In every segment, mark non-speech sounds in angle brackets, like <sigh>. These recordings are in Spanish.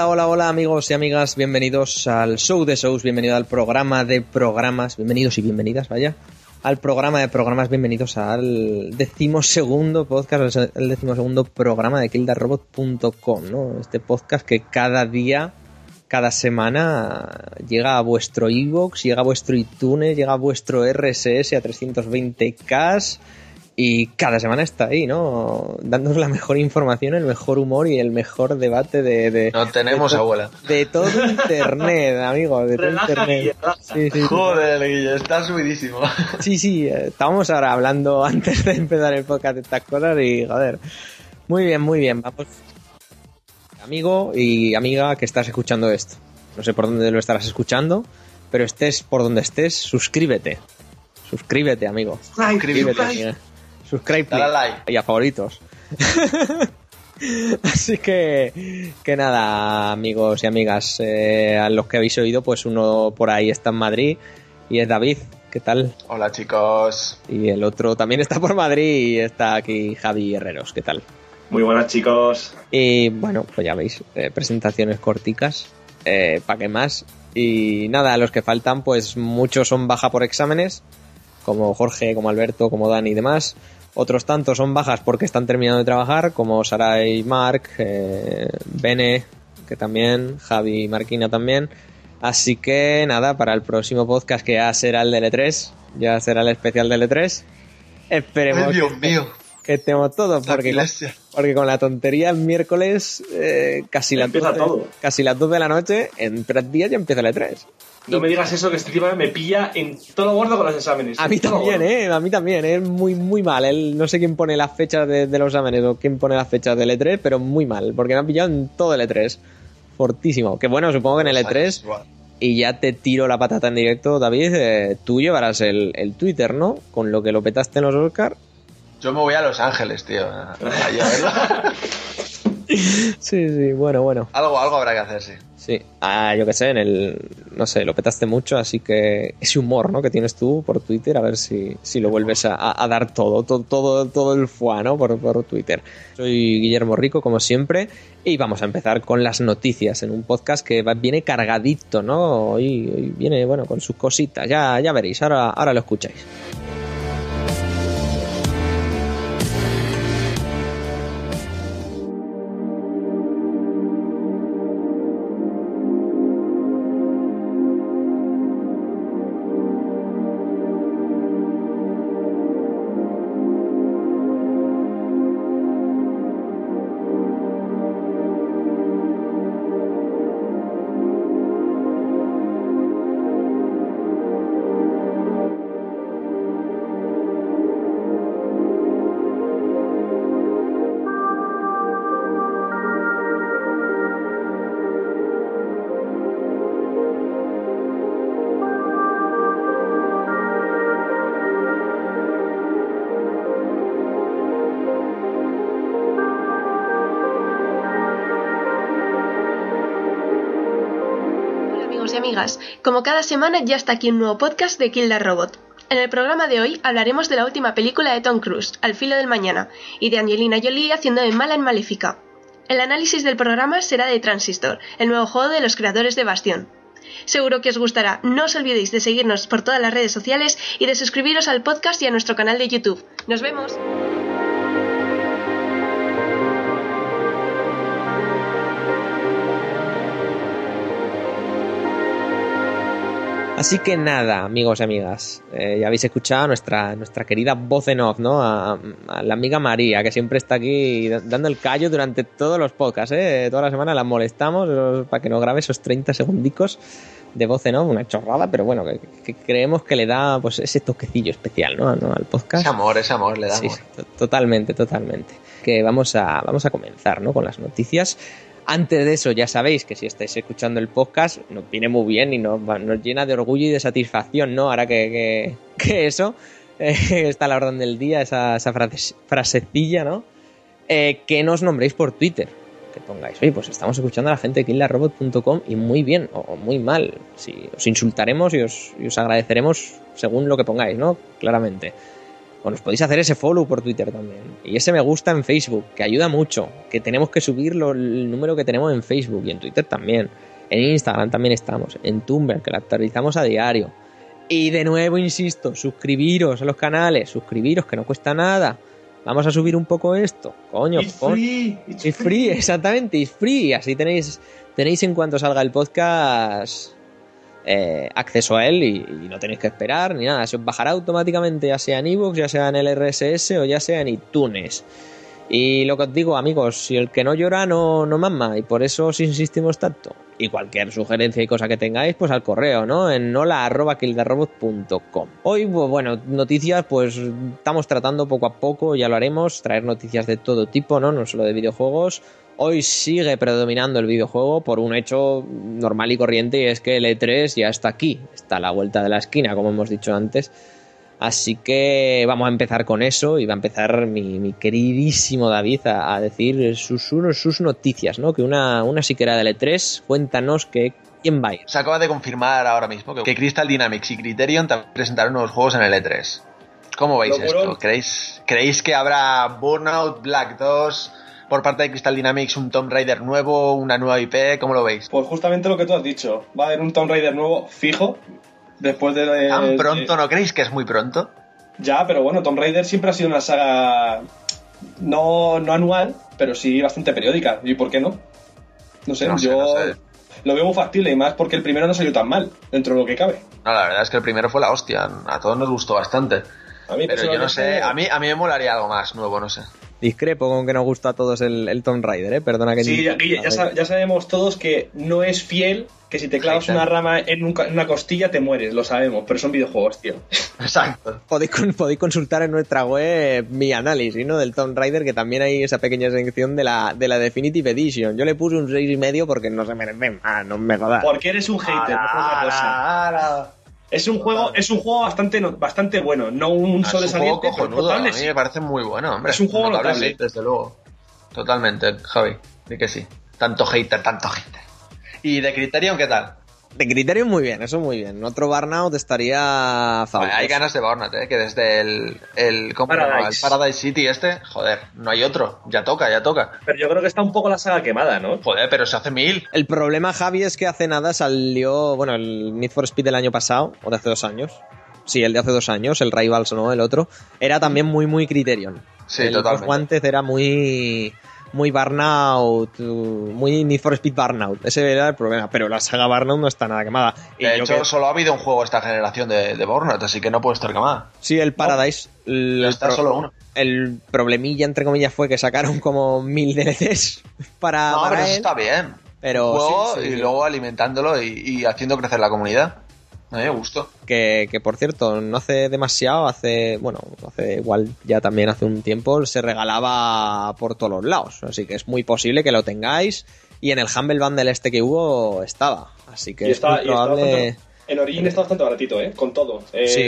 Hola, hola, hola amigos y amigas, bienvenidos al Show de Shows, bienvenido al programa de programas, bienvenidos y bienvenidas, vaya, al programa de programas, bienvenidos al decimosegundo podcast, el decimosegundo programa de kildarrobot.com, ¿no? Este podcast que cada día, cada semana llega a vuestro iVoox, llega a vuestro iTunes, llega a vuestro RSS a 320K y cada semana está ahí, ¿no? Dándonos la mejor información, el mejor humor y el mejor debate de... de no tenemos abuela. De todo Internet, amigo, de todo Internet. Sí, sí, Joder, Guille, está subidísimo. <laughs> Sí, sí, eh, estábamos ahora hablando <laughs> antes de empezar el podcast de estas cosas y, joder, muy bien, muy bien, vamos. Amigo y amiga que estás escuchando esto. No sé por dónde lo estarás escuchando, pero estés por donde estés, suscríbete. Suscríbete, amigo. Suscríbete. Subscribe y a favoritos. <laughs> Así que, que nada, amigos y amigas, eh, a los que habéis oído, pues uno por ahí está en Madrid y es David. ¿Qué tal? Hola chicos. Y el otro también está por Madrid y está aquí Javi Herreros. ¿Qué tal? Muy buenas chicos. Y bueno, pues ya veis, eh, presentaciones corticas, eh, ¿para qué más? Y nada, los que faltan, pues muchos son baja por exámenes, como Jorge, como Alberto, como Dani y demás. Otros tantos son bajas porque están terminando de trabajar, como Sarai Mark, eh, Bene, que también, Javi y Marquina también. Así que nada, para el próximo podcast que ya será el de 3 ya será el especial de 3 esperemos Ay, Dios que, mío. que estemos todos, porque con, porque con la tontería el miércoles eh, casi, las 12, casi las 2 de la noche, en tres días ya empieza el E3. No me digas eso, que este tipo me pilla en todo lo gordo con los exámenes. A mí también, ¿eh? A mí también, es ¿eh? muy, muy mal. Él, no sé quién pone las fechas de, los exámenes o quién pone las fechas del E3, pero muy mal, porque me han pillado en todo el E3. Fortísimo. Que bueno, supongo que en el E3, y ya te tiro la patata en directo, David, eh, tú llevarás el, el, Twitter, ¿no? Con lo que lo petaste en los Oscar. Yo me voy a Los Ángeles, tío. <laughs> Allá, ¿verdad? <laughs> sí, sí, bueno, bueno. Algo, algo habrá que hacer, sí. Sí, ah, yo qué sé, en el. No sé, lo petaste mucho, así que ese humor, ¿no? Que tienes tú por Twitter, a ver si, si lo vuelves a, dar todo, todo, todo, todo el fuá, ¿no? Por, por Twitter. Soy Guillermo Rico, como siempre, y vamos a empezar con las noticias en un podcast que viene cargadito, ¿no? Hoy, hoy viene, bueno, con sus cositas, ya, ya veréis, ahora, ahora lo escucháis. Como cada semana ya está aquí un nuevo podcast de Kill Robot. En el programa de hoy hablaremos de la última película de Tom Cruise, Al filo del mañana, y de Angelina Jolie haciendo de mala en Maléfica. El análisis del programa será de Transistor, el nuevo juego de los creadores de Bastion. Seguro que os gustará. No os olvidéis de seguirnos por todas las redes sociales y de suscribiros al podcast y a nuestro canal de YouTube. ¡Nos vemos! Así que nada, amigos y amigas, eh, ya habéis escuchado a nuestra, nuestra querida voz en off, ¿no? A, la amiga María, que siempre está aquí dando el callo durante todos los podcasts, ¿eh? Toda la semana la molestamos para que nos grabe esos 30 segundicos de voz en off, una chorrada, pero bueno, que, creemos que le da pues ese toquecillo especial, ¿no? Al podcast. Ese amor, ese amor le damos. Sí, totalmente, totalmente. Que vamos a, vamos a comenzar, ¿no? Con las noticias. Antes de eso, ya sabéis que si estáis escuchando el podcast, nos viene muy bien y nos, llena de orgullo y de satisfacción, ¿no? Ahora que, que, eso <laughs> eh, está la orden del día, esa, esa frasecilla, ¿no? Eh, que nos nombréis por Twitter. Que pongáis, oye, pues estamos escuchando a la gente de killarrobot.com y muy bien o muy mal. Si os insultaremos y os, y os agradeceremos según lo que pongáis, ¿no? Claramente. O nos podéis hacer ese follow por Twitter también. Y ese me gusta en Facebook, que ayuda mucho. Que tenemos que subir lo- el número que tenemos en Facebook y en Twitter también. En Instagram también estamos. En Tumblr, que la actualizamos a diario. Y de nuevo, insisto, suscribiros a los canales. Suscribiros, que no cuesta nada. Vamos a subir un poco esto. Coño, It's pon- free, it's It's free, exactamente, it's free. Así tenéis, tenéis en cuanto salga el podcast eh, acceso a él y, no tenéis que esperar ni nada. Se os bajará automáticamente, ya sea en iVoox, ya sea en el RSS o ya sea en iTunes. Y lo que os digo, amigos, si el que no llora no, no mama, y por eso os insistimos tanto. Y cualquier sugerencia y cosa que tengáis, pues al correo, ¿no? En hola.kildarrobot.com. Hoy, bueno, noticias, pues estamos tratando poco a poco, ya lo haremos, traer noticias de todo tipo, ¿no? No solo de videojuegos. Hoy sigue predominando el videojuego por un hecho normal y corriente, y es que el E3 ya está aquí, está a la vuelta de la esquina, como hemos dicho antes. Así que vamos a empezar con eso y va a empezar mi, mi queridísimo David a, a decir sus, sus, noticias, ¿no? Que una, una sí que era del E3, cuéntanos que quién va a ir. Se acaba de confirmar ahora mismo que, que Crystal Dynamics y Criterion también presentaron nuevos juegos en el E3. ¿Cómo veis esto? ¿Creéis, ¿Creéis que habrá Burnout, Black 2, por parte de Crystal Dynamics un Tomb Raider nuevo, una nueva IP? ¿Cómo lo veis? Pues justamente lo que tú has dicho. Va a haber un Tomb Raider nuevo fijo. Después de. ¿Tan de- pronto no creéis que es muy pronto? Ya, pero bueno, Tomb Raider siempre ha sido una saga. No, no anual, pero sí bastante periódica. ¿Y por qué no? No sé, No sé, yo no sé. lo veo muy factible y más porque el primero no salió tan mal, dentro de lo que cabe. No, la verdad es que el primero fue la hostia. A todos nos gustó bastante. A mí, Pero yo no sé, a mí, a mí me molaría algo más nuevo, no sé. Discrepo con que nos gusta a todos el, el Tomb Raider, ¿eh? Perdona que Sí, ni- ya, ya sa- ya sabemos todos que no es fiel, que si te clavas una rama en, un ca- en una costilla te mueres, lo sabemos, pero son videojuegos, tío. <laughs> Exacto. Podéis, con- podéis consultar en nuestra web mi análisis, ¿no? Del Tomb Raider, que también hay esa pequeña sección de la, de la Definitive Edition. Yo le puse un 6,5 porque no se merece más, no me jodas. Porque eres un hater, no por otra cosa. Es un juego, es un juego bastante, no- bastante bueno, no un Ah, es un juego sobresaliente, pero cojonudo. A mí me parece muy bueno, hombre. Es un juego Notable, notable. sí, desde luego. Totalmente, Javi. Di que sí. Tanto hater, tanto hater. ¿Y de Criterion qué tal? De criterio muy bien, eso muy bien. Otro Burnout estaría fabuloso. hay ganas de Burnout, ¿eh? Que desde el, el. Paradise. el Paradise City este, joder, no hay otro. Ya toca, ya toca. Pero yo creo que está un poco la saga quemada, ¿no? Joder, pero se hace mil. El problema, Javi, es que hace nada salió, bueno, el Need for Speed del año pasado, o de hace dos años. Sí, el de hace dos años, el Rivals o no, el otro. Era también muy, muy Criterion. Sí, el totalmente. Guantes era muy, muy Burnout, uh, muy Need for Speed Burnout. Ese era el problema, pero la saga Burnout no está nada quemada. Y De hecho, que- solo ha habido un juego esta generación de, de Burnout, así que no puede estar quemada. sí, el Paradise. el, Ya está pro- solo uno. el problemilla, entre comillas, fue que sacaron como mil DLCs <laughs> para, No, para pero eso está bien. Pero juego sí, sí, y sí. luego alimentándolo y, y haciendo crecer la comunidad. A mí me gustó. que, que, por cierto, no hace demasiado, hace, bueno, hace igual ya también hace un tiempo, se regalaba por todos los lados. Así que es muy posible que lo tengáis. Y en el Humble Bundle este que hubo estaba. Así que Y es está, muy y está probable bastante- en Origin está bastante baratito, ¿eh? Con todo. El, Sí.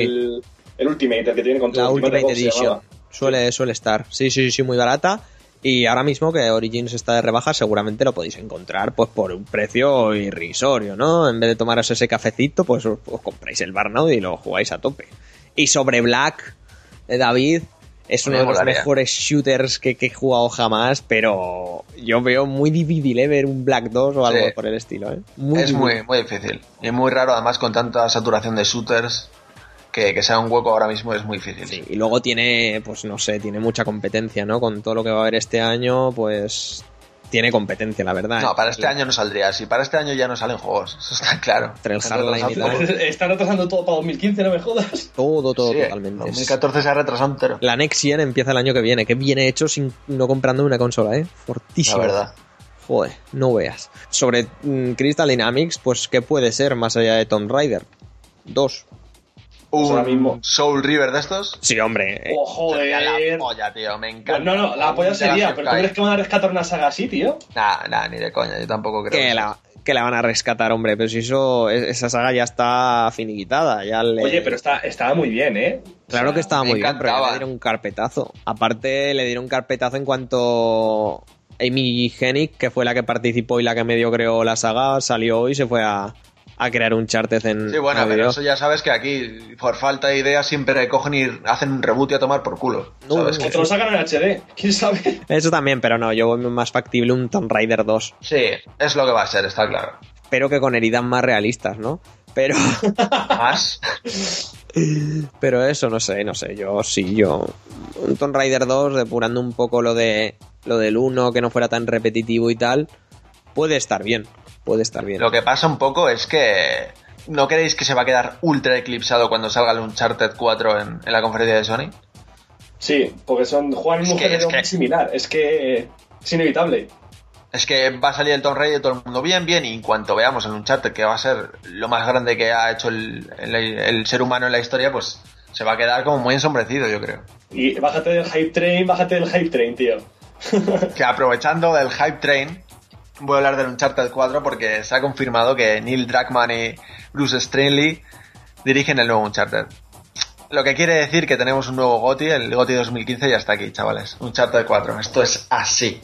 el Ultimate, el que tiene con todo. la Ultimate se Edition. Suele, suele estar. Sí, sí, sí, muy barata. Y ahora mismo que Origins está de rebaja, seguramente lo podéis encontrar pues por un precio irrisorio, ¿no? En vez de tomaros ese cafecito, pues os, os compráis el Burnout y lo jugáis a tope. Y sobre Black, eh, David, es uno Me de los molaría. mejores shooters que, que he jugado jamás, pero yo veo muy difícil ¿eh? ver un Black 2 o algo Sí. por el estilo, ¿eh? es difícil. muy, muy difícil. Y es muy raro, además, con tanta saturación de shooters, que, que sea un hueco ahora mismo es muy difícil. Sí, y luego tiene, pues no sé, tiene mucha competencia, ¿no? Con todo lo que va a haber este año, pues tiene competencia, la verdad. No, para este año no saldría. Si para este año ya no salen juegos, <laughs> eso está claro. Entre el Entre Hardline los y tal. juegos. <laughs> Están retrasando todo para 2015, no me jodas. Todo, todo, Sí, totalmente. Es- 2014 se ha retrasado entero. La Next Gen empieza el año que viene, que viene hecho sin no comprando una consola, ¿eh? La Fortísimo. verdad. Joder, no veas. Sobre mm, Crystal Dynamics, pues, ¿qué puede ser más allá de Tomb Raider? Dos. Pues ahora mismo. Un Soul River de estos. Sí, hombre. eh, Oh, Sería joder. la polla, tío. Me encanta. Pues no, no, la polla sería, pero ¿tú crees que van a rescatar una saga así, tío? Nah, nah, ni de coña. Yo tampoco creo. que, la, que la van a rescatar, hombre. Pero si eso, es- esa saga ya está finiquitada. Ya le... Oye, pero está, estaba muy bien, ¿eh? Claro O sea, que estaba muy bien, pero le dieron un carpetazo. Aparte, le dieron un carpetazo en cuanto Amy Hennig, que fue la que participó y la que medio creó la saga, salió y se fue a, a crear un Charted en Sí, bueno, pero eso ya sabes que aquí, por falta de ideas, siempre cogen y hacen un reboot y a tomar por culo. No, ¿Sabes? O Que- te lo sacan en HD, quién sabe. Eso también, pero no, yo voy más factible un Tomb Raider 2. Sí, es lo que va a ser, está claro. Pero que con heridas más realistas, ¿no? Pero, <laughs> Más. pero eso, no sé, no sé. Yo sí, yo. Un Tomb Raider 2, depurando un poco lo de lo del 1, que no fuera tan repetitivo y tal, puede estar bien. Puede estar bien. Lo que pasa un poco es que. ¿No creéis que se va a quedar ultra eclipsado cuando salga el Uncharted 4 en, en la conferencia de Sony? Sí, porque son juegan en Es que- es que- muy similar. Es que es inevitable. Es que va a salir el Tomb Raider y todo el mundo bien, bien, y en cuanto veamos el Uncharted, que va a ser lo más grande que ha hecho el, el- el ser humano en la historia, pues se va a quedar como muy ensombrecido, yo creo. Y bájate del hype train, bájate del hype train, tío. Que aprovechando del hype train, voy a hablar del Uncharted 4 porque se ha confirmado que Neil Druckmann y Bruce Straley dirigen el nuevo Uncharted. Lo que quiere decir que tenemos un nuevo GOTY, el GOTY 2015 ya está aquí, chavales. Uncharted 4, esto es así.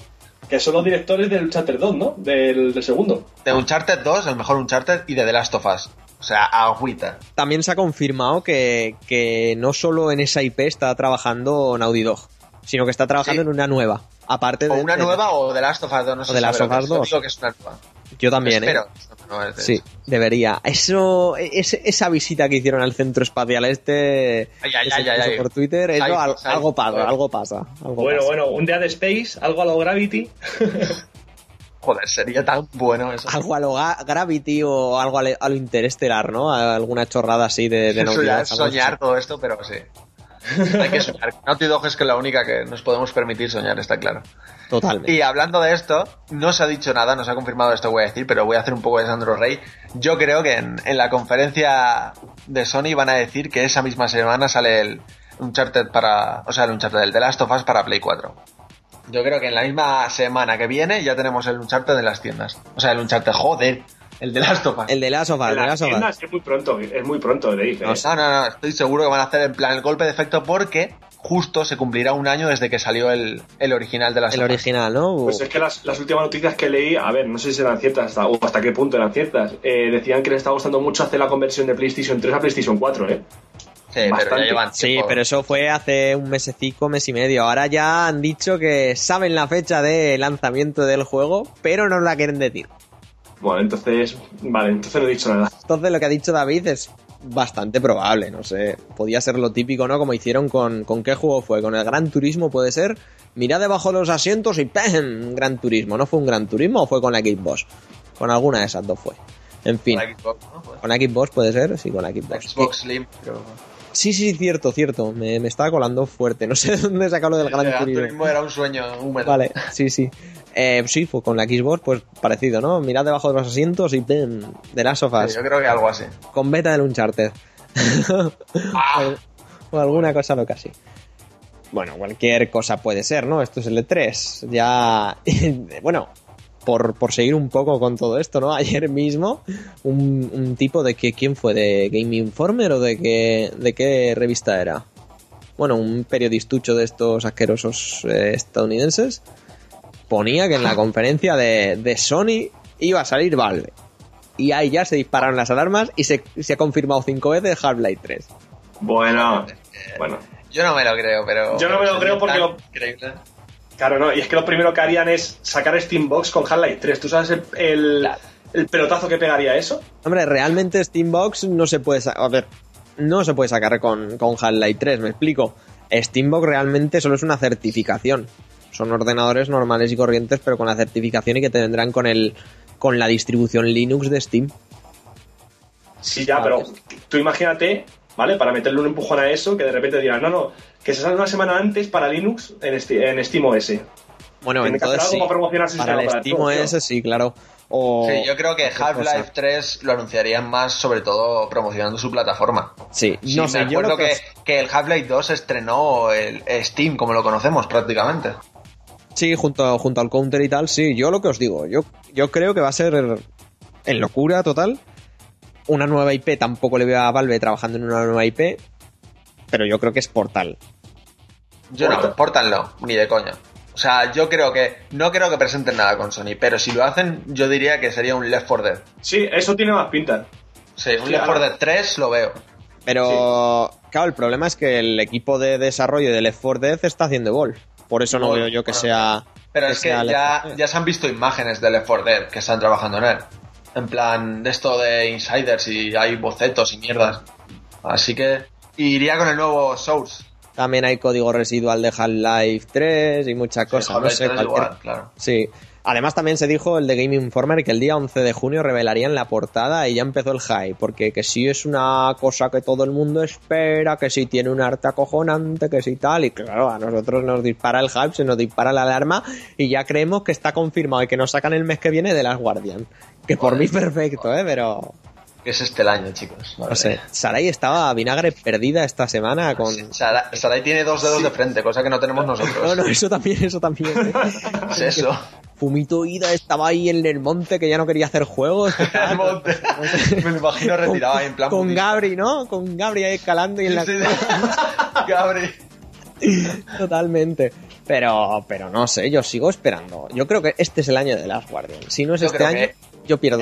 Que son los directores del Chatter 2, ¿no? Del, del segundo. De Uncharted 2, el mejor Uncharted, y de The Last of Us. O sea, agüita. También se ha confirmado que, que no solo en esa IP está trabajando Naughty Dog, sino que está trabajando Sí. en una nueva. Aparte O de una de- nueva o The Last of Us 2, no sé O The si Last of Us que es. 2. Digo que es una nueva. Yo también, ¿eh? Espero. No, no es de Sí, debería. Eso, ese- esa visita que hicieron al centro espacial este Ay, ay, ay, ay, puso ay. por Twitter, eso al- pues, ay, algo pasa, bueno. algo pasa. algo Bueno, pasa. bueno, un Dead Space, algo a lo Gravity. <laughs> Joder, sería tan bueno eso. Algo a lo Gravity o algo a lo, Interestelar, ¿no? Alguna chorrada así de, de <laughs> es soñar así. todo esto, pero sí. <laughs> Hay que soñar. Naughty Dog es que la única que nos podemos permitir soñar, está claro. Totalmente. Y hablando de esto, no se ha dicho nada, no se ha confirmado esto, voy a decir, pero voy a hacer un poco de Sandro Rey. Yo creo que en, en la conferencia de Sony van a decir que esa misma semana sale el Uncharted para. O sea, el Uncharted del The Last of Us para Play 4. Yo creo que en la misma semana que viene ya tenemos el Uncharted en las tiendas. O sea, el Uncharted, joder, el The Last of Us. El de Last of Us, el de Last of Us. es muy pronto, es muy pronto, le dice. No, no, no, estoy seguro que van a hacer en plan el golpe de efecto porque justo se cumplirá un año desde que salió el, el original de las El original, ¿no? Pues es que las, las últimas noticias que leí, a ver, no sé si eran ciertas hasta, o hasta qué punto eran ciertas, eh, decían que les está gustando mucho hacer la conversión de PlayStation 3 a PlayStation 4, ¿eh? Sí, pero Bastante. llevan Sí, pero eso fue hace un mesecico, mes y medio. Ahora ya han dicho que saben la fecha de lanzamiento del juego, pero no la quieren decir. Bueno, entonces, vale, entonces no he dicho nada. Entonces lo que ha dicho David es bastante probable, no sé. Podía ser lo típico, ¿no? Como hicieron con... ¿Con qué juego fue? Con el Gran Turismo puede ser. Mirad debajo de los asientos y ¡pam! Gran Turismo. ¿No fue un Gran Turismo o fue con la Xbox? Con alguna de esas dos fue. En fin. Con la Xbox, ¿no? Con la Xbox puede ser, sí, con la Xbox. Xbox Slim. creo. Sí, sí, cierto, cierto. Me, me estaba colando fuerte. No sé de <laughs> dónde he sacado lo del Gran El Turismo. Era un sueño húmedo. Vale, sí, sí. Eh, sí, fue con la Xbox, pues parecido, ¿no? Mirad debajo de los asientos y ¡pum! de las Sí, sofás. yo creo que algo así. Con beta del Uncharted. <laughs> Ah, o alguna cosa loca así. Bueno, cualquier cosa puede ser, ¿no? Esto es el E3. Ya. <laughs> bueno, por, por seguir un poco con todo esto, ¿no? <laughs> Ayer mismo, un, un tipo de que. ¿Quién fue? ¿De Game Informer o de qué, de qué revista era? Bueno, un periodistucho de estos asquerosos eh, estadounidenses ponía que en la <laughs> conferencia de, de Sony iba a salir Valve. Y ahí ya se dispararon las alarmas y se, se ha confirmado cinco veces Half-Life 3. Bueno, bueno. yo no me lo creo, pero. Yo no me lo creo porque Tan lo- increíble. Claro, no, y es que lo primero que harían es sacar Steambox con Half-Life 3. ¿Tú sabes el, el, Claro. el pelotazo que pegaría eso? Hombre, realmente Steambox no se puede sacar. A ver, no se puede sacar con, con Half-Life 3, me explico. Steambox realmente solo es una certificación. Son ordenadores normales y corrientes, pero con la certificación y que te vendrán con el con la distribución Linux de Steam. Sí, ya, pero tú imagínate, ¿vale? Para meterle un empujón a eso, que de repente digan, no, no, que se sale una semana antes para Linux en, Sti- en SteamOS. Bueno, Tiene entonces sí. para promocionar su Para el sistema operativo, Steam tío. OS sí, claro. O Sí, yo creo que. Half-Life 3 lo anunciarían más, sobre todo promocionando su plataforma. Sí, Sí, no me sé, yo acuerdo que, que el Half-Life 2 estrenó el Steam, como lo conocemos prácticamente. Sí, junto, junto al counter y tal, sí, yo lo que os digo, yo, yo creo que va a ser en locura total. Una nueva IP tampoco le veo a Valve trabajando en una nueva IP, pero yo creo que es Portal. Yo Portal. no, Portal no, ni de coña. O sea, yo creo que, no creo que presenten nada con Sony, pero si lo hacen, yo diría que sería un Left 4 Dead. Sí, eso tiene más pinta. Sí, un Sí, Left 4 ahora- Dead 3 lo veo. Pero, claro, el problema es que el equipo de desarrollo de Left 4 Dead está haciendo gol. Por eso no veo yo que bueno. sea. Pero es que ya, 4 Dead. ya se han visto imágenes de Left 4 Dead que están trabajando en él. En plan, de esto de insiders y hay bocetos y mierdas. Así que iría con el nuevo Source. También hay código residual de Half-Life 3 y muchas cosas. no Half-Life sé, 3 cualquier- igual, claro. Sí. Además también se dijo el de Game Informer que el día 11 de junio revelarían la portada y ya empezó el hype, porque que si es una cosa que todo el mundo espera, que si tiene un arte acojonante, que si tal, y claro, a nosotros nos dispara el hype, se nos dispara la alarma y ya creemos que está confirmado y que nos sacan el mes que viene de las Guardian. Que por mí perfecto, ¿eh? Pero, es este el año, chicos. no sé, Sarai estaba a vinagre perdida esta semana con... Sara- Sarai tiene dos dedos de frente, cosa que no tenemos nosotros. No, no, eso también, eso también. ¿eh? <laughs> Es eso. Fumito Ida estaba ahí en el monte que ya no quería hacer juegos. <laughs> El monte. <laughs> Me lo imagino retirado ahí en plan. Con budista. Gabri, ¿no? Con Gabri ahí escalando y en la... Sí, sí. Gabri. Totalmente. Pero, pero no sé, yo sigo esperando. Yo creo que este es el año de las Guardian. Si no es Yo este año, que yo pierdo.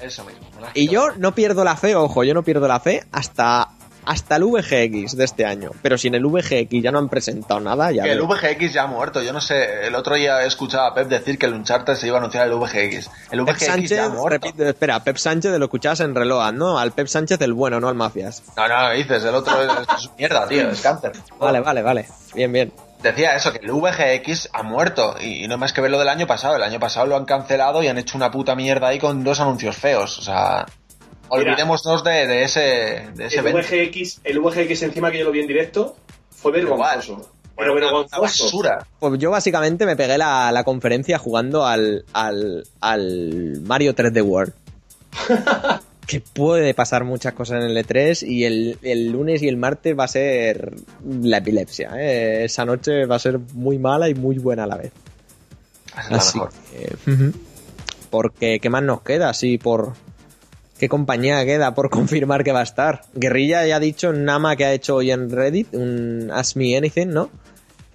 Eso mismo. Y yo no pierdo la fe, ojo, yo no pierdo la fe hasta, hasta el VGX de este año. Pero si en el VGX ya no han presentado nada, ya Que el. VGX ya ha muerto. Yo no sé. El otro día he escuchado a Pep decir que el Uncharted se iba a anunciar el VGX. El Pep VGX Sánchez, ya ha muerto. repite, espera, Pep Sánchez lo escuchabas en Reload, ¿no? Al Pep Sánchez el bueno, no al Mafias. No, no, ¿qué dices? El otro es, es mierda, tío. Es cáncer. <laughs> Vale, vale, vale. Bien, bien. Decía eso, que el VGX ha muerto. Y, y no más que ver lo del año pasado. El año pasado lo han cancelado y han hecho una puta mierda ahí con dos anuncios feos. O sea. Olvidémonos de, de ese, de ese El evento. VGX, el VGX encima que yo lo vi en directo fue vergonzoso. Pero Una- una vergonzoso. basura. Pues yo básicamente me pegué la, la conferencia jugando al, al, al Mario 3D World. <laughs> que puede pasar muchas cosas en el E3 y el, el lunes y el martes va a ser la epilepsia. ¿eh? Esa noche va a ser muy mala y muy buena a la vez. Es la Así mejor. que. Porque, ¿qué más nos queda? Así por... ¿Qué compañía queda por <laughs> confirmar que va a estar? Guerrilla ya ha dicho Nama que ha hecho hoy en Reddit, un Ask Me Anything, ¿no?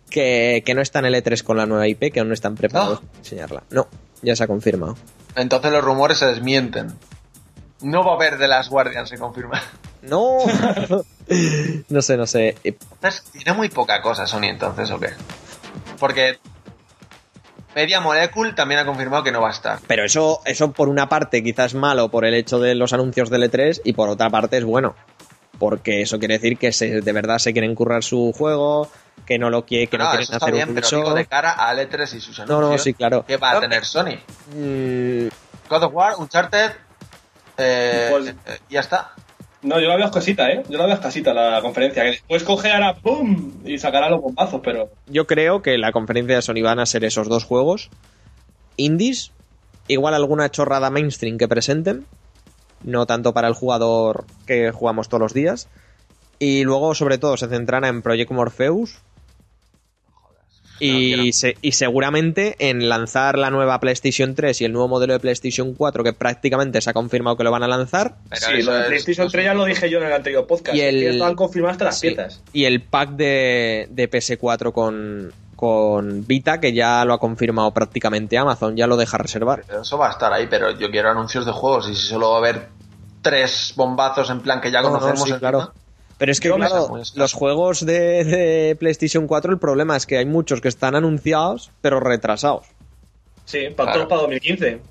Que, que no está en el E3 con la nueva IP, que aún no están preparados ¿No? para enseñarla. No, ya se ha confirmado. Entonces los rumores se desmienten. No va a haber de las Guardians, se confirma. No, <laughs> no sé, no sé. Eh, Entonces, tiene muy poca cosa Sony entonces, ¿o qué? Porque Media Molecule también ha confirmado que no va a estar. Pero eso, eso por una parte quizás es malo por el hecho de los anuncios del E3 y por otra parte es bueno. Porque eso quiere decir que se, de verdad se quieren currar su juego, que no lo quiere, que no, no, quieren eso está hacer bien, un pero show. digo de cara a E3 y sus No, anuncios. no, sí, claro. ¿Qué va a No, tener Sony? Mm, God of War, Uncharted, eh, Pues- eh, ya está. No, yo la veo escasita, ¿eh? Yo la veo escasita la conferencia. Que después coge ahora ¡pum! y sacará los bombazos, pero. yo creo que la conferencia de Sony van a ser esos dos juegos. Indies, igual alguna chorrada mainstream que presenten. No tanto para el jugador que jugamos todos los días. Y luego, sobre todo, se centrará en Project Morpheus. Y, quiero. se- y seguramente en lanzar la nueva PlayStation 3 y el nuevo modelo de PlayStation 4, que prácticamente se ha confirmado que lo van a lanzar. Pero Sí, lo de es- PlayStation 3 ya lo dije yo en el anterior podcast. Y el- estaban confirmadas hasta las Sí. piezas. Y el pack de, de PS4 con, con Vita, que ya lo ha confirmado prácticamente Amazon, ya lo deja reservar. Eso va a estar ahí, pero yo quiero anuncios de juegos y si solo va a haber tres bombazos en plan que ya No, no, conocemos. sí, claro. Pero es que, claro, los juegos de, de PlayStation 4, el problema es que hay muchos que están anunciados, pero retrasados. Sí, para Claro. todos para 2015.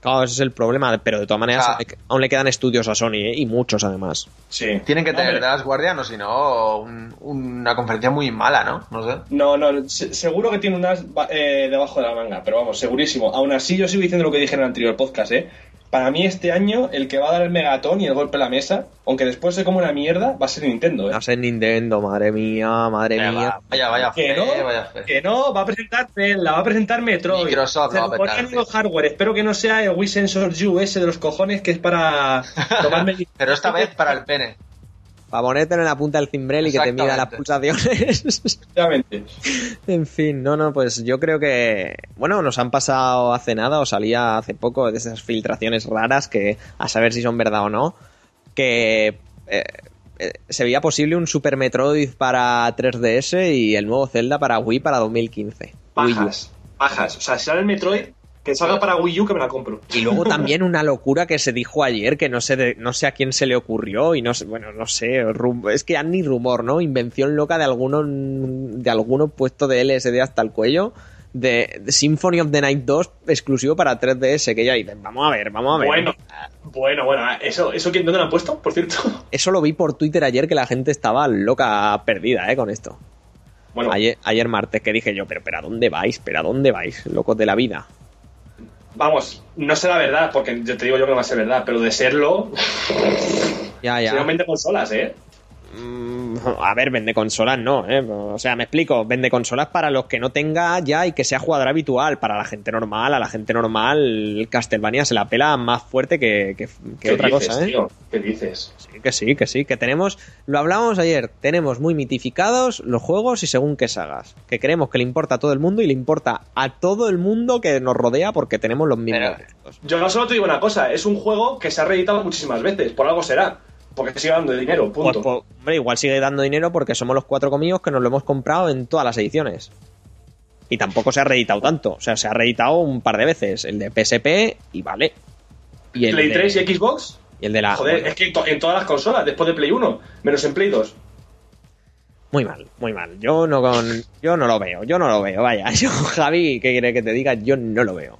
Claro, ese es el problema, pero de todas maneras Ah. aún le- quedan estudios a Sony, ¿eh? y muchos además. Sí. Tienen que tener Hombre. de las Guardian o si no, un- una conferencia muy mala, ¿no? No sé. No, no, se- seguro que tiene unas va- eh, debajo de la manga, pero vamos, segurísimo. Aún así, yo sigo diciendo lo que dije en el anterior podcast, ¿eh? Para mí, este año, el que va a dar el megatón y el golpe a la mesa, aunque después se come una mierda, va a ser Nintendo, ¿eh? No sé, Nintendo, madre mía, madre Eh, mía. va, vaya, vaya Que fe, no, vaya fe. que no, va a presentar Zelda, va a presentar Metroid. Microsoft Se va a nuevo hardware. Espero que no sea el Wii Sensor U ese de los cojones que es para <laughs> tomarme... Pero esta vez para el pene. Para ponerte en la punta del cimbrel y que te mida las Exactamente. pulsaciones. Efectivamente. En fin, no, no, pues yo creo que, bueno, nos han pasado hace nada o salía hace poco de esas filtraciones raras que a saber si son verdad o no, que eh, eh, se veía posible un Super Metroid para 3DS y el nuevo Zelda para Wii para 2015. Wii U. Bajas. Bajas. O sea, si sale el Metroid, Que salga para Wii U que me la compro. Y luego también una locura que se dijo ayer, que no sé, de- no sé a quién se le ocurrió, y no sé, bueno, no sé, rum- es que ya ni rumor, ¿no? Invención loca de alguno, de alguno puesto de LSD hasta el cuello, de, de Symphony of the Night 2 exclusivo para 3DS, que ya dicen, vamos a ver, vamos a ver. Bueno, bueno, bueno. ¿Eso, eso quién, dónde lo han puesto, por cierto? Eso lo vi por Twitter ayer que la gente estaba loca perdida, ¿eh? Con esto. Bueno, Ayer, ayer martes que dije yo, pero, pero ¿a dónde vais? ¿Pero a dónde vais? Locos de la vida. Vamos, no la verdad, porque yo te digo yo que no va a ser verdad, pero de serlo, Ya, ya. se vende consolas, ¿eh? Mm, A ver, vende consolas no, ¿eh? O sea, me explico, vende consolas para los que no tenga ya y que sea jugador habitual. Para la gente normal, a la gente normal, Castlevania se la pela más fuerte que, que- que ¿Qué otra dices, cosa, ¿eh? tío? ¿Qué dices? Sí, que sí, que sí, que tenemos, lo hablábamos ayer, tenemos muy mitificados los juegos y según qué sagas. Que creemos que le importa a todo el mundo y le importa a todo el mundo que nos rodea porque tenemos los mismos Pero-. Yo no solo te digo una cosa, es un juego que se ha reeditado muchísimas veces, por algo será, porque sigue dando dinero, Pues, punto. pues, hombre, igual sigue dando dinero porque somos los cuatro conmigo que nos lo hemos comprado en todas las ediciones. Y tampoco se ha reeditado tanto. O sea, se ha reeditado un par de veces. El de PSP y vale. Y el Play de, 3 y Xbox, y el de la. joder, bueno, es que en todas las consolas, después de Play 1, menos en Play 2. Muy mal, muy mal. Yo no con, yo no lo veo, yo no lo veo, vaya. <laughs> Yo, Javi, ¿qué quiere que te diga? Yo no lo veo.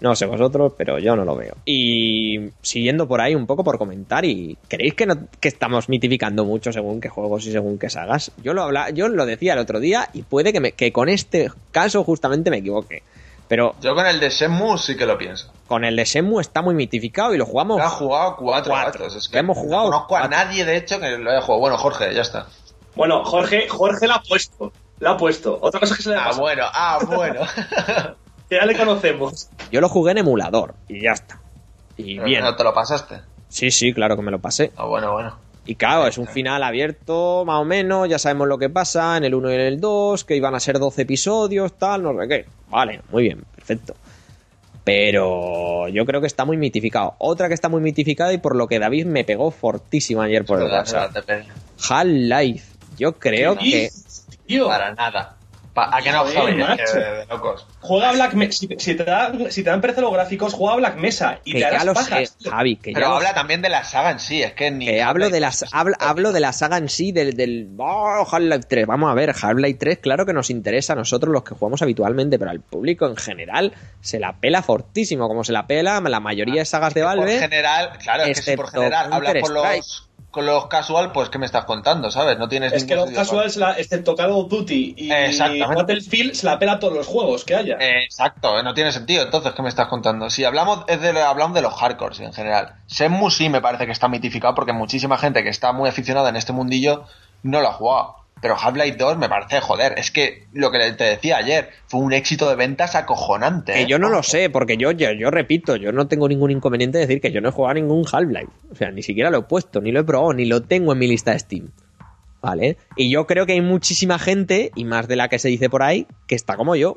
No sé vosotros, pero yo no lo veo. Y siguiendo por ahí un poco por comentar, y ¿creéis que, no, que estamos mitificando mucho según qué juegos y según qué sagas? Yo lo habla, yo lo decía el otro día y puede que, me, que con este caso justamente me equivoque. Pero Yo con el de Shenmue sí que lo pienso. con el de Shenmue está muy mitificado y lo jugamos. Ha jugado cuatro, Cuatro. gatos. Es que hemos jugado No conozco a cuatro. nadie, de hecho, que lo haya jugado. Bueno, Jorge, ya está. Bueno, Jorge, Jorge la ha puesto, la ha puesto. Otra cosa que se le ha Ah, pasado, bueno, ah, bueno. <laughs> que ya le conocemos. Yo lo jugué en emulador y ya está. Y Pero bien. ¿No te lo pasaste? Sí, sí, claro que me lo pasé. Ah, bueno, bueno. Y claro, es un final abierto, más o menos, ya sabemos lo que pasa en el 1 y en el 2, que iban a ser 12 episodios, tal, no sé qué. Vale, muy bien, perfecto. Pero yo creo que está muy mitificado. Otra que está muy mitificada y por lo que David me pegó fortísimo ayer por Es el WhatsApp. Half-Life. Yo creo ¿Qué que... tío? Para nada. Pa- ¿A qué no, Joder, Javi? Es macho. que de locos. Juega Black Mesa. Si, si te dan, si te dan pereza los gráficos, juega Black Mesa y Que te ya lo pajas. sé. Javi, que ya Pero lo habla sé. también de la saga en sí, es que ni... Que hablo de las hablo, hablo de la saga en sí del, del oh, Half-Life 3. Vamos a ver, Half-Life 3 claro que nos interesa a nosotros los que jugamos habitualmente, pero al público en general se la pela fortísimo, como se la pela la mayoría de sagas de Por Valve. general, claro, es que si por general hablas Counter-Strike. los, con los casual, pues ¿qué me estás contando, sabes? No tienes Es que los casuales, la- excepto Call of Duty y. Battlefield, se la pela a todos los juegos que haya. Exacto, eh, no tiene sentido. Entonces, ¿qué me estás contando? Si hablamos, es de, hablamos de los hardcores en general. Shenmue sí me parece que está mitificado porque muchísima gente que está muy aficionada en este mundillo no lo ha jugado. Pero Half-Life 2 me parece, joder, es que lo que te decía ayer, fue un éxito de ventas acojonante. Que ¿eh? yo no lo sé, porque yo, yo, yo repito, yo no tengo ningún inconveniente de decir que yo no he jugado a ningún Half-Life. O sea, ni siquiera lo he puesto, ni lo he probado, ni lo tengo en mi lista de Steam. ¿Vale? Y yo creo que hay muchísima gente, y más de la que se dice por ahí, que está como yo.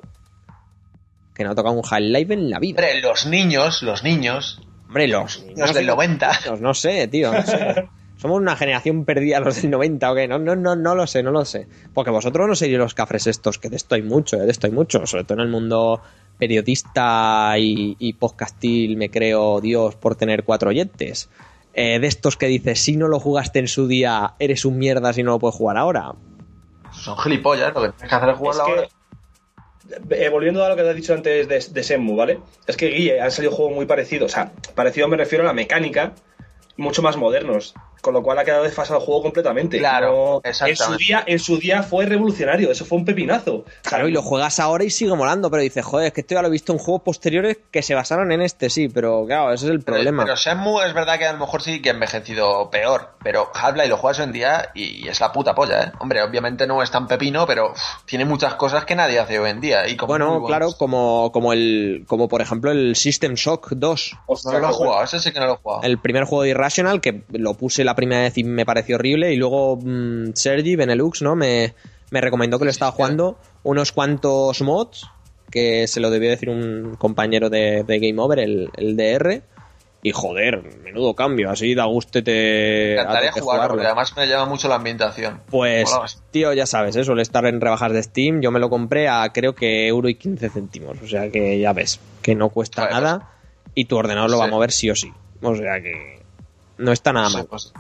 Que no ha tocado un Half-Life en la vida. Hombre, los niños, los niños, Hombre, los los del 90. niños, no sé, tío, no sé. <laughs> Somos una generación perdida <laughs> los del 90 o qué, no, no, no, no lo sé, no lo sé. Porque vosotros no seréis los cafres estos, que de esto hay mucho, eh, de esto hay mucho, sobre todo en el mundo periodista y, y podcastil, me creo Dios por tener cuatro oyentes. Eh, de estos que dices, si no lo jugaste en su día, eres un mierda si no lo puedes jugar ahora. Son gilipollas, lo que tienes que hacer es Es jugarlo ahora. eh, volviendo a lo que te has dicho antes de, de Shenmue, ¿vale? Es que Guille han salido juegos muy parecidos. O sea, parecido me refiero a la mecánica, mucho más modernos. Con lo cual ha quedado desfasado el juego completamente. Claro, No- en, exactamente. su día, en su día fue revolucionario, eso fue un pepinazo. O sea, Claro, y lo juegas ahora y sigue molando, pero dices, joder, es que esto ya lo he visto en juegos posteriores que se basaron en este, sí, pero claro, ese es el Pero- problema. Pero Shenmue es verdad que a lo mejor sí que ha envejecido peor. Pero Half-Life lo juegas hoy en día y es la puta polla, ¿eh? Hombre, obviamente no es tan pepino, pero tiene muchas cosas que nadie hace hoy en día. Y como Bueno, claro, como, como el como por ejemplo el System Shock 2, ostras, No lo he jugado, ese sí que no lo he jugado. el primer juego de Irrational, que lo puse la primera vez y me pareció horrible, y luego mm, Sergi Benelux, ¿no? Me, me recomendó que lo estaba jugando unos cuantos mods, que se lo debió decir un compañero de, de Game Over, el, el DR, Y joder, menudo cambio, así da gusto te. Me encantaría tope jugarlo, jugarlo. porque además me llama mucho la ambientación. Pues, tío, ya sabes, ¿eh? suele estar en rebajas de Steam. Yo me lo compré a creo que euro y 15 céntimos. O sea que ya ves, que no cuesta nada y tu ordenador lo va a mover sí o sí. O sea que no está nada Sí, mal. pues,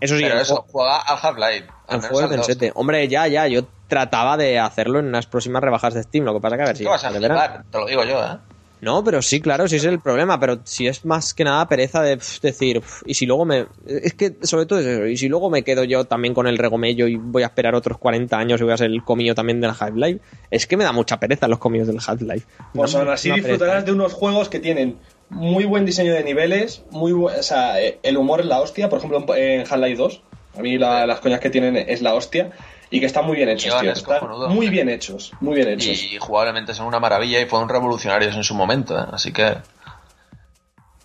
Eso sí, pero eso, juega al Half-Life. al juego del dos. 7. Hombre, ya, ya, yo trataba de hacerlo en unas próximas rebajas de Steam. Lo que pasa que a ver si. ¿Qué vas a flipar? Te lo digo yo, ¿eh? No, pero sí, claro, sí es el problema, pero si es más que nada pereza de decir, y si luego me... Es que sobre todo es eso, y si luego me quedo yo también con el regomello y voy a esperar otros 40 años y voy a ser el comillo también del Half-Life, es que me da mucha pereza los comillos del Half-Life. Pues así una disfrutarás pereza. de unos juegos que tienen muy buen diseño de niveles, muy o sea, eh, el humor es la hostia, por ejemplo en Half-Life 2, a mí la- las coñas que tienen es la hostia y que están muy bien hechos, Guion tío, es están cojonudo. muy bien hechos, muy bien hechos. Y jugablemente son una maravilla y fueron revolucionarios en su momento, ¿eh? Así que.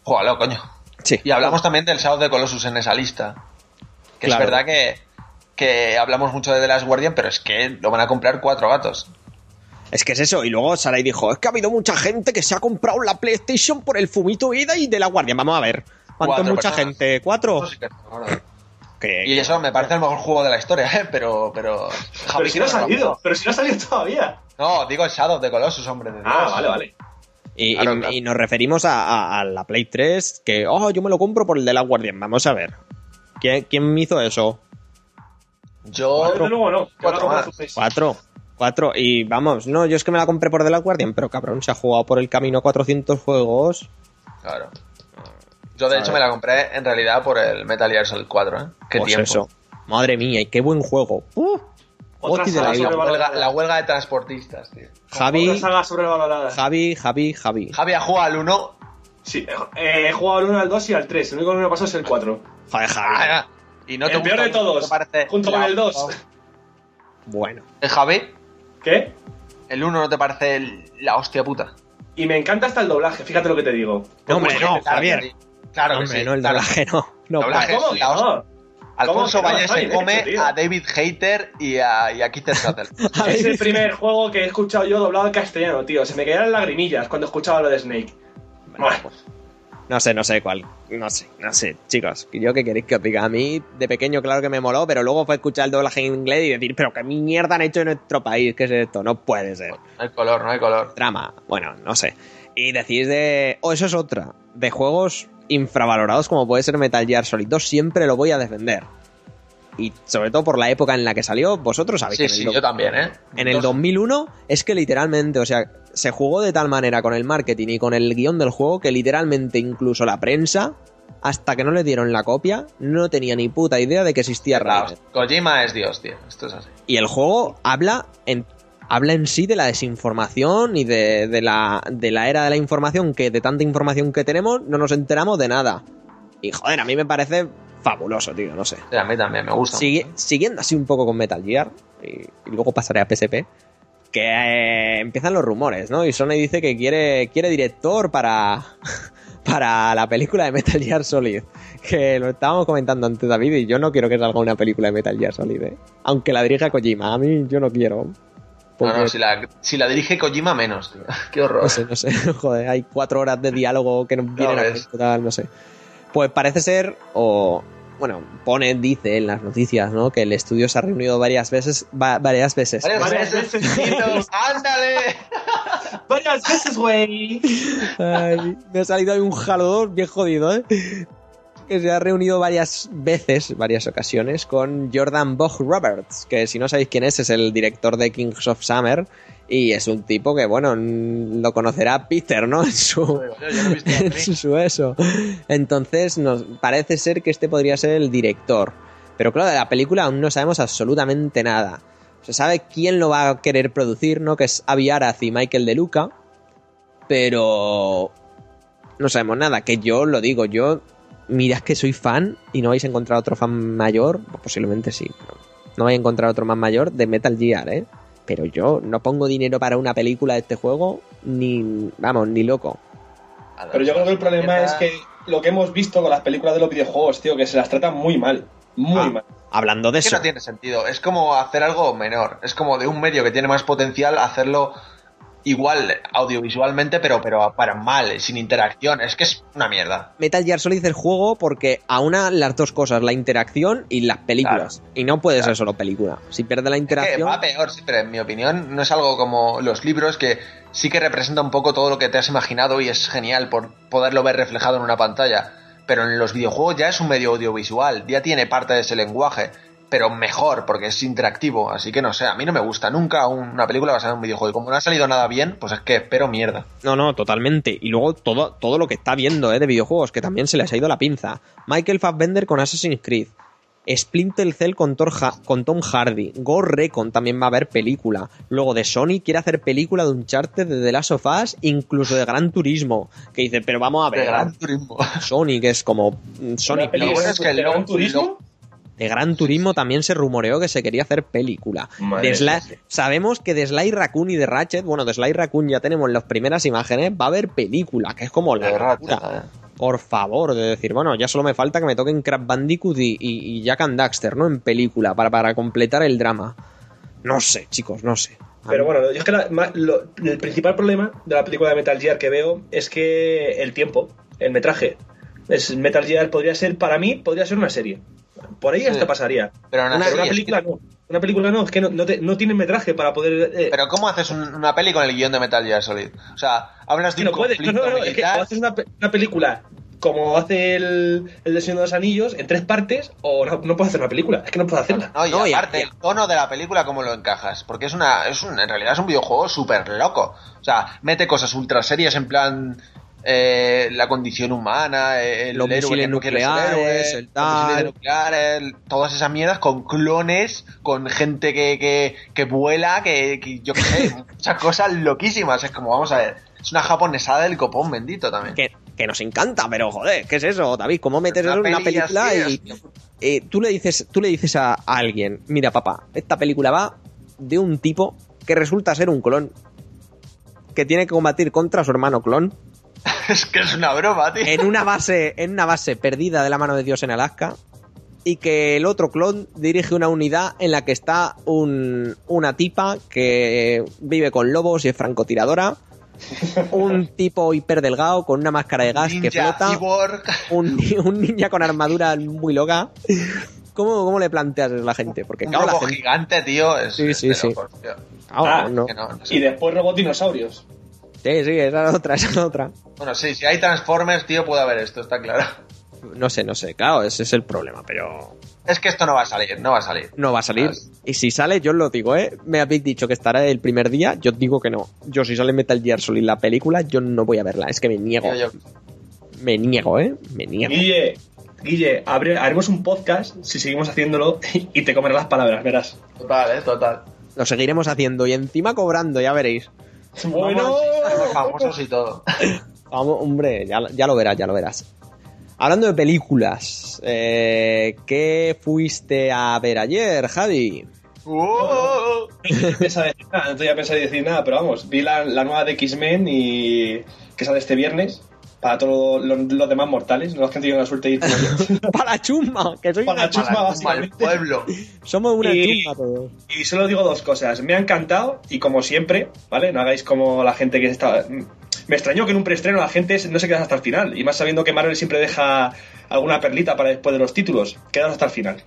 Júgalo, coño. Sí. Y hablamos también del Shadow de Colossus en esa lista. Que Claro. es verdad que, que hablamos mucho de The Last Guardian, pero es que lo van a comprar cuatro gatos. Es que es eso, y luego Sarai dijo, es que ha habido mucha gente que se ha comprado la PlayStation por el fumito ida y de la guardia. Vamos a ver. ¿Cuánto Cuatro es mucha personas. gente? ¿Cuatro? Sí que es verdad. Que- Y eso me parece el mejor juego de la historia, ¿eh? Pero. Pero, pero si no ha salido, pero si no ha salido todavía. No, digo Shadow de Colossus, hombre. de Ah, Dios. vale, vale. Y, Claro, y- claro. y nos referimos a, a- a la Play 3, que, oh, yo me lo compro por el de la Guardian. Vamos a ver. ¿Quién, quién hizo eso? Yo. Desde luego no. Cuatro Cuatro. Cuatro. Y vamos, no, yo es que me la compré por The Last Guardian, pero cabrón, se ha jugado por el camino 400 juegos. Claro. Yo, de hecho, me la compré en realidad por el Metal Gear Solid 4, ¿eh? Qué Pues tiempo. eso. Madre mía, y qué buen juego. Uh, Otra Hostia, de la saga huelga, la huelga de transportistas, tío. Javi, Otra saga sobrevalorada. Javi, Javi, Javi. Javi ha jugado al 1. Sí, eh, he jugado al 1, al 2 y al 3. El único que me ha pasado es el 4. Joder, Javi. Ah, y no te el peor gusta de todos, ¿te junto con el 2. Bueno. ¿Eh, Javi? ¿Qué? ¿El 1 no te parece el- la hostia puta? Y me encanta hasta el doblaje, fíjate lo que te digo. No, hombre, no, Javier. que sí. Claro que Hombre, sí. no, el claro. doblaje no. No, Doblaje. ¿Cómo que la no? Alfonso ¿Cómo que no? Valle Está se bien come hecho, tío. a David Hater y a, y a Keith. <laughs> Es el primer juego que he escuchado yo doblado en castellano, tío. Se me caían lagrimillas cuando escuchaba lo de Snake. Buah. No sé, no sé cuál. No sé, no sé. Chicos, ¿yo qué queréis que os diga? A mí, de pequeño, claro que me moló, pero luego fue escuchar el doblaje en inglés y decir, pero qué mierda han hecho en nuestro país, ¿qué es esto? No puede ser. No hay color, no hay color. Drama, bueno, no sé. Y decís de. O eso es otra. De juegos infravalorados como puede ser Metal Gear Solid 2, siempre lo voy a defender. Y sobre todo por la época en la que salió, vosotros sabéis Sí, que en el sí, yo también, ¿eh? en el Dos- 2001 es que literalmente, o sea, se jugó de tal manera con el marketing y con el guion del juego que literalmente incluso la prensa, hasta que no le dieron la copia, no tenía ni puta idea de que existía Raiden. Kojima es Dios, tío. Esto es así. Y el juego habla en, habla en sí de la desinformación y de, de la, de la era de la información, que de tanta información que tenemos no nos enteramos de nada. Y joder, a mí me parece fabuloso, tío, no sé. Sí, a mí también me gusta. Siguiendo así un poco con Metal Gear, y, y luego pasaré a PSP, que eh, empiezan los rumores, ¿no? Y Sony dice que quiere, quiere director para, <laughs> para la película de Metal Gear Solid. Que lo estábamos comentando antes, David, y yo no quiero que salga una película de Metal Gear Solid, ¿eh? Aunque la dirija Kojima, a mí yo no quiero. No, Porque- no, si la, si la dirige Kojima, menos, tío. <laughs> Qué horror. no sé, no sé, <laughs> joder, hay cuatro horas de diálogo que nos vienen a ves. tal, no sé. Pues parece ser, o bueno, pone, dice en las noticias, ¿no? Que el estudio se ha reunido varias veces, va- varias veces. Varias Varias veces. ¡Ándale! <laughs> Varias veces, güey. Me ha salido ahí un 2 bien jodido, ¿eh? Que se ha reunido varias veces, varias ocasiones, con Jordan Bog Roberts, que si no sabéis quién es, es el director de Kings of Summer. Y es un tipo que, bueno, lo conocerá Peter, ¿no? <laughs> En su, en su eso. Entonces, nos parece ser que este podría ser el director. Pero claro, de la película aún no sabemos absolutamente nada. Se sabe quién lo va a querer producir, ¿no? Que es Avi Arad y Michael De Luca. Pero no sabemos nada. Que yo lo digo, yo mirad que soy fan y no vais a encontrar otro fan mayor. Pues posiblemente sí. pero no vais a encontrar otro más mayor de Metal Gear, ¿eh? Pero yo no pongo dinero para una película de este juego ni, vamos, ni loco. Pero yo creo que el problema es que lo que hemos visto con las películas de los videojuegos, tío, que se las tratan muy mal. Muy Ah, mal. Hablando de Es que eso. no tiene sentido. Es como hacer algo menor. Es como de un medio que tiene más potencial hacerlo igual audiovisualmente, pero, pero para mal, sin interacción. Es que es una mierda. Metal Gear Solid es el juego porque aúna las dos cosas, la interacción y las películas. Y no puede ser solo película. Si pierde la Que interacción... va peor, sí, pero en mi opinión no es algo como los libros que sí que representa un poco todo lo que te has imaginado y es genial por poderlo ver reflejado en una pantalla. Pero en los videojuegos ya es un medio audiovisual, ya tiene parte de ese lenguaje, pero mejor porque es interactivo. Así que no sé, a mí no me gusta nunca una película basada en un videojuego. Y como no ha salido nada bien, pues es que espero mierda. No, no, totalmente. Y luego todo, todo lo que está viendo ¿eh? de videojuegos, que también se les ha ido la pinza. Michael Fassbender con Assassin's Creed. Splinter Cell con, Torja, con Tom Hardy. Ghost Recon también va a haber película. Luego de Sony quiere hacer película de Uncharted, de The Last of Us, incluso de Gran Turismo. Que dice, pero vamos a De ver. gran turismo. Sony, que es como Lo bueno Plus. es que de Gran turismo. De Gran Turismo también se rumoreó que se quería hacer película. De Sly-. Sabemos que de Sly Raccoon y de Ratchet, bueno, de Sly Raccoon ya tenemos las primeras imágenes, va a haber película, que es como la De locura. Ratchet, eh. Por favor, de decir, bueno, ya solo me falta que me toquen Crash Bandicoot y, y, y Jack and Daxter, ¿no? En película, para, para completar el drama. No sé, chicos, no sé. Pero bueno, yo es que la- ma- lo- el principal problema de la película de Metal Gear que veo es que el tiempo, el metraje. Es, Metal Gear podría ser, para mí, podría ser una serie. Por ahí Sí. hasta pasaría. Pero aún Pero una película no. Una película no, es que no, no, te- no tiene metraje para poder. eh, Pero ¿cómo haces un- una peli con el guion de Metal Gear Solid? O sea, hablas de que un no puedes. No, conflicto no, no, es que militar. o haces una, pe- una película como hace el, el de Señor de los Anillos en tres partes, o no, no puedes hacer una película. Es que no puedes hacerla. No, y No, aparte, el tono de la película, ¿cómo lo encajas? Porque es una, es un, en realidad es un videojuego súper loco. O sea, mete cosas ultra serias en plan eh, la condición humana, eh, el Los héroe misiles nucleares, el los tal. misiles nucleares, todas esas mierdas con clones, con gente que, que, que vuela, que, que yo qué sé, <laughs> muchas cosas loquísimas. Es como, vamos a ver, es una japonesada del copón bendito también. que, que nos encanta, pero joder, ¿qué es eso, David? ¿Cómo metes Una eso en una película y, eh, tú le dices, tú le dices a, a alguien, mira papá, esta película va de un tipo que resulta ser un clon que tiene que combatir contra su hermano clon <laughs> Es que es una broma, tío. en una base, en una base perdida de la mano de Dios en Alaska y que el otro clon dirige una unidad en la que está un- una tipa que vive con lobos y es francotiradora, un tipo hiper delgado con una máscara de gas que flota, un, un ninja con armadura muy loca. ¿Cómo, cómo le planteas a la gente? Porque Un claro, la gente... gigante, tío. Es, Sí, sí, sí. locos, tío. Ah, Ah, no. Que no, no sé. Y después robot dinosaurios. Sí, sí, esa es otra, <laughs> esa es otra. Bueno, sí, si hay Transformers, tío, puede haber esto, está claro. No sé, no sé, claro, ese es el problema, pero Es que esto no va a salir, no va a salir. no va a salir. Y si sale, yo os lo digo, ¿eh? Me habéis dicho que estará el primer día, yo os digo que no. Yo si sale Metal Gear Solid la película, yo no voy a verla, es que me niego. Yo- Me niego, ¿eh? Me niego. Guille, Guille, abre- haremos un podcast si seguimos haciéndolo <laughs> y te comerás las palabras, verás. Total, eh, total. Lo seguiremos haciendo y encima cobrando, ya veréis. Bueno, famosos y todo. <laughs> Vamos, hombre, ya, ya lo verás, ya lo verás. Hablando de películas, eh, ¿qué fuiste a ver ayer, Javi? ¡Uh! no pensaba decir nada, no tenía pensado decir nada, pero vamos, vi la, la nueva de X-Men y que sale este viernes para todos los, los demás mortales, no los que han tenido la suerte de ir como. <laughs> Para la chumba, que soy Para una la chusma, Para el básicamente. pueblo. Somos una Y- chumba todos. Y solo digo dos cosas. Me ha encantado y como siempre, ¿vale? No hagáis como la gente que está... Me extrañó que en un preestreno la gente no se quedase hasta el final. Y más sabiendo que Marvel siempre deja alguna perlita para después de los títulos. Quedaos hasta el final.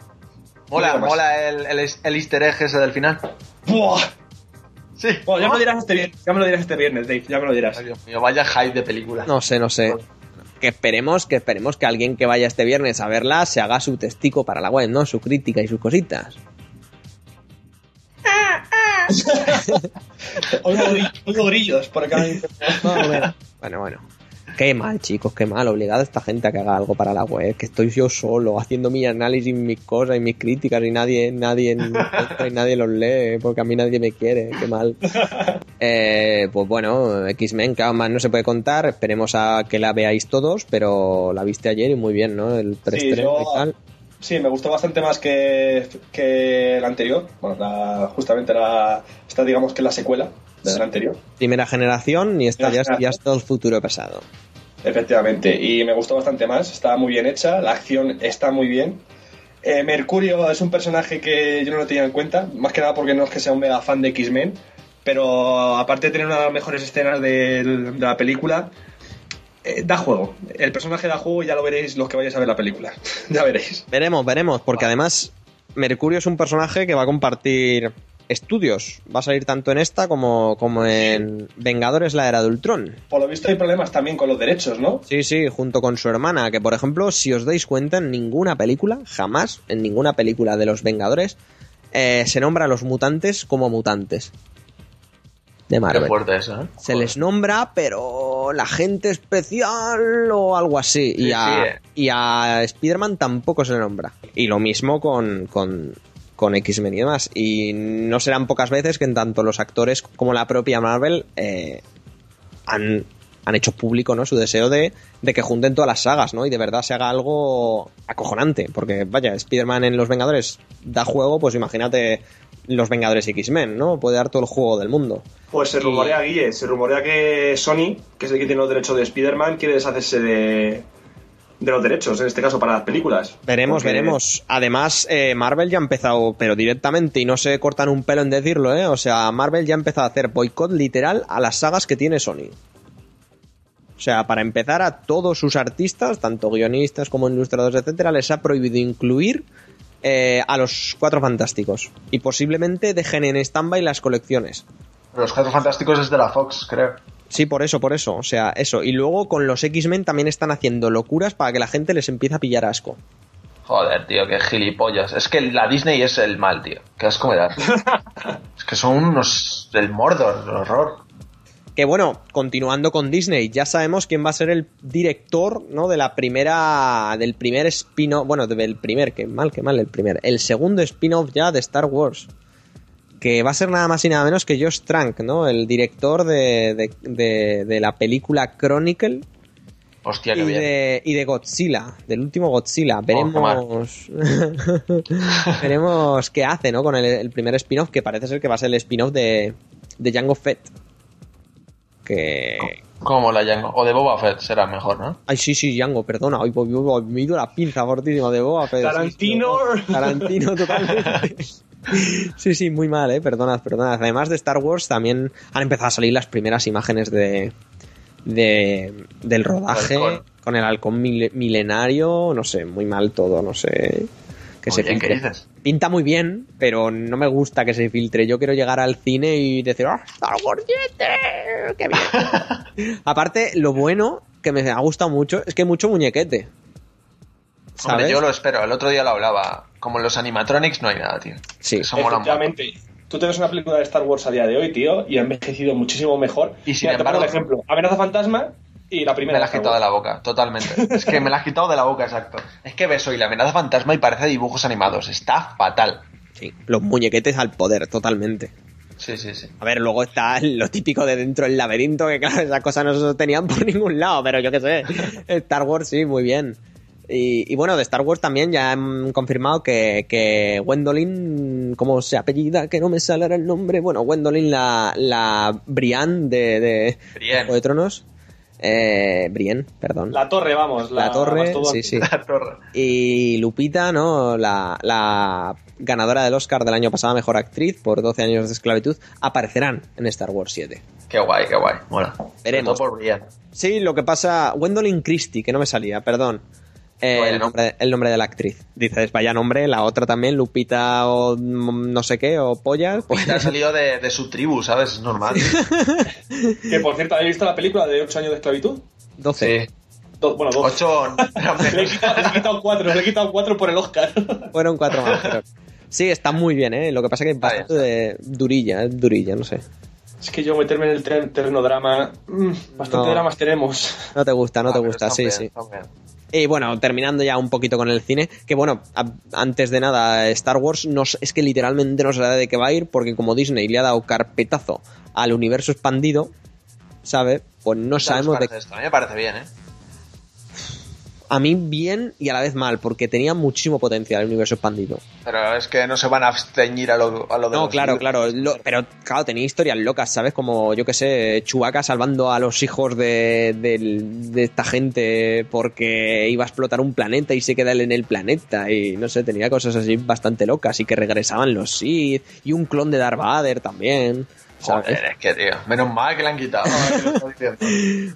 Mola, mola el, el, el easter egg ese del final. ¡Buah! Sí. Bueno, ya me lo dirás este viernes, ya me lo dirás este viernes, Dave, ya me lo dirás. Ay, Dios mío, vaya hype de película. No sé, no sé. Que esperemos, que esperemos que alguien que vaya este viernes a verla se haga su testigo para la web, ¿no? Su crítica y sus cositas. <laughs> Oigo grillos por acá. <laughs> Bueno, bueno. Qué mal, chicos, qué mal. Obligado a esta gente a que haga algo para la web. Que estoy yo solo haciendo mi análisis, mis cosas y mis críticas y nadie, nadie, <laughs> y nadie los lee porque a mí nadie me quiere. Qué mal. <laughs> Eh, pues bueno, X-Men, claro, más no se puede contar. Esperemos a que la veáis todos, pero la viste ayer y muy bien, ¿no? El preestreno yo- y tal. Sí, me gustó bastante más que, que la anterior. Bueno, la- justamente la, esta digamos que es la secuela de la anterior. Primera generación y esta ya, es todo el futuro pasado. Efectivamente, y me gustó bastante más, está muy bien hecha, la acción está muy bien. Eh, Mercurio es un personaje que yo no lo tenía en cuenta, más que nada porque no es que sea un mega fan de X-Men, pero aparte de tener una de las mejores escenas de, la película, eh, da juego. El personaje da juego y ya lo veréis los que vayáis a ver la película. <laughs> ya veréis. Veremos, veremos, porque además Mercurio es un personaje que va a compartir estudios. Va a salir tanto en esta como, como en Vengadores la Era de Ultron. Por lo visto hay problemas también con los derechos, ¿no? Sí, sí, junto con su hermana, que por ejemplo, si os dais cuenta, en ninguna película, jamás, en ninguna película de los Vengadores, eh, se nombra a los mutantes como mutantes. De Marvel. Qué fuerte eso, ¿eh? Se les nombra, pero la gente especial o algo así. Sí, y, a, sí, eh. y a Spider-Man tampoco se le nombra. Y lo mismo con, con, con X-Men y demás. Y no serán pocas veces que en tanto los actores como la propia Marvel eh, han, han hecho público ¿no? su deseo de, de que junten todas las sagas, ¿no? Y de verdad se haga algo acojonante. Porque, vaya, Spider-Man en Los Vengadores da juego, pues imagínate Los Vengadores X-Men, ¿no? Puede dar todo el juego del mundo. Pues se Y- rumorea, Guille, se rumorea que Sony, que es el que tiene los derechos de Spider-Man, quiere deshacerse de, de los derechos, en este caso para las películas. Veremos, Porque- veremos. Además, eh, Marvel ya ha empezado, pero directamente, y no se cortan un pelo en decirlo, ¿eh? O sea, Marvel ya ha empezado a hacer boicot literal a las sagas que tiene Sony. O sea, para empezar, a todos sus artistas, tanto guionistas como ilustradores, etcétera, les ha prohibido incluir eh, a los cuatro fantásticos. Y posiblemente dejen en stand-by las colecciones. Los Cuatro Fantásticos es de la Fox, creo. Sí, por eso, por eso. O sea, eso. Y luego con los X-Men también están haciendo locuras para que la gente les empiece a pillar asco. Joder, tío, qué gilipollas. Es que la Disney es el mal, tío. Qué asco me das. <laughs> es que son unos del Mordor, el horror. Que bueno, continuando con Disney, ya sabemos quién va a ser el director, ¿no? De la primera. Del primer spin-off. Bueno, del primer, que mal, que mal, el primer. El segundo spin-off ya de Star Wars. Que va a ser nada más y nada menos que Josh Trank, ¿no? El director de, de, de- de la película Chronicle Hostia, y de, y de Godzilla, del último Godzilla. Oh, Veremos. <laughs> veremos qué hace, ¿no? Con el, el primer spin-off, que parece ser que va a ser el spin-off de, de Django Fett. Que. Como la Django. O de Boba Fett será mejor, ¿no? Ay, sí, sí, Django, perdona. Ay, voy- voy- voy- me he ido la pinza fortísima de Boba Fett. Tarantino. Sí, sí, Tarantino, <laughs> totalmente. Sí, sí, muy mal, eh. Perdonad, perdonad. Además de Star Wars, también han empezado a salir las primeras imágenes de. de del rodaje Halcón. con el halcón mil- milenario. No sé, muy mal todo, no sé. Que Muy se ¿qué dices? Pinta muy bien, pero no me gusta que se filtre. Yo quiero llegar al cine y decir, ¡ah, Star Wars 7! ¡Qué bien! <laughs> Aparte, lo bueno que me ha gustado mucho es que mucho muñequete. Hombre, ¿Sabes? yo lo espero. El otro día lo hablaba. Como en los animatronics no hay nada, tío. Sí. Eso. Efectivamente. Tú tienes una película de Star Wars a día de hoy, tío, y ha envejecido muchísimo mejor. Y sin Mira, te pongo embargo- un ejemplo. Amenaza Fantasma y la primera. Me la has quitado de la boca, totalmente. Es que me la has quitado de la boca, exacto. Es que ves hoy la amenaza fantasma y parece dibujos animados. Está fatal. Sí, los muñequetes al poder, totalmente. Sí, sí, sí. A ver, luego está lo típico de dentro del laberinto, que claro, esas cosas no se sostenían por <laughs> ningún lado, pero yo qué sé. Star Wars sí, muy bien. Y, y bueno, de Star Wars también ya han confirmado que, que Gwendolyn, ¿cómo se apellida? Que no me sale el nombre. Bueno, Gwendolyn, la, la Brienne de, de Brienne. Juego de Tronos. Eh, Brienne, perdón. La torre, vamos. La torre, sí, sí. La torre. Y Lupita, ¿no? La, la ganadora del Oscar del año pasado, Mejor Actriz, por 12 años de esclavitud, aparecerán en Star Wars 7. Qué guay, qué guay. Mola. Veremos. Todo por Brienne. Sí, lo que pasa... Gwendolyn Christie, que no me salía, perdón. Eh, el, nombre, el nombre de la actriz. Dices, vaya nombre, la otra también, Lupita o mm, no sé qué, o Pollas. Pues, ha salido de, de su tribu, ¿sabes? Es normal. <laughs> Que por cierto, ¿habéis visto la película de 8 años de esclavitud? 12. Sí. Do- bueno, 12. Ocho. <laughs> eran Le he quitado, le he quitado 4, le he quitado 4 por el Oscar. <laughs> Fueron cuatro más. pero- Sí, está muy bien, ¿eh? Lo que pasa que es Está bien, bastante de durilla, es durilla, no sé. Es que yo meterme en el ter- terreno drama. mm, bastante No. dramas tenemos. No te gusta, no Ah, te gusta, sí, bien, sí. están bien. Y bueno, terminando ya un poquito con el cine, que bueno, a- antes de nada, Star Wars es que literalmente no se sabe de qué va a ir, porque como Disney le ha dado carpetazo al universo expandido, ¿sabe? Pues no ¿Qué tal os sabemos de esto? A mí me parece bien, ¿eh? A mí bien y a la vez mal, porque tenía muchísimo potencial el universo expandido. Pero es que no se van a absteñir a lo, a lo de No, los claro, libros. claro. lo- pero claro, tenía historias locas, ¿sabes? Como, yo que sé, Chewbacca salvando a los hijos de, de esta gente porque iba a explotar un planeta y se queda él en el planeta. Y no sé, tenía cosas así bastante locas. Y que regresaban los Sith. Y un clon de Darth Vader también. ¿Sabes? Joder, es que, tío, menos mal que le han quitado. <laughs>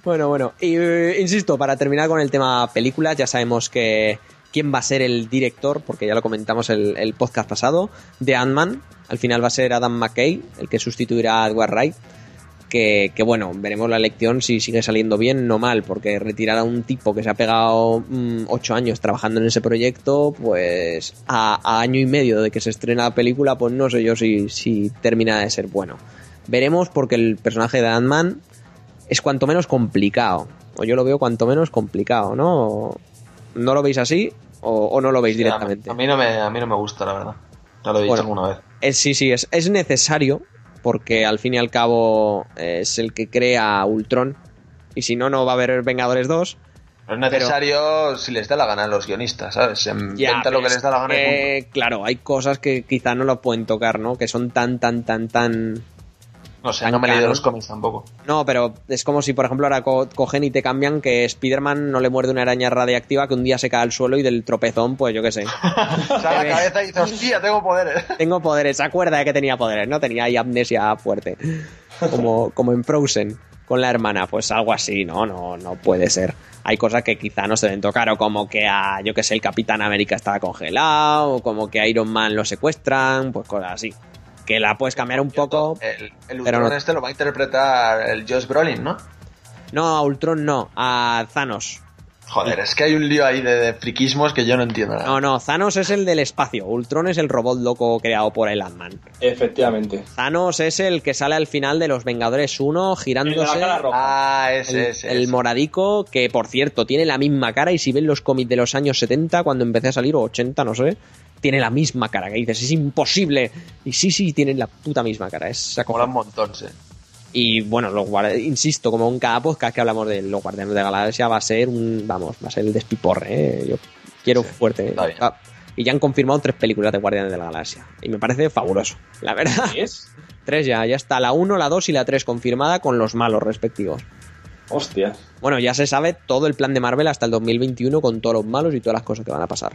Bueno, bueno, y eh, insisto, para terminar con el tema películas, ya sabemos que quién va a ser el director, porque ya lo comentamos el, el podcast pasado, de Ant-Man. Al final va a ser Adam McKay, el que sustituirá a Edward Wright. Que, que, bueno, veremos la elección si sigue saliendo bien, no mal, porque retirar a un tipo que se ha pegado mm, ocho años trabajando en ese proyecto, pues a, a año y medio de que se estrena la película, pues no sé yo si, si termina de ser bueno. Veremos porque el personaje de Ant-Man es cuanto menos complicado. O yo lo veo cuanto menos complicado, ¿no? ¿No lo veis así o, o no lo veis Sí, a- directamente? A, mí no me, a mí no me gusta, la verdad. Ya lo he dicho Bueno. alguna vez. Es- sí, sí, es, es necesario porque al fin y al cabo es el que crea Ultron. Y si no, no va a haber Vengadores 2. No es necesario si les da la gana a los guionistas, ¿sabes? Se pero lo que es les da la gana y punto. que, claro, hay cosas que quizá no lo pueden tocar, ¿no? Que son tan, tan, tan, tan... No sé, no me he leído los cómics tampoco. No, pero es como si, por ejemplo, ahora co- cogen y te cambian que Spider-Man no le muerde una araña radiactiva que un día se cae al suelo y del tropezón, pues yo qué sé. <laughs> Sale la cabeza y dice, hostia, tengo poderes. <laughs> Tengo poderes, se acuerda de que tenía poderes, ¿no? Tenía ahí amnesia fuerte. Como, como en Frozen, con la hermana, pues algo así, ¿no? No, no puede ser. Hay cosas que quizá no se deben tocar, o como que a, yo que sé, el Capitán América estaba congelado, o como que a Iron Man lo secuestran, pues cosas así. Que la puedes cambiar un poco. El, el Pero Ultron no. este lo va a interpretar el Josh Brolin, ¿no? No, a Ultron no, a Thanos. Joder, es que hay un lío ahí de, de friquismos que yo no entiendo nada. No, no, Thanos es el del espacio, Ultron es el robot loco creado por el Ant-Man. Efectivamente. Thanos es el que sale al final de los Vengadores 1 El de girándose. la cara roja. Ah, El, ese, ese. el ese. moradico, que por cierto tiene la misma cara y si ven los cómics de los años 70, cuando empecé a salir, o 80, no sé, tiene la misma cara, que dices, es imposible. Y sí, sí, tiene la puta misma cara, es Mola un montón, sí. Y bueno, los insisto, como en cada podcast que hablamos de los Guardianes de la Galaxia, va a ser un, vamos, va a ser el despiporre, ¿eh? Yo quiero Sí, fuerte. está bien. Ah, y ya han confirmado tres películas de Guardianes de la Galaxia. Y me parece fabuloso, la verdad. ¿Qué es? <laughs> Tres ya, ya está la 1, la 2 y la 3 confirmada con los malos respectivos. Hostia. Bueno, ya se sabe todo el plan de Marvel hasta el 2021 con todos los malos y todas las cosas que van a pasar.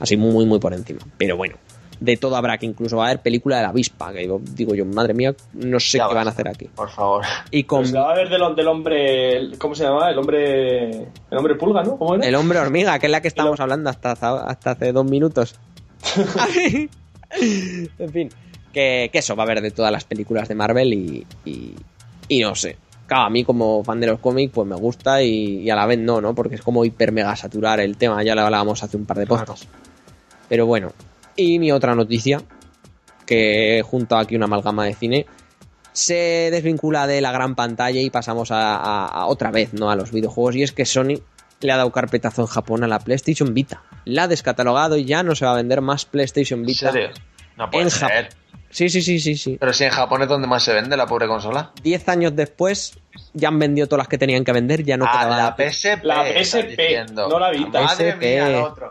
Así muy, muy por encima. Pero bueno, de todo habrá que incluso va a haber película de la avispa. Que digo, digo yo, madre mía, no sé Ya qué van a hacer aquí. Por favor. Y con Pues se va a ver del, del hombre. ¿Cómo se llama? El hombre. El hombre pulga, ¿no? ¿Cómo era? el hombre hormiga, que es la que <laughs> estábamos hablando hasta, hasta hace dos minutos. <laughs> en fin, que, que eso va a haber de todas las películas de Marvel y, y, y no sé. Claro, a mí como fan de los cómics pues me gusta y, y a la vez no, ¿no? Porque es como hiper mega saturar el tema, ya lo hablábamos hace un par de podcasts. Pero bueno, y mi otra noticia, que he juntado aquí una amalgama de cine, se desvincula de la gran pantalla y pasamos a, a- a otra vez, ¿no? A los videojuegos. Y es que Sony le ha dado carpetazo en Japón a la PlayStation Vita. La ha descatalogado y ya no se va a vender más PlayStation ¿En Vita. serio? No puede En ser. Japón. Sí, sí, sí, sí, sí. Pero si en Japón es donde más se vende la pobre consola. Diez años después ya han vendido todas las que tenían que vender, ya no ah, quedaba la PSP. La PSP, no la Vita. Madre PSP. mía, lo otro.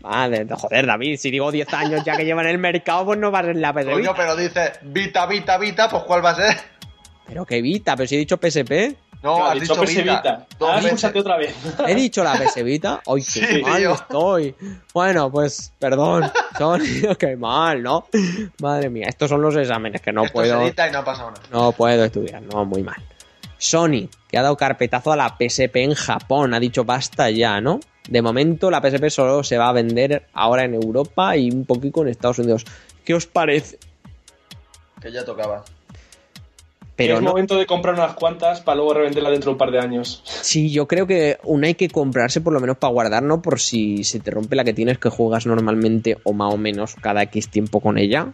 Vale, joder, David, si digo 10 años ya que llevan en el mercado, pues no va a ser la PS Coño, pero dice Vita, Vita, Vita, pues ¿cuál va a ser? Pero que Vita, pero si he dicho PSP. No, Claro, has dicho dicho PS Vita. Veces. escúchate otra vez. He dicho la PS Vita. <laughs> Ay, qué Sí, mal tío. estoy. Bueno, pues perdón. Sony, <laughs> qué mal, ¿no? Madre mía, estos son los exámenes que no Esto puedo. se edita y no ha pasado nada. No puedo estudiar, no, muy mal. Sony, que ha dado carpetazo a la PSP en Japón, ha dicho basta ya, ¿no? De momento la PSP solo se va a vender ahora en Europa y un poquito en Estados Unidos. ¿Qué os parece? Que ya tocaba. Pero es no, momento de comprar unas cuantas para luego revenderla dentro de un par de años. sí, yo creo que una hay que comprarse por lo menos para guardar, ¿no? Por si se te rompe la que tienes que juegas normalmente o más o menos cada X tiempo con ella.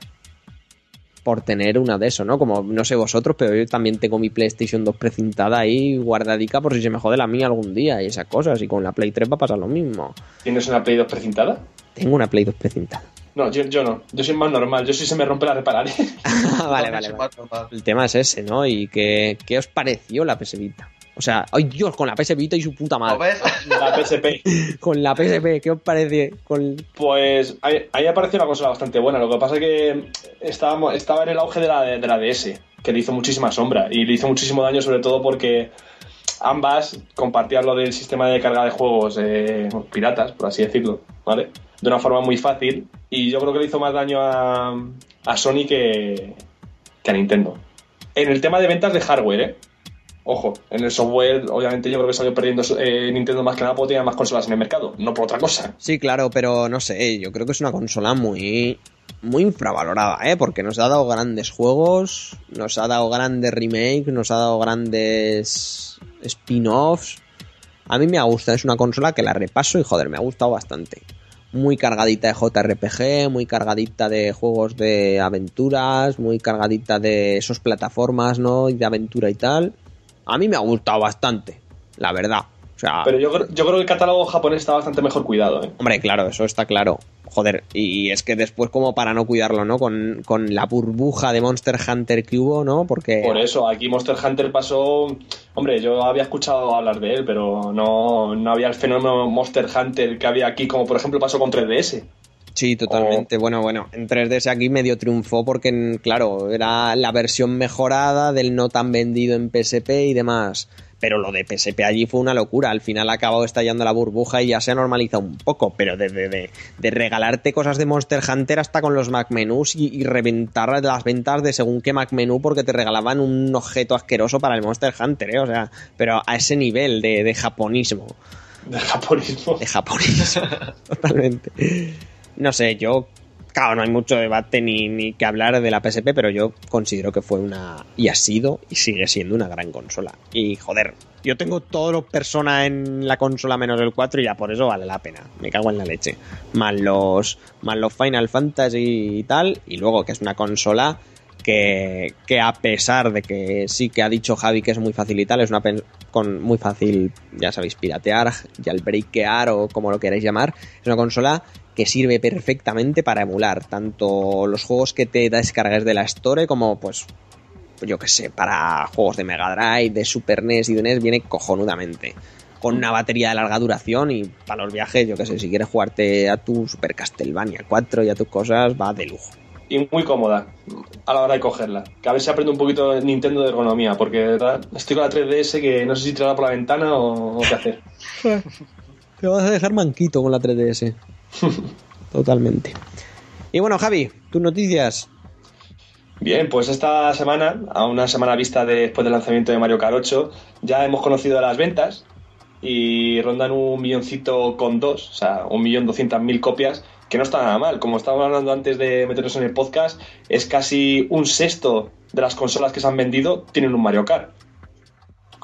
Por tener una de eso, ¿no? Como no sé vosotros, pero yo también tengo mi PlayStation 2 precintada ahí guardadica por si se me jode la mía algún día y esas cosas. Y con la Play 3 va a pasar lo mismo. ¿Tienes una Play 2 precintada? Tengo una Play 2 precintada. No, yo, yo no. Yo soy más normal. Yo si se me rompe la repararé. <laughs> vale, vale, <laughs> vale. El tema es ese, ¿no? ¿Y qué, qué os pareció la PS Vita? O sea, ¡ay Dios! Con la PS Vita y su puta ¿Lo madre. ves? la PSP. <laughs> Con la PSP, ¿qué os parece? Con... Pues ahí, ahí me pareció una consola bastante buena. Lo que pasa es que estábamos, estaba en el auge de la, de la DS, que le hizo muchísima sombra. Y le hizo muchísimo daño sobre todo porque ambas compartían lo del sistema de carga de juegos eh, piratas, por así decirlo, ¿vale? De una forma muy fácil. Y yo creo que le hizo más daño a, a Sony que, que a Nintendo. En el tema de ventas de hardware, ¿eh? Ojo, en el software, obviamente yo creo que salió perdiendo eh, Nintendo más que nada porque tenía más consolas en el mercado, no por otra cosa. Sí, claro, pero no sé, yo creo que es una consola muy muy infravalorada, ¿eh? Porque nos ha dado grandes juegos, nos ha dado grandes remakes, nos ha dado grandes spin-offs. A mí me ha gustado, es una consola que la repaso y joder, me ha gustado bastante. Muy cargadita de JRPG, muy cargadita de juegos de aventuras, muy cargadita de esos plataformas, ¿no? Y de aventura y tal a mí me ha gustado bastante, la verdad. O sea, Pero yo, creo- yo creo que el catálogo japonés está bastante mejor cuidado, ¿eh? hombre, claro, eso está claro. Joder, y es que después como para no cuidarlo, ¿no? Con, con la burbuja de Monster Hunter que hubo, ¿no? Porque... Por eso, aquí Monster Hunter pasó. Hombre, yo había escuchado hablar de él, pero no, no había el fenómeno Monster Hunter que había aquí, como por ejemplo pasó con 3DS. Sí, totalmente. Bueno, bueno, en 3DS aquí medio triunfó porque, claro, era la versión mejorada del no tan vendido en PSP y demás. Pero lo de PSP allí fue una locura. Al final ha acabado estallando la burbuja y ya se ha normalizado un poco. Pero de, de, de- de regalarte cosas de Monster Hunter hasta con los Mac Menús y, y reventar las ventas de según qué Mac Menú porque te regalaban un objeto asqueroso para el Monster Hunter, ¿eh? O sea, pero a ese nivel de, de japonismo Del japonismo. de japonés. <laughs> Totalmente. No sé, yo. Claro, no hay mucho debate ni, ni que hablar de la PSP, pero yo considero que fue una. Y ha sido y sigue siendo una gran consola. Y joder, yo tengo todos los personas en la consola menos el 4 y ya por eso vale la pena. Me cago en la leche. Más los, los Final Fantasy y tal. Y luego que es una consola que, que a pesar de que sí que ha dicho Javi que es muy fácil y tal, es una con muy fácil, ya sabéis, piratear, jailbreakear o como lo queráis llamar, es una consola que sirve perfectamente para emular tanto los juegos que te descargues de la Store como pues yo que sé, para juegos de Mega Drive, de Super NES y de NES viene cojonudamente. Con una batería de larga duración y para los viajes, yo que sé, si quieres jugarte a tu Super Castlevania 4 y a tus cosas, va de lujo. Y muy cómoda a la hora de cogerla. Que a ver si aprende un poquito Nintendo de ergonomía, porque de verdad estoy con la 3DS que no sé si tirarla por la ventana o, o qué hacer. <laughs> Te vas a dejar manquito con la 3DS. <laughs> Totalmente. Y bueno, Javi, tus noticias. Bien, pues esta semana, a una semana vista de- después del lanzamiento de Mario Kart 8, ya hemos conocido las ventas y rondan un milloncito con dos, o sea, un millón doscientas mil copias, que no está nada mal. Como estábamos hablando antes de meternos en el podcast, es casi un sexto de las consolas que se han vendido tienen un Mario Kart.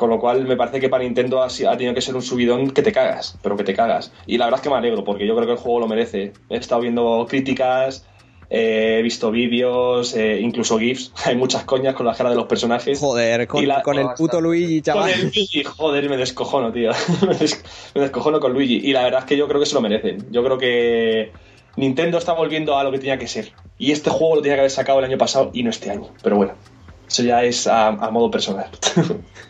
Con lo cual me parece que para Nintendo ha, tenido que ser un subidón que te cagas, pero que te cagas. Y la verdad es que me alegro, porque yo creo que el juego lo merece. He estado viendo críticas, eh, he visto vídeos, eh, incluso GIFs. <laughs> Hay muchas coñas con la cara de los personajes. Joder, con, la- con el puto Luigi, Con chaval. el Luigi, joder, me descojono, tío. <laughs> me, des- me descojono con Luigi. Y la verdad es que yo creo que se lo merecen. Yo creo que Nintendo está volviendo a lo que tenía que ser. Y este juego lo tenía que haber sacado el año pasado y no este año. Pero bueno, eso ya es a, a modo personal. <laughs>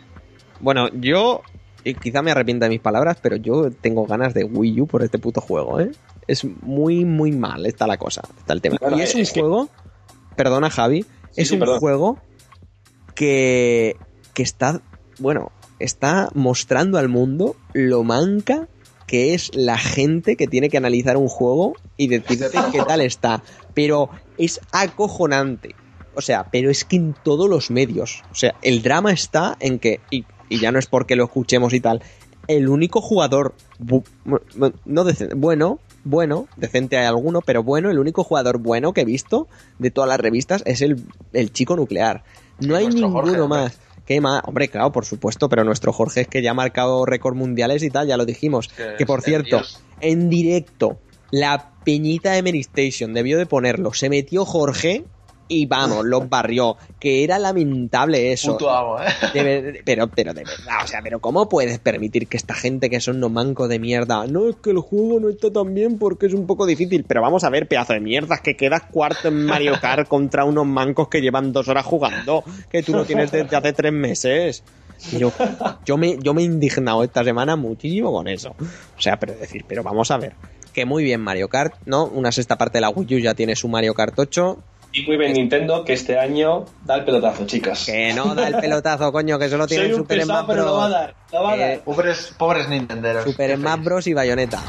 Bueno, yo y quizá me arrepienta de mis palabras, pero yo tengo ganas de Wii U por este puto juego, ¿eh? Es muy, muy mal, está la cosa, está el tema. Y es un es que- juego, perdona Javi, es sí, un perdón. juego que, que está, bueno, está mostrando al mundo lo manca que es la gente que tiene que analizar un juego y decirte qué tal está. Pero es acojonante. O sea, pero es que en todos los medios. O sea, el drama está en que, y, y ya no es porque lo escuchemos y tal, el único jugador, no bueno, bueno, decente hay alguno, pero bueno, el único jugador bueno que he visto de todas las revistas es el, el chico nuclear. No hay ninguno Jorge, más. ¿Qué más? Hombre, claro, por supuesto, pero nuestro Jorge es que ya ha marcado récord mundiales y tal, ya lo dijimos. Que Que, por cierto, dios. en directo, la peñita de Mary Station debió de ponerlo. Se metió Jorge y vamos, los barrió. Que era lamentable eso. Puto amo, ¿eh? De ver- pero, pero de verdad, o sea, pero ¿cómo puedes permitir que esta gente que son unos mancos de mierda? No, es que el juego no está tan bien porque es un poco difícil. Pero vamos a ver, pedazo de mierdas, que quedas cuarto en Mario Kart contra unos mancos que llevan dos horas jugando, que tú no tienes desde hace tres meses. Y Yo, yo, me, yo me he indignado esta semana muchísimo con eso. O sea, pero decir, pero vamos a ver. Que muy bien Mario Kart, ¿no? Una sexta parte de la Wii U ya tiene su Mario Kart 8. Y muy bien Nintendo, que este año da el pelotazo, chicas. Que no da el pelotazo, coño, que solo tiene Soy un Super pesado, Smash pero lo va a Bros. dar. Lo va a Eh, dar. Pobres, pobres Nintenderos. Super Smash. Bros. y Bayonetta.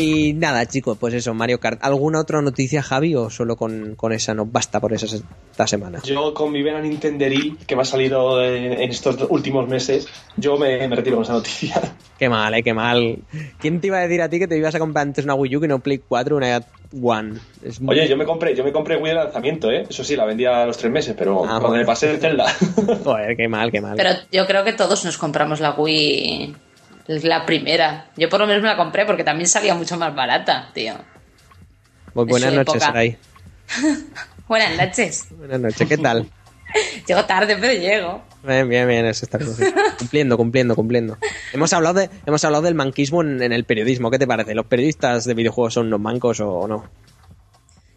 Y nada, chicos, pues eso, Mario Kart. ¿Alguna otra noticia, Javi, o solo con, con esa no basta por esa esta semana? Yo con mi vena Nintenderil, que me ha salido en, en estos últimos meses, yo me, me retiro con esa noticia. <laughs> Qué mal, eh, qué mal. ¿Quién te iba a decir a ti que te ibas a comprar antes una Wii U que no Play 4 una One? Es muy- Oye, yo me compré, yo me compré Wii de lanzamiento, ¿eh? Eso sí, la vendía a los tres meses, pero Ah, cuando me pasé el Zelda. <laughs> Joder, qué mal, qué mal. Pero yo creo que todos nos compramos la Wii la primera. Yo por lo menos me la compré porque también salía mucho más barata, tío. Pues buenas noches. Sarai. <laughs> Buenas noches. Buenas noches, ¿qué tal? <laughs> Llego tarde, pero llego. Bien, bien, bien, eso está. Cumpliendo, cumpliendo, cumpliendo. Hemos hablado, de, hemos hablado del manquismo en, en el periodismo. ¿Qué te parece? ¿Los periodistas de videojuegos son unos mancos o, o no?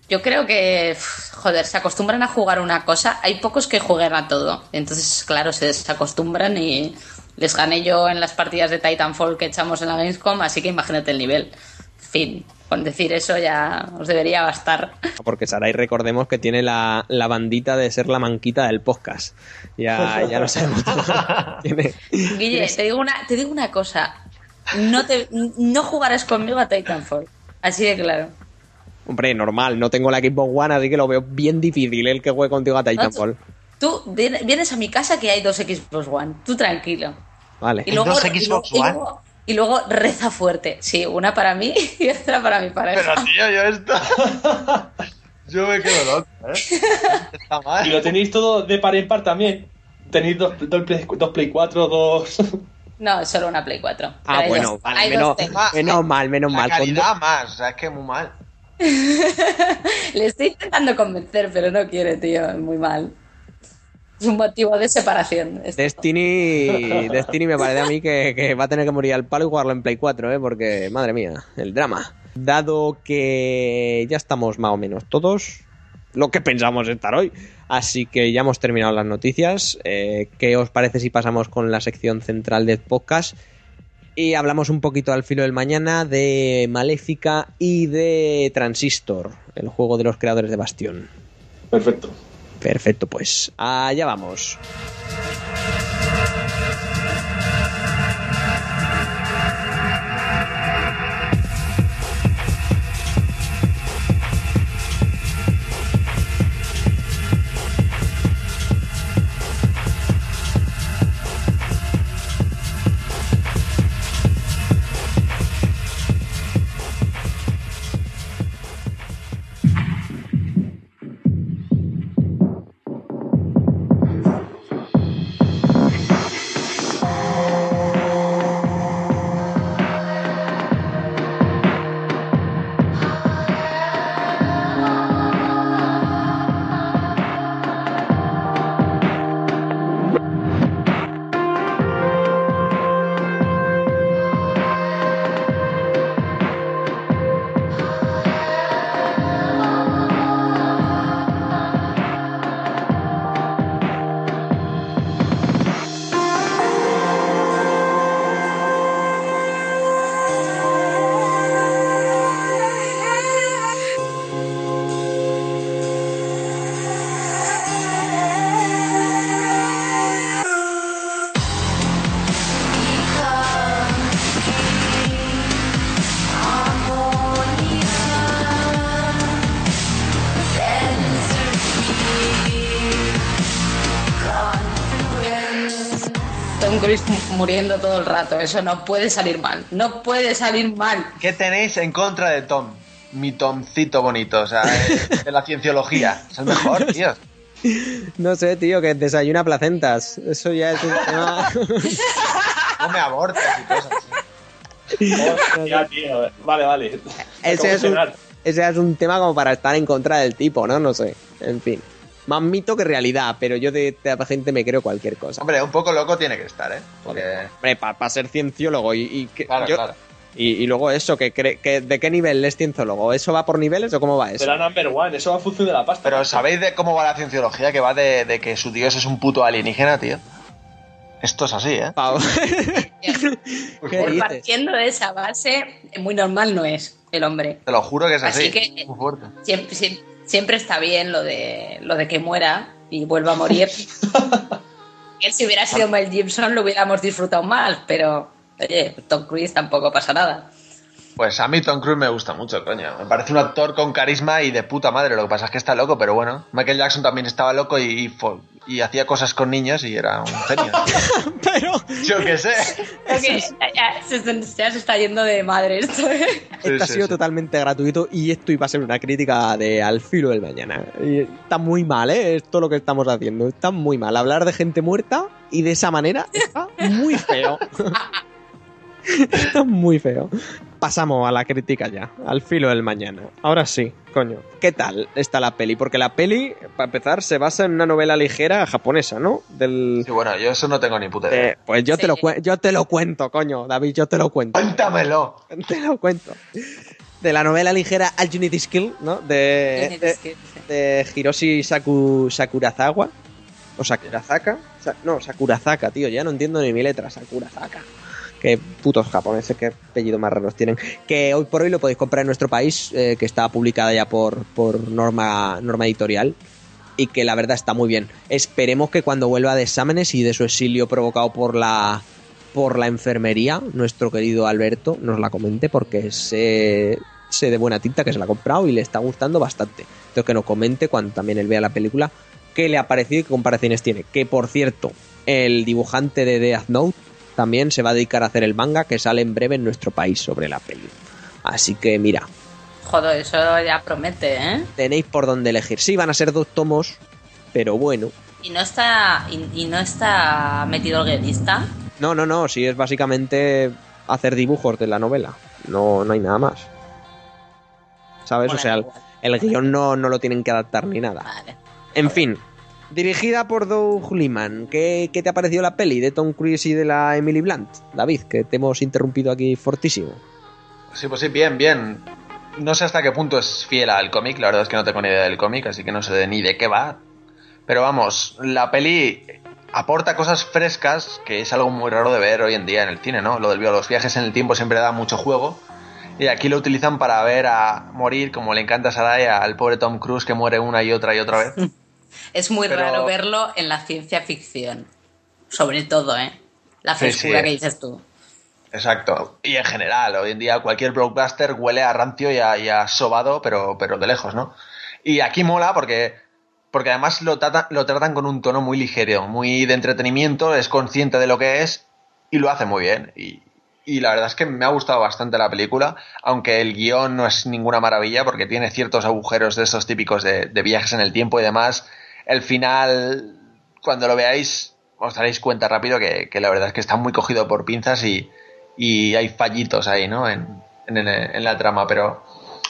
Yo creo que, joder, se acostumbran a jugar una cosa. Hay pocos que jueguen a todo. Entonces, claro, se desacostumbran y les gané yo en las partidas de Titanfall que echamos en la Gamescom, así que imagínate el nivel. Fin. Con decir eso ya os debería bastar. Porque Sarai, recordemos que tiene la, la bandita de ser la manquita del podcast. Ya, <laughs> ya lo sabemos. Tiene- Guille, te digo una, te digo una cosa. No, te, no jugarás conmigo a Titanfall. Así de claro. Hombre, normal, no tengo la Xbox One, así que lo veo bien difícil el que juegue contigo a Titanfall. Tú vienes vienes a mi casa que hay dos Xbox One. Tú tranquilo. Vale. Y luego, dos y luego- y One? luego- y luego reza fuerte. Sí, una para mí <laughs> y otra para mi pareja. Pero tío, yo esto. <laughs> yo me quedo loco, ¿eh? Está y mal. lo tenéis todo de par en par también. Tenéis dos, dos, Play, dos Play 4, dos... No, solo una Play 4. Ah, Pero bueno, dos- vale, hay menos, menos mal, menos La mal. Con calidad más, o sea, es que muy mal. <laughs> Le estoy intentando convencer, pero no quiere, tío. Es muy mal. Es un motivo de separación. esto. Destiny, <laughs> Destiny me parece a mí que, que va a tener que morir al palo y jugarlo en Play 4, ¿eh? porque madre mía, el drama. Dado que ya estamos más o menos todos lo que pensamos estar hoy, así que ya hemos terminado las noticias. Eh, ¿Qué os parece si pasamos con la sección central del podcast? Y hablamos un poquito al filo del mañana de Maléfica y de Transistor, el juego de los creadores de Bastión. Perfecto. Perfecto, pues allá vamos. Eso no puede salir mal. No puede salir mal. ¿Qué tenéis en contra de Tom? Mi Tomcito bonito, o sea, de, la cienciología. Es el mejor, tío. No sé, tío, que desayuna placentas. Eso ya es un tema. No me abortes y cosas así. ya, tío. Vale, vale. ese, es un, ese es un tema como para estar en contra del tipo, ¿no? No sé. En fin. Más mito que realidad, pero yo de esta gente me creo cualquier cosa. Hombre, un poco loco tiene que estar, ¿eh? Porque... Hombre, para ser cienciólogo y, y que Claro, yo- claro. Y, y luego eso, que, cree- que ¿de qué nivel es cienciólogo? ¿Eso va por niveles o cómo va eso? Será number one. Eso va a función de la pasta. Pero ¿sabéis de cómo va la cienciología? Que va de, de que su dios es un puto alienígena, tío. Esto es así, ¿eh? Pau. <laughs> ¿Qué Pues dices? partiendo de esa base, muy normal no es el hombre. Te lo juro que es así. Así que- Muy fuerte. Siempre, siem- siempre está bien lo de, lo de que muera y vuelva a morir. <laughs> Él si hubiera sido Mel Gibson lo hubiéramos disfrutado más, pero oye, Tom Cruise tampoco pasa nada. Pues a mí Tom Cruise me gusta mucho, coño. Me parece un actor con carisma y de puta madre. Lo que pasa es que está loco, pero bueno. Michael Jackson también estaba loco y, y, hacía cosas con niños y era un genio. <laughs> pero. Yo qué sé. Okay, se, se, está yendo de madre esto. ¿eh? esto ha sido totalmente gratuito y esto iba a ser una crítica de al filo del mañana. Y está muy mal, ¿eh? Esto lo que estamos haciendo. Está muy mal. Hablar de gente muerta y de esa manera está muy feo. <laughs> Está muy feo. Pasamos a la crítica ya, al filo del mañana. Ahora sí, coño. ¿Qué tal está la peli? Porque la peli, para empezar, se basa en una novela ligera japonesa, ¿no? Del... Sí, bueno, yo eso no tengo ni puta idea. pues yo, te lo yo te lo cuento, coño, David, yo te lo cuento. Cuéntamelo. <laughs> Te lo cuento. De la novela ligera Al Unity Skill, ¿no? De, de, Hiroshi Saku, Sakurazawa. O Sakurazaka. no, Sakurazaka, tío, ya no entiendo ni mi letra. Sakurazaka qué putos japoneses, qué apellido más raros tienen. Que hoy por hoy lo podéis comprar en nuestro país, eh, que está publicada ya por, por norma, norma editorial y que la verdad está muy bien. Esperemos que cuando vuelva de exámenes y de su exilio provocado por la por la enfermería, nuestro querido Alberto nos la comente porque sé, sé de buena tinta que se la ha comprado y le está gustando bastante. Entonces que nos comente cuando también él vea la película qué le ha parecido y qué comparaciones tiene. Que por cierto, el dibujante de Death Note también se va a dedicar a hacer el manga que sale en breve en nuestro país sobre la peli. Así que mira. Joder, eso ya promete, ¿eh? Tenéis por dónde elegir. Sí, van a ser dos tomos, pero bueno. ¿Y no está, y, no está metido el guionista? No, no, no. Sí, es básicamente hacer dibujos de la novela. No, no hay nada más. ¿Sabes? o sea, el, guion no, no, lo tienen que adaptar ni nada. Vale. En fin, Dirigida por Doug Liman. ¿Qué, te ha parecido la peli de Tom Cruise y de la Emily Blunt? David, que te hemos interrumpido aquí fortísimo. Sí, pues sí, bien, bien. No sé hasta qué punto es fiel al cómic, la verdad es que no tengo ni idea del cómic, así que no sé ni de qué va. Pero vamos, la peli aporta cosas frescas, que es algo muy raro de ver hoy en día en el cine, ¿no? Lo del los viajes en el tiempo siempre da mucho juego. Y aquí lo utilizan para ver a morir, como le encanta a Sarai, al pobre Tom Cruise que muere una y otra y otra vez. <laughs> Es muy raro verlo en la ciencia ficción. Sobre todo, ¿eh? La frescura que dices tú. Exacto. Y en general, hoy en día cualquier blockbuster huele a rancio y a, sobado, pero, pero de lejos, ¿no? Y aquí mola porque, porque además lo, lo tratan con un tono muy ligero, muy de entretenimiento, es consciente de lo que es y lo hace muy bien. Y, y la verdad es que me ha gustado bastante la película, aunque el guion no es ninguna maravilla porque tiene ciertos agujeros de esos típicos de, de viajes en el tiempo y demás el final, cuando lo veáis, os daréis cuenta rápido que, la verdad es que está muy cogido por pinzas y, hay fallitos ahí, ¿no? En, la trama, pero,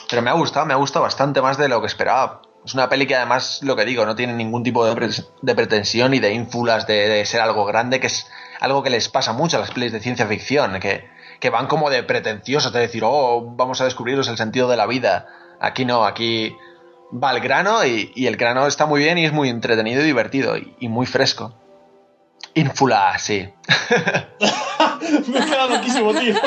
pero me ha gustado, me ha gustado bastante más de lo que esperaba. Es una peli que además, lo que digo, no tiene ningún tipo de, pretensión ni de ínfulas de, ser algo grande, que es algo que les pasa mucho a las pelis de ciencia ficción, que, que van como de pretenciosos, de decir, oh, vamos a descubriros el sentido de la vida. Aquí no, aquí va al grano y, el grano está muy bien y es muy entretenido y divertido y, muy fresco. Infula, sí. <laughs> Me he quedado tío.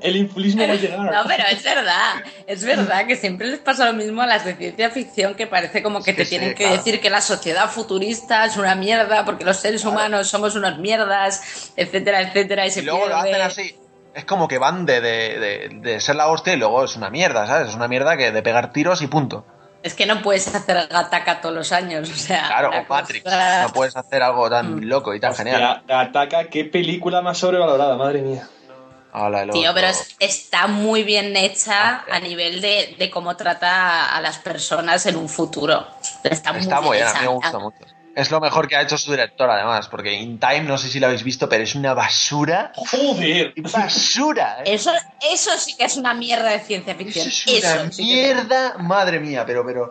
El infulismo va a llegar. No, pero es verdad. Es verdad que siempre les pasa lo mismo a las de ciencia ficción, que parece como que te tienen que decir que la sociedad futurista es una mierda porque los seres humanos somos unas mierdas, etcétera, etcétera. Y, luego lo hacen así es como que van de, de, ser la hostia y luego es una mierda, ¿sabes? Es una mierda que de pegar tiros y punto. Es que no puedes hacer Gataca todos los años, o sea. Claro, o Patrick. No puedes hacer algo tan mm. loco y tan genial. Gataca, qué película más sobrevalorada, madre mía. Tío, pero está muy bien hecha ah, a nivel de, cómo trata a las personas en un futuro. Está, está muy bien, a mí me gusta mucho. Es lo mejor que ha hecho su director, además, porque In Time, no sé si lo habéis visto, pero es una basura. ¡Joder! ¡Basura! ¿eh? Eso, eso sí que es una mierda de ciencia ficción. Eso es una mierda, madre mía, pero, pero.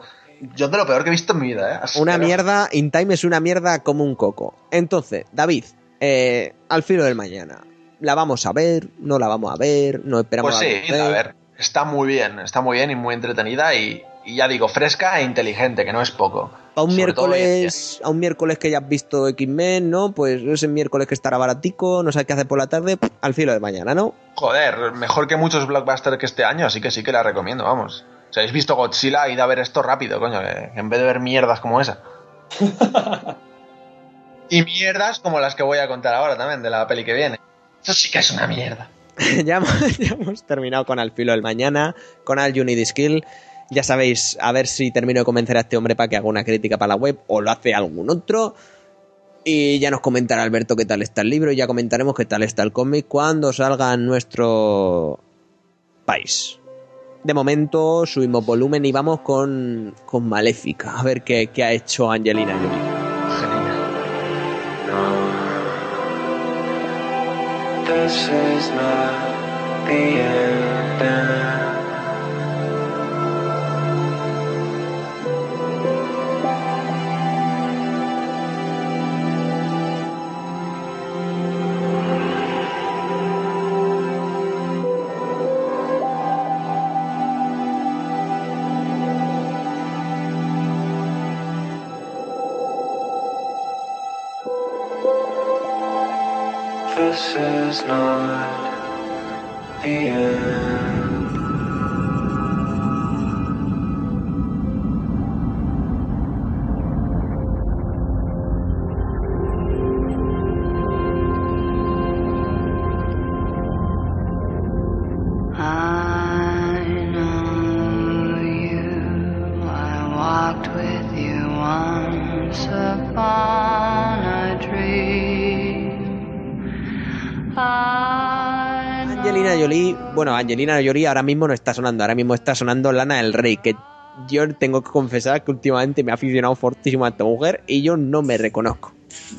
Yo de lo peor que he visto en mi vida, ¿eh? una mierda, In Time es una mierda como un coco. Entonces, David, eh, al filo del mañana. ¿La vamos a ver? ¿No la vamos a ver? ¿No esperamos pues sí, a ver? Está muy bien, está muy bien y muy entretenida y, y ya digo, fresca e inteligente, que no es poco. A un miércoles, a un miércoles que ya has visto X-Men, ¿no? Pues ese miércoles que estará baratico, no sé qué hacer por la tarde, al filo de mañana, ¿no? Joder, mejor que muchos blockbusters que este año, así que sí que la recomiendo, vamos. Si habéis visto Godzilla, id a ver esto rápido, coño, en vez de ver mierdas como esa. <laughs> y mierdas como las que voy a contar ahora también, de la peli que viene. Eso sí que es una mierda. <laughs> ya, hemos, ya hemos terminado con Al filo del mañana, con Al Unity Skill. Ya sabéis, a ver si termino de convencer a este hombre para que haga una crítica para la web o lo hace algún otro. Y ya nos comentará Alberto qué tal está el libro y ya comentaremos qué tal está el cómic cuando salga en nuestro país. De momento subimos volumen y vamos con, con Maléfica, a ver qué, qué ha hecho Angelina Jolie. This. This is not the end. Bueno, Angelina Jolie ahora mismo no está sonando, ahora mismo está sonando Lana del Rey, que yo tengo que confesar que últimamente me ha aficionado fortísimo a esta mujer y yo no me reconozco.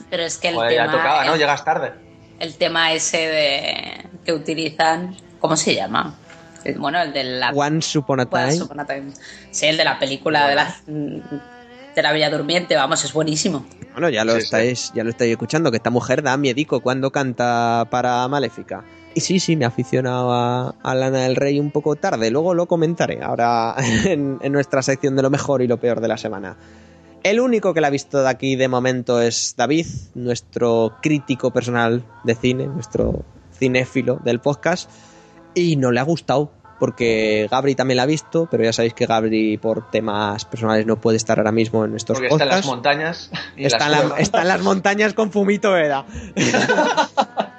Pero es que el Joder, ya tema. tocaba, ¿no? el- Llegas tarde. el tema ese de que utilizan ¿cómo se llama? El- bueno el de la Once Upon a Once Time. Upon a Time. sí el de la película de la de la Bella Durmiente vamos es buenísimo Bueno, ya lo Sí, sí. estáis, ya lo estáis escuchando, que esta mujer da miedico cuando canta para Maléfica. Y sí, sí, me ha aficionado a, Lana del Rey un poco tarde, luego lo comentaré ahora <laughs> en, en nuestra sección de lo mejor y lo peor de la semana. El único que la ha visto de aquí de momento es David, nuestro crítico personal de cine, nuestro cinéfilo del podcast, y no le ha gustado, porque Gabri también la ha visto, pero ya sabéis que Gabri por temas personales no puede estar ahora mismo en estos Porque está en las podcasts. montañas. y en Está en, las la- cuevas. está en las montañas con Fumito Eda. <laughs> <laughs>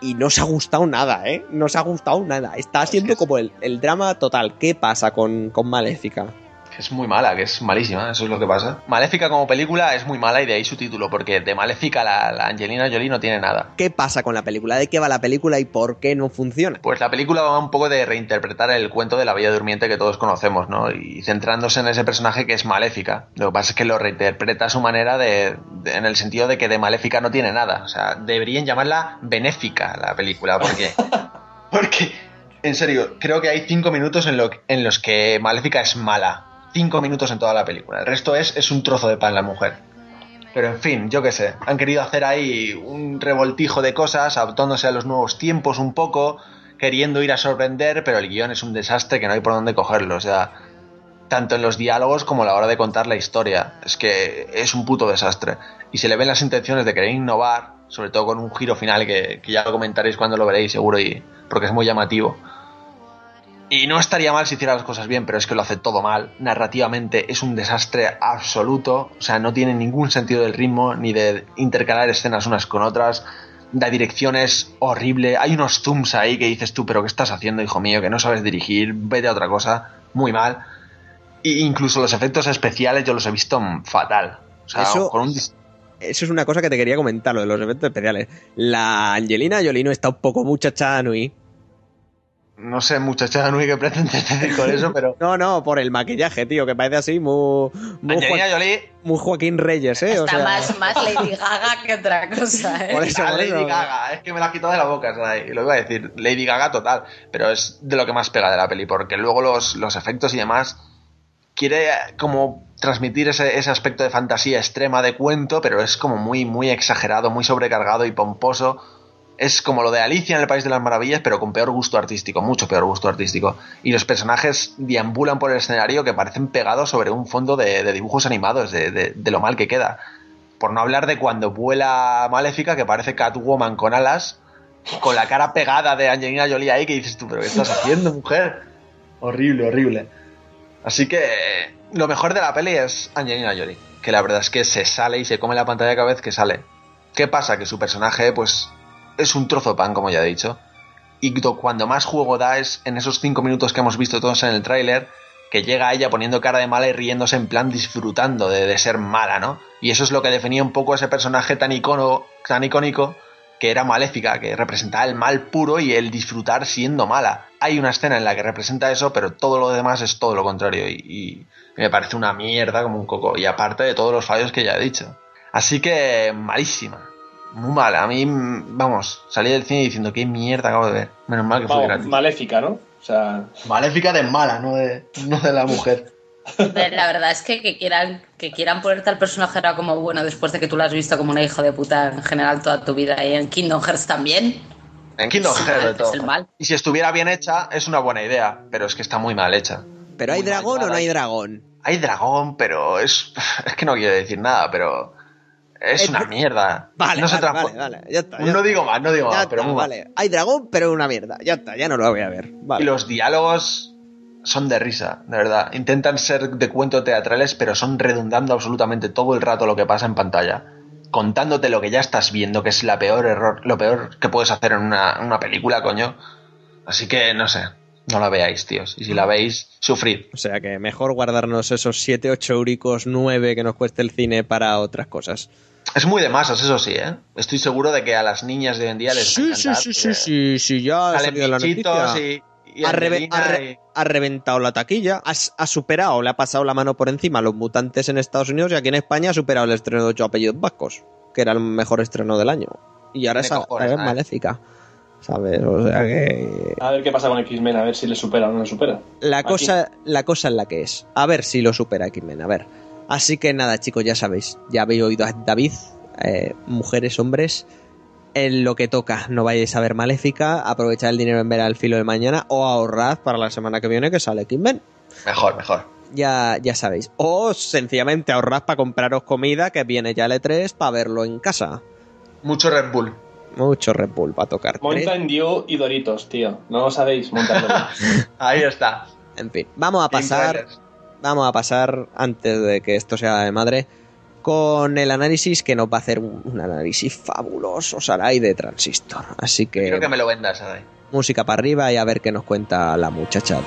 y no se ha gustado nada, ¿eh? No se ha gustado nada. Está siendo como el, el drama total. ¿Qué pasa con, con Maléfica? Es muy mala, que es malísima, eso es lo que pasa. Maléfica como película es muy mala y de ahí su título, porque de Maléfica la, la Angelina Jolie no tiene nada. ¿Qué pasa con la película? ¿De qué va la película y por qué no funciona? Pues la película va un poco de reinterpretar el cuento de la Bella Durmiente que todos conocemos, ¿no? Y centrándose en ese personaje que es Maléfica. Lo que pasa es que lo reinterpreta a su manera de, de- en el sentido de que de Maléfica no tiene nada. O sea, deberían llamarla Benéfica la película, porque... <laughs> porque, en serio, creo que hay cinco minutos en, lo, en los que Maléfica es mala. Cinco minutos en toda la película. El resto es, es un trozo de pan la mujer. Pero en fin, yo qué sé, han querido hacer ahí un revoltijo de cosas, adaptándose a los nuevos tiempos un poco, queriendo ir a sorprender, pero el guion es un desastre que no hay por dónde cogerlo, o sea, tanto en los diálogos como a la hora de contar la historia, es que es un puto desastre. Y se le ven las intenciones de querer innovar, sobre todo con un giro final que, que ya lo comentaréis cuando lo veréis seguro, y porque es muy llamativo. Y no estaría mal si hiciera las cosas bien, pero es que lo hace todo mal. Narrativamente es un desastre absoluto. O sea, no tiene ningún sentido del ritmo ni de intercalar escenas unas con otras. La dirección es horrible. Hay unos zooms ahí que dices tú, pero ¿qué estás haciendo, hijo mío? Que no sabes dirigir, vete a otra cosa. Muy mal. E incluso los efectos especiales yo los he visto fatal. O sea, Eso- con un Eso es una cosa que te quería comentar, lo de los efectos especiales. La Angelina Jolie no está un poco muchacha Nui. No sé, muchacha Nui, que pretendes decir con eso, pero... <laughs> No, no, por el maquillaje, tío, que parece así muy, muy, Angelina Joa- Jolie muy Joaquín Reyes, ¿eh? O está sea, más, más <laughs> Lady Gaga que otra cosa ¿eh? Por eso, Ah, Lady. Gaga, es que me la has quitado de la boca, ¿sabes? Y lo iba a decir, Lady Gaga total, pero es de lo que más pega de la peli, porque luego los, los efectos y demás quiere como transmitir ese, ese aspecto de fantasía extrema de cuento, pero es como muy, muy exagerado, muy sobrecargado y pomposo. Es como lo de Alicia en el País de las Maravillas, pero con peor gusto artístico, mucho peor gusto artístico. Y los personajes deambulan por el escenario que parecen pegados sobre un fondo de, de dibujos animados, de- de- de lo mal que queda. Por no hablar de cuando vuela Maléfica, que parece Catwoman con alas, con la cara pegada de Angelina Jolie ahí, que dices tú, pero ¿qué estás haciendo, mujer? Horrible, horrible. Así que lo mejor de la peli es Angelina Jolie, que la verdad es que se sale y se come la pantalla cada vez que sale. ¿Qué pasa? Que su personaje, pues, es un trozo de pan, como ya he dicho. y do- cuando más juego da es en esos cinco minutos que hemos visto todos en el tráiler, que llega ella poniendo cara de mala y riéndose en plan disfrutando de, de ser mala, ¿no? Y eso es lo que definía un poco ese personaje tan, icono, tan icónico que era maléfica, que representaba el mal puro y el disfrutar siendo mala. Hay una escena en la que representa eso, pero todo lo demás es todo lo contrario y me parece una mierda como un coco. Y aparte de todos los fallos que ya he dicho. Así que malísima. Muy mala. A mí, mm, vamos, salí del cine diciendo qué mierda acabo de ver. Menos mal que fue Vamos, gratis. maléfica, ¿no? O sea, Maléfica de mala, no de, no de la mujer. La verdad es que, que quieran que quieran ponerte al personaje ahora como bueno después de que tú lo has visto como una hija de puta en general toda tu vida y en Kingdom Hearts también. En Kingdom Sí, Hearts de es todo. el mal. Y si estuviera bien hecha, es una buena idea, pero es que está muy mal hecha. ¿Pero hay Muy dragón o no hay dragón? Hay dragón, pero es. Es que no quiero decir nada, pero. Es Eh, una mierda. Vale, no se vale, vale, vale, ya está. ya No está. digo más, no digo Ya más, pero mal. vale. Hay dragón, pero una mierda. Ya está, ya no lo voy a ver. Vale. Y los diálogos son de risa, de verdad. Intentan ser de cuento teatrales, pero son redundando absolutamente todo el rato lo que pasa en pantalla. Contándote lo que ya estás viendo, que es la peor error, lo peor que puedes hacer en una, una película, coño. Así que no sé, no la veáis, tíos. Y si la veis, sufrid. O sea que mejor guardarnos esos 7, 8 euricos, 9 que nos cueste el cine para otras cosas. Es muy de masas, eso sí, ¿eh? Estoy seguro de que a las niñas de hoy en día les Sí, va a sí, encantar, sí, sí, sí, sí, ya ha salido la noticia. y, y ha, reve- Angelina ha re- y- ha reventado la taquilla, ha, superado, le ha pasado la mano por encima a los mutantes en Estados Unidos y aquí en España ha superado el estreno de ocho apellidos vascos, que era el mejor estreno del año. Y ahora De es, maléfica. ¿Sabes? O sea que. a ver qué pasa con X-Men, a ver si le supera o no le supera. La Aquí. cosa, la cosa es la que es. A ver si lo supera X-Men, a ver. Así que nada, chicos, ya sabéis. Ya habéis oído a David, eh, mujeres, hombres. En lo que toca, no vayáis a ver Maléfica, aprovechad el dinero en ver al filo de mañana o ahorrad para la semana que viene que sale X-Men. Mejor, mejor. Ya, ya sabéis. O sencillamente ahorrad para compraros comida que viene ya el E3 para verlo en casa. Mucho Red Bull. Mucho Red Bull para tocar. Mountain Dew y Doritos, tío. No lo sabéis, Mountain Dew. <laughs> Ahí está. En fin, vamos a pasar. Vamos a pasar, antes de que esto sea de madre, con el análisis que nos va a hacer un, un análisis fabuloso, Sarai, de Transistor. Así que, Quiero que me lo vendas, Adai. música para arriba y a ver qué nos cuenta la muchacha.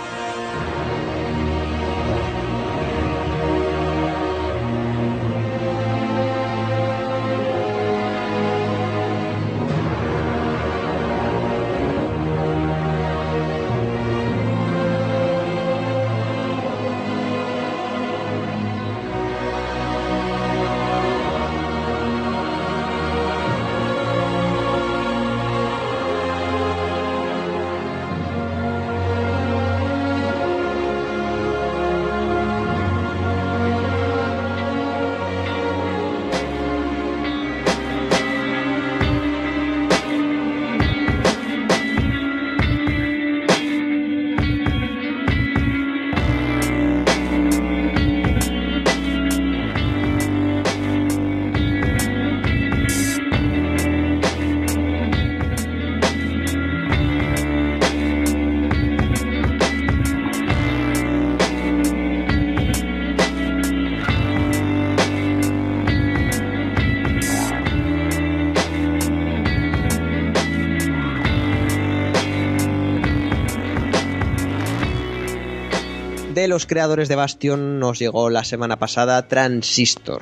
Los creadores de Bastion nos llegó la semana pasada Transistor,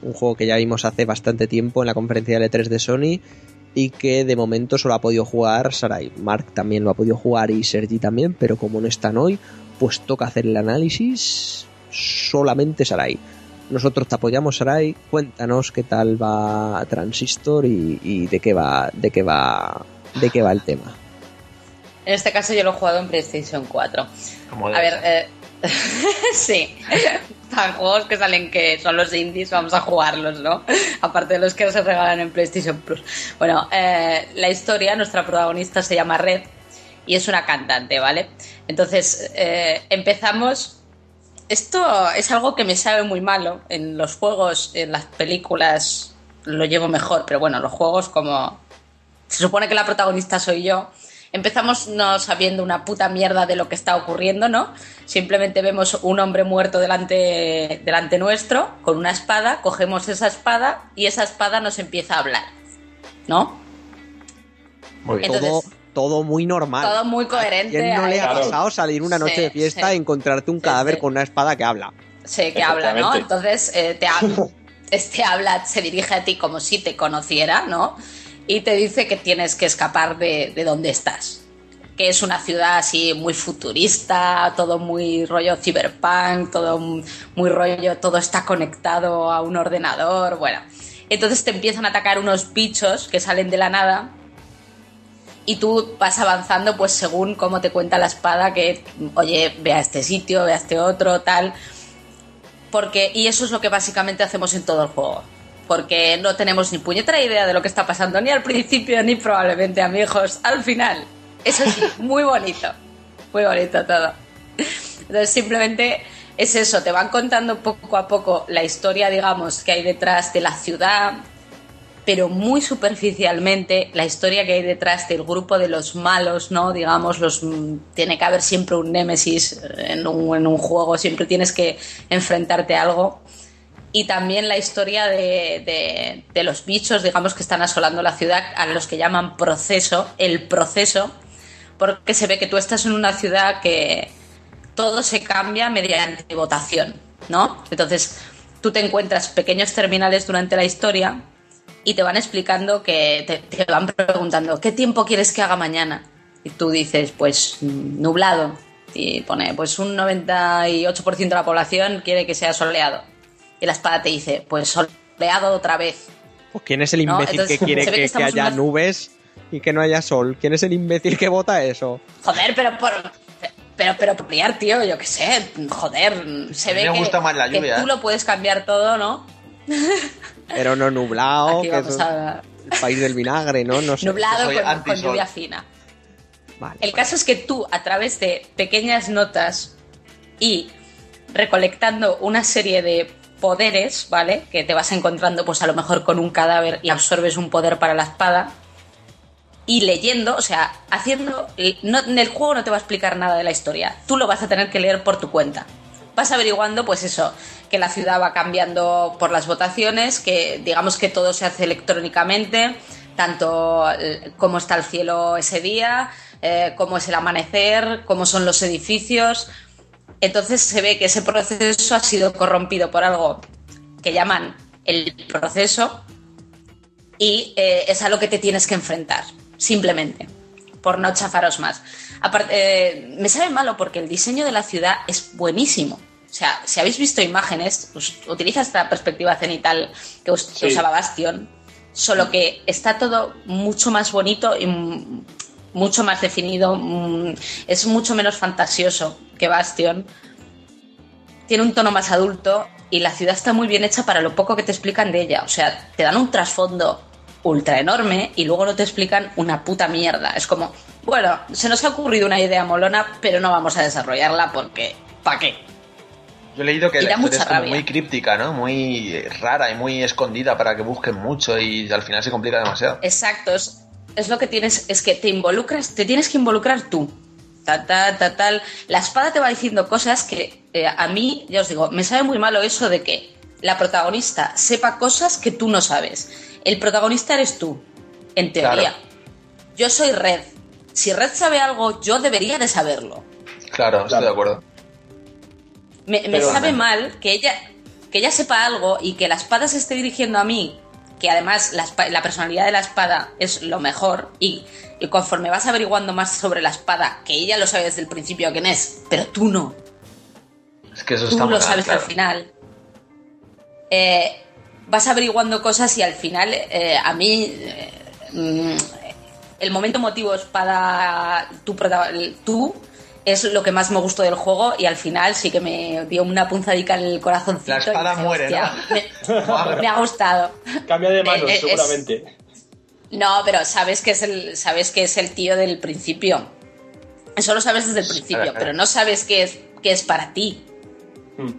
un juego que ya vimos hace bastante tiempo en la conferencia de E3 de Sony y que de momento solo ha podido jugar Sarai. Mark también lo ha podido jugar y Sergi también, pero como no están hoy, pues toca hacer el análisis solamente Sarai. Nosotros te apoyamos, Sarai. Cuéntanos qué tal va Transistor y, y de qué va, de qué va, de qué va el tema. En este caso yo lo he jugado en PlayStation 4. Como A ver, eh, <laughs> sí. Para juegos que salen que son los indies, vamos a jugarlos, ¿no? Aparte de los que se regalan en PlayStation Plus. Bueno, eh, la historia, nuestra protagonista se llama Red y es una cantante, ¿vale? Entonces, eh, empezamos. Esto es algo que me sabe muy malo. En los juegos, en las películas lo llevo mejor, pero bueno, los juegos como. Se supone que la protagonista soy yo. Empezamos no sabiendo una puta mierda de lo que está ocurriendo, ¿no? Simplemente vemos un hombre muerto delante, delante nuestro, con una espada, cogemos esa espada y esa espada nos empieza a hablar, ¿no? Muy bien. Entonces- todo, todo muy normal. Todo muy coherente. ¿Quién no le ha pasado salir una noche Sí, de fiesta sí. y encontrarte un Sí, cadáver sí. con una espada que habla? Sí, que habla, ¿no? Entonces eh, te, ha- <laughs> este habla, se dirige a ti como si te conociera, ¿no? Y te dice que tienes que escapar de, de donde estás. Que es una ciudad así muy futurista, todo muy rollo cyberpunk, todo muy rollo, todo está conectado a un ordenador, bueno. Entonces te empiezan a atacar unos bichos que salen de la nada y tú vas avanzando pues según cómo te cuenta la espada que, oye, ve a este sitio, ve a este otro, tal. Porque, y eso es lo que básicamente hacemos en todo el juego. Porque no tenemos ni puñetera idea de lo que está pasando ni al principio ni probablemente, amigos, al final. Eso sí, <laughs> muy bonito. Muy bonito todo. Entonces simplemente es eso, te van contando poco a poco la historia, digamos, que hay detrás de la ciudad, pero muy superficialmente la historia que hay detrás del grupo de los malos, ¿no? Digamos, los tiene que haber siempre un némesis en un, en un juego, siempre tienes que enfrentarte a algo. Y también la historia de, de- los bichos, digamos, que están asolando la ciudad, a los que llaman proceso, el proceso, porque se ve que tú estás en una ciudad que todo se cambia mediante votación, ¿no? Entonces, tú te encuentras pequeños terminales durante la historia y te van explicando que te, te van preguntando ¿qué tiempo quieres que haga mañana? Y tú dices, pues mm, nublado. Y pone, pues un 98% de la población quiere que sea soleado. Y la espada te dice, pues soleado otra vez. Pues ¿quién es el No, imbécil entonces, que quiere <laughs> que, que que haya una- nubes y que no haya sol? ¿Quién es el imbécil que vota eso? Joder, pero por... Pero, pero por liar, tío, yo qué sé, joder, se ve me que, gusta más la que lluvia, tú ¿eh? lo puedes cambiar todo, ¿no? Pero no nublado, <laughs> que es a... el país del vinagre, ¿no? No <laughs> sé. Nublado con, lluvia fina. Vale, El vale. caso es que tú, a través de pequeñas notas y recolectando una serie de poderes, ¿vale? Que te vas encontrando, pues a lo mejor con un cadáver y absorbes un poder para la espada. Y leyendo, o sea, haciendo. No, en el juego no te va a explicar nada de la historia. Tú lo vas a tener que leer por tu cuenta. Vas averiguando, pues eso, que la ciudad va cambiando por las votaciones, que digamos que todo se hace electrónicamente, tanto eh, cómo está el cielo ese día, eh, cómo es el amanecer, cómo son los edificios. Entonces se ve que ese proceso ha sido corrompido por algo que llaman el proceso y eh, es a lo que te tienes que enfrentar, simplemente, por no chafaros más. Aparte, eh, me sabe malo porque el diseño de la ciudad es buenísimo. O sea, si habéis visto imágenes, pues, utiliza esta perspectiva cenital que, us- Sí. usaba Bastion, solo que está todo mucho más bonito y mm, mucho más definido, mm, es mucho menos fantasioso que Bastion. Tiene un tono más adulto y la ciudad está muy bien hecha para lo poco que te explican de ella. O sea, te dan un trasfondo ultra enorme y luego no te explican una puta mierda. Es como, bueno, se nos ha ocurrido una idea molona, pero no vamos a desarrollarla porque, ¿para qué? Yo he leído que Y la historia es como muy críptica, ¿no? Muy eh, rara y muy escondida para que busquen mucho y al final se complica demasiado. Exacto, es, es lo que tienes, es que te involucras, te tienes que involucrar tú. Ta, ta, ta, tal. La espada te va diciendo cosas que eh, a mí, ya os digo, me sabe muy malo eso de que la protagonista sepa cosas que tú no sabes. El protagonista eres tú, en teoría. Claro. Yo soy Red. Si Red sabe algo, yo debería de saberlo. Claro, estoy Claro. de acuerdo. Me, sabe mal que ella, que ella sepa algo y que la espada se esté dirigiendo a mí, que además la, personalidad de la espada es lo mejor, y, y conforme vas averiguando más sobre la espada, que ella lo sabe desde el principio quién es, pero tú no, Es que eso tú está lo mal, sabes claro. al final. Eh, vas averiguando cosas y al final eh, a mí eh, mm, el momento emotivo espada tú, tú es lo que más me gustó del juego y al final sí que me dio una punzadica en el corazoncito. La espada y dije, muere, "Hostia, ¿no? Me, me ha gustado. Cambia de manos, Eh, eh, es- seguramente. No, pero sabes que es el, sabes que es el tío del principio. Eso lo sabes desde el principio, pero no sabes qué es, qué es para ti. Hmm.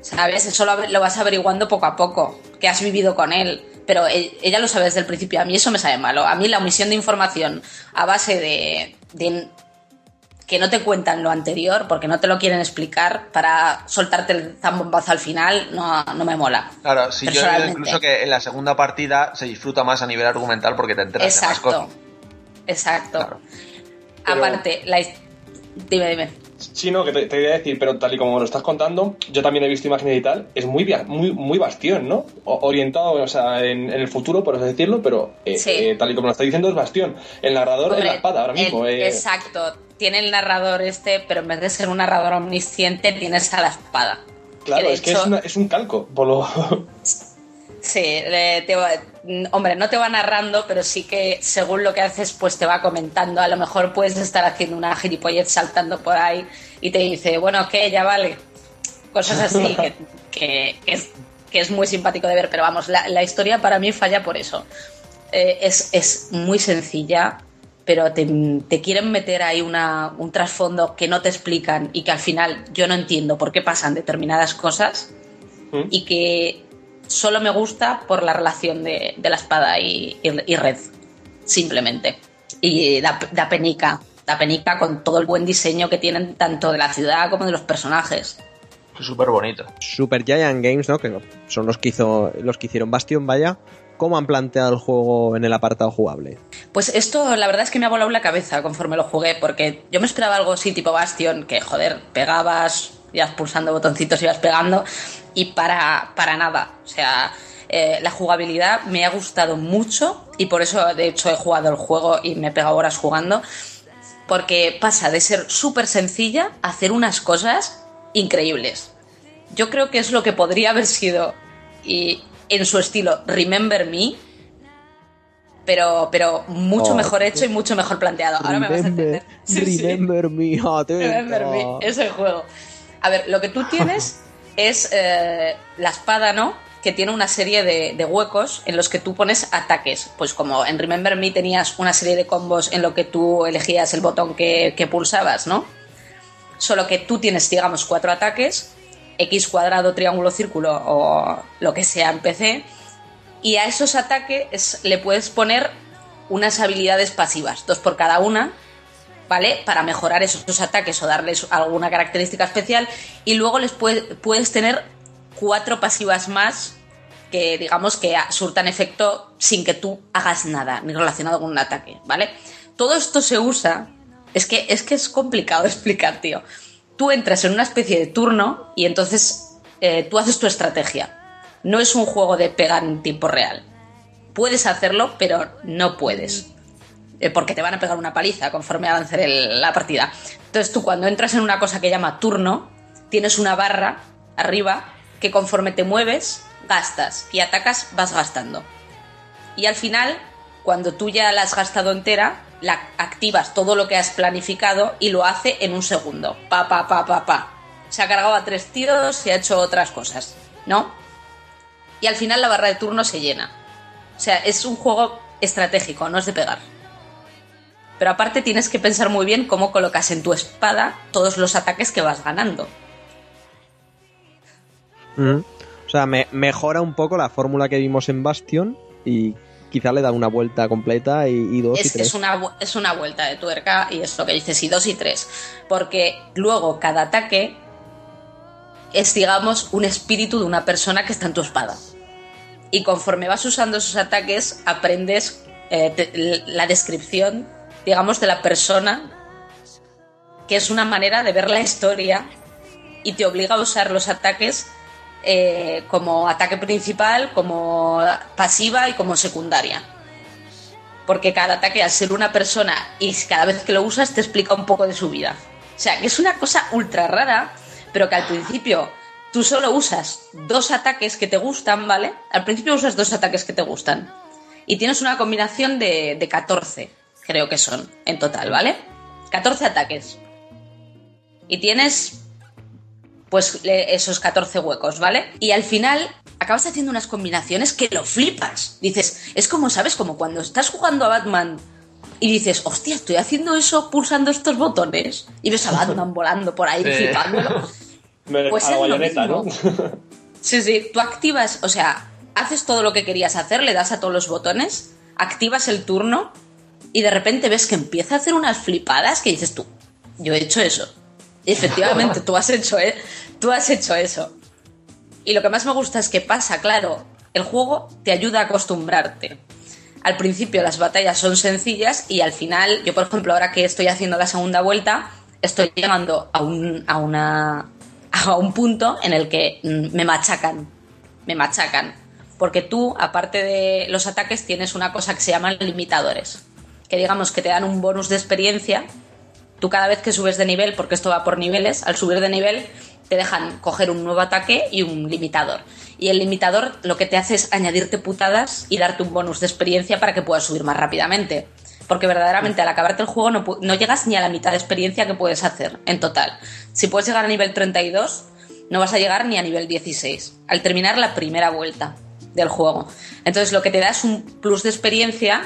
¿Sabes? Eso lo, lo vas averiguando poco a poco, que has vivido con él. Pero e- ella lo sabe desde el principio. A mí eso me sabe malo. A mí la omisión de información a base de, de que no te cuentan lo anterior porque no te lo quieren explicar para soltarte el zambombazo al final, no, no me mola. Claro, sí, yo Personalmente. incluso que en la segunda partida se disfruta más a nivel argumental porque te enteras de más Exacto. cosas. Exacto. Pero- Aparte, la... Dime, dime. Sí, no, que te, te iba a decir, pero tal y como me lo estás contando, yo también he visto imágenes y tal, es muy, muy, muy bastión, ¿no? O- orientado, o sea, en, en el futuro, por así decirlo, pero eh, Sí. eh, tal y como lo está diciendo es bastión. El narrador es la Hombre, espada ahora mismo. el- eh. Exacto. Tiene el narrador este, pero en vez de ser un narrador omnisciente, tienes a la espada. Claro, es que es, una- es un calco. Por lo... <laughs> Sí, te va- hombre, no te va narrando, pero sí que según lo que haces, pues te va comentando. A lo mejor puedes estar haciendo una gilipollez saltando por ahí y te dice, bueno, ¿qué? Ya vale. Cosas así que, <laughs> que- que es, que es muy simpático de ver, pero vamos, la, la historia para mí falla por eso. Eh, es, es muy sencilla, pero te, te quieren meter ahí una, un trasfondo que no te explican y que al final yo no entiendo por qué pasan determinadas cosas ¿Mm? y que solo me gusta por la relación de, de la espada y, y- y Red, simplemente. Y da, da penica, da penica con todo el buen diseño que tienen tanto de la ciudad como de los personajes. Es súper bonito. Super Giant Games, ¿no? Que son los que hizo, los que hicieron Bastion, vaya. ¿Cómo han planteado el juego en el apartado jugable? Pues esto la verdad es que me ha volado la cabeza conforme lo jugué, porque yo me esperaba algo así tipo Bastion, que joder, pegabas, ibas pulsando botoncitos, ibas pegando, y para, para nada. O sea, eh, la jugabilidad me ha gustado mucho, y por eso de hecho he jugado el juego y me he pegado horas jugando, porque pasa de ser súper sencilla a hacer unas cosas increíbles. Yo creo que es lo que podría haber sido, y en su estilo Remember Me, pero, pero mucho Oh, mejor hecho y mucho mejor planteado. Ahora me vas a entender. <laughs> Sí, sí. remember me, atento. Remember Me, es el juego. A ver, lo que tú tienes <laughs> es eh, la espada, ¿no? Que tiene una serie de, de huecos en los que tú pones ataques. Pues como en Remember Me tenías una serie de combos en lo que tú elegías el botón que, que pulsabas, ¿no? Solo que tú tienes, digamos, cuatro ataques, X cuadrado, triángulo, círculo o lo que sea en PC, y a esos ataques le puedes poner unas habilidades pasivas, dos por cada una, ¿vale? Para mejorar esos ataques o darles alguna característica especial, y luego les puede- puedes tener cuatro pasivas más que digamos que surtan efecto sin que tú hagas nada ni relacionado con un ataque, ¿vale? Todo esto se usa, es que es que es complicado explicar, tío. Tú entras en una especie de turno y entonces eh, tú haces tu estrategia. No es un juego de pegar en tiempo real. Puedes hacerlo, pero no puedes. Eh, porque te van a pegar una paliza conforme avance la partida. Entonces tú cuando entras en una cosa que llama turno, tienes una barra arriba que conforme te mueves, gastas y atacas, vas gastando. Y al final, cuando tú ya la has gastado entera, la activas todo lo que has planificado y lo hace en un segundo. Pa, pa, pa, pa, pa. Se ha cargado a tres tiros y ha hecho otras cosas, ¿no? Y al final la barra de turno se llena. O sea, es un juego estratégico, no es de pegar. Pero aparte tienes que pensar muy bien cómo colocas en tu espada todos los ataques que vas ganando. O sea, me, mejora un poco la fórmula que vimos en Bastion y quizá le da una vuelta completa y, y dos y Es, tres. es una, es una vuelta de tuerca y es lo que dices, y dos y tres. Porque luego cada ataque es, digamos, un espíritu de una persona que está en tu espada. Y conforme vas usando esos ataques, aprendes eh, te- la descripción, digamos, de la persona, que es una manera de ver la historia y te obliga a usar los ataques eh, como ataque principal, como pasiva y como secundaria. Porque cada ataque, al ser una persona y cada vez que lo usas, te explica un poco de su vida. O sea, que es una cosa ultra rara, pero que al principio tú solo usas dos ataques que te gustan, ¿vale? Al principio usas dos ataques que te gustan. Y tienes una combinación de, de 14, creo que son, en total, ¿vale? 14 ataques. Y tienes pues esos 14 huecos, ¿vale? Y al final acabas haciendo unas combinaciones que lo flipas. Dices, es como, ¿sabes? Como cuando estás jugando a Batman y dices, hostia, estoy haciendo eso pulsando estos botones. Y ves a Batman volando por ahí <laughs> Sí. flipándolo. <laughs> Pues es lo bayoneta, ¿no? mismo. Sí, sí, tú activas, o sea, haces todo lo que querías hacer, le das a todos los botones, activas el turno y de repente ves que empieza a hacer unas flipadas que dices tú, yo he hecho eso. Efectivamente, tú has hecho, eh, tú has hecho eso. Y lo que más me gusta es que pasa, claro, el juego te ayuda a acostumbrarte. al principio las batallas son sencillas y al final, yo por ejemplo, ahora que estoy haciendo la segunda vuelta, estoy llegando a un, a una, <laughs> a un punto en el que mm, me machacan, me machacan. Porque tú, aparte de los ataques, tienes una cosa que se llaman limitadores, que digamos que te dan un bonus de experiencia. Tú cada vez que subes de nivel, porque esto va por niveles, al subir de nivel te dejan coger un nuevo ataque y un limitador. Y el limitador lo que te hace es añadirte putadas y darte un bonus de experiencia para que puedas subir más rápidamente. Porque verdaderamente al acabarte el juego no, no llegas ni a la mitad de experiencia que puedes hacer en total. Si puedes llegar a nivel 32, no vas a llegar ni a nivel 16. Al terminar la primera vuelta del juego. Entonces lo que te da es un plus de experiencia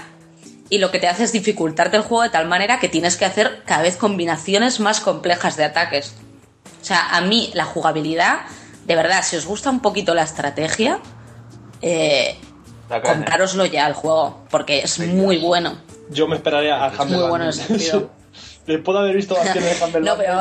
y lo que te hace es dificultarte el juego de tal manera que tienes que hacer cada vez combinaciones más complejas de ataques. O sea, a mí la jugabilidad, de verdad, si os gusta un poquito la estrategia, eh, comprároslo ya el juego, porque es muy bueno. Yo me esperaría a Humble muy bueno en ese sentido. Después de haber visto las acciones de Humble No, pero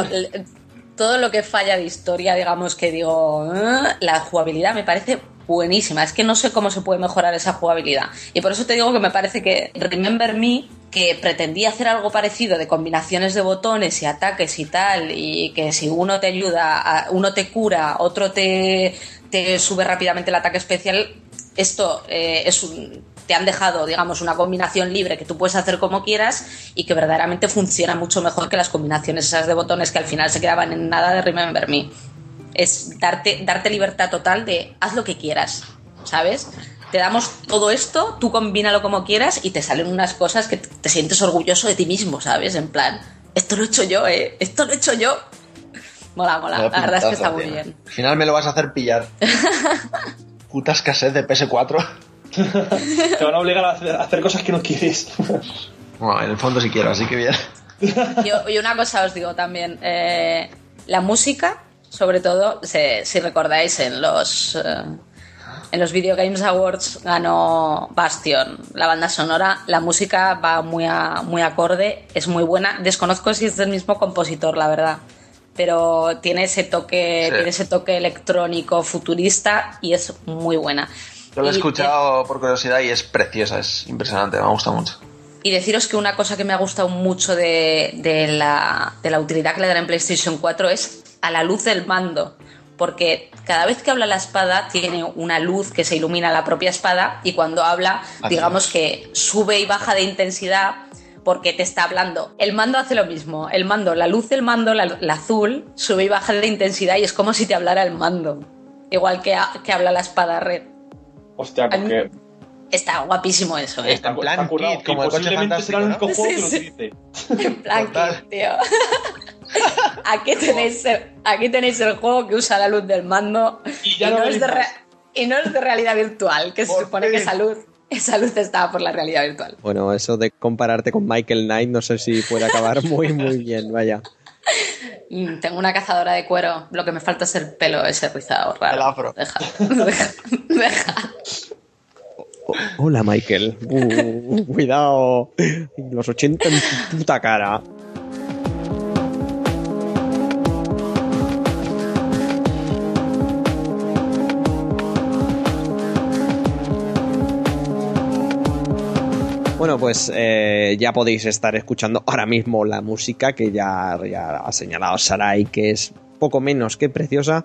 todo lo que falla de historia, digamos que digo, "Ah", la jugabilidad me parece buenísima. Es que no sé cómo se puede mejorar esa jugabilidad. Y por eso te digo que me parece que Remember Me, que pretendía hacer algo parecido de combinaciones de botones y ataques y tal, y que si uno te ayuda, uno te cura, otro te, te sube rápidamente el ataque especial, esto eh, es un, te han dejado, digamos, una combinación libre que tú puedes hacer como quieras y que verdaderamente funciona mucho mejor que las combinaciones esas de botones que al final se quedaban en nada de Remember Me. Es darte, darte libertad total de haz lo que quieras, ¿sabes? Te damos todo esto, tú combínalo como quieras y te salen unas cosas que te sientes orgulloso de ti mismo, ¿sabes? En plan, esto lo he hecho yo, ¿eh? Esto lo he hecho yo. Mola, mola. La verdad es que está muy bien. Al final me lo vas a hacer pillar. <laughs> Putas cassettes de PS4. <laughs> te van a obligar a hacer, a hacer cosas que no quieres. Bueno, en el fondo sí quiero, así que bien. Yo- y una cosa os digo también, eh, la música, sobre todo, se- si recordáis en los eh, en los Video Games Awards ganó Bastion, la banda sonora, la música va muy a- muy acorde, es muy buena. Desconozco si es del mismo compositor, la verdad, pero tiene ese toque, Sí. tiene ese toque electrónico futurista y es muy buena. Yo lo he escuchado por curiosidad y es preciosa, es impresionante, me gusta mucho. Y deciros que una cosa que me ha gustado mucho de, de la, de la utilidad que le dan en PlayStation 4 es a la luz del mando. Porque cada vez que habla la espada tiene una luz que se ilumina la propia espada y cuando habla, Así digamos es. que sube y baja de intensidad porque te está hablando. El mando hace lo mismo. El mando, la luz del mando, la, la azul, sube y baja de intensidad y es como si te hablara el mando. Igual que, que habla la espada red. Hostia, porque Está guapísimo eso, ¿eh? En plan está currado. Como el coche posiblemente será el único fantástico, juego Sí, que sí. lo utilice. En plan, tío. Aquí, tenéis el, aquí tenéis el juego que usa la luz del mando Y ya no no es de veis re- más. y no es de realidad virtual, que se supone que esa luz, esa luz estaba por la realidad virtual. Bueno, eso de compararte con Michael Knight no sé si puede acabar <laughs> muy, muy bien, vaya. Mm, Tengo una cazadora de cuero, lo que me falta es el pelo ese rizado raro. El afro. Deja, deja, deja. Hola, Michael. Uh, cuidado. Los 80 en tu puta cara. Bueno, pues eh, ya podéis estar escuchando ahora mismo la música que ya, ya ha señalado Sarai, que es poco menos que preciosa.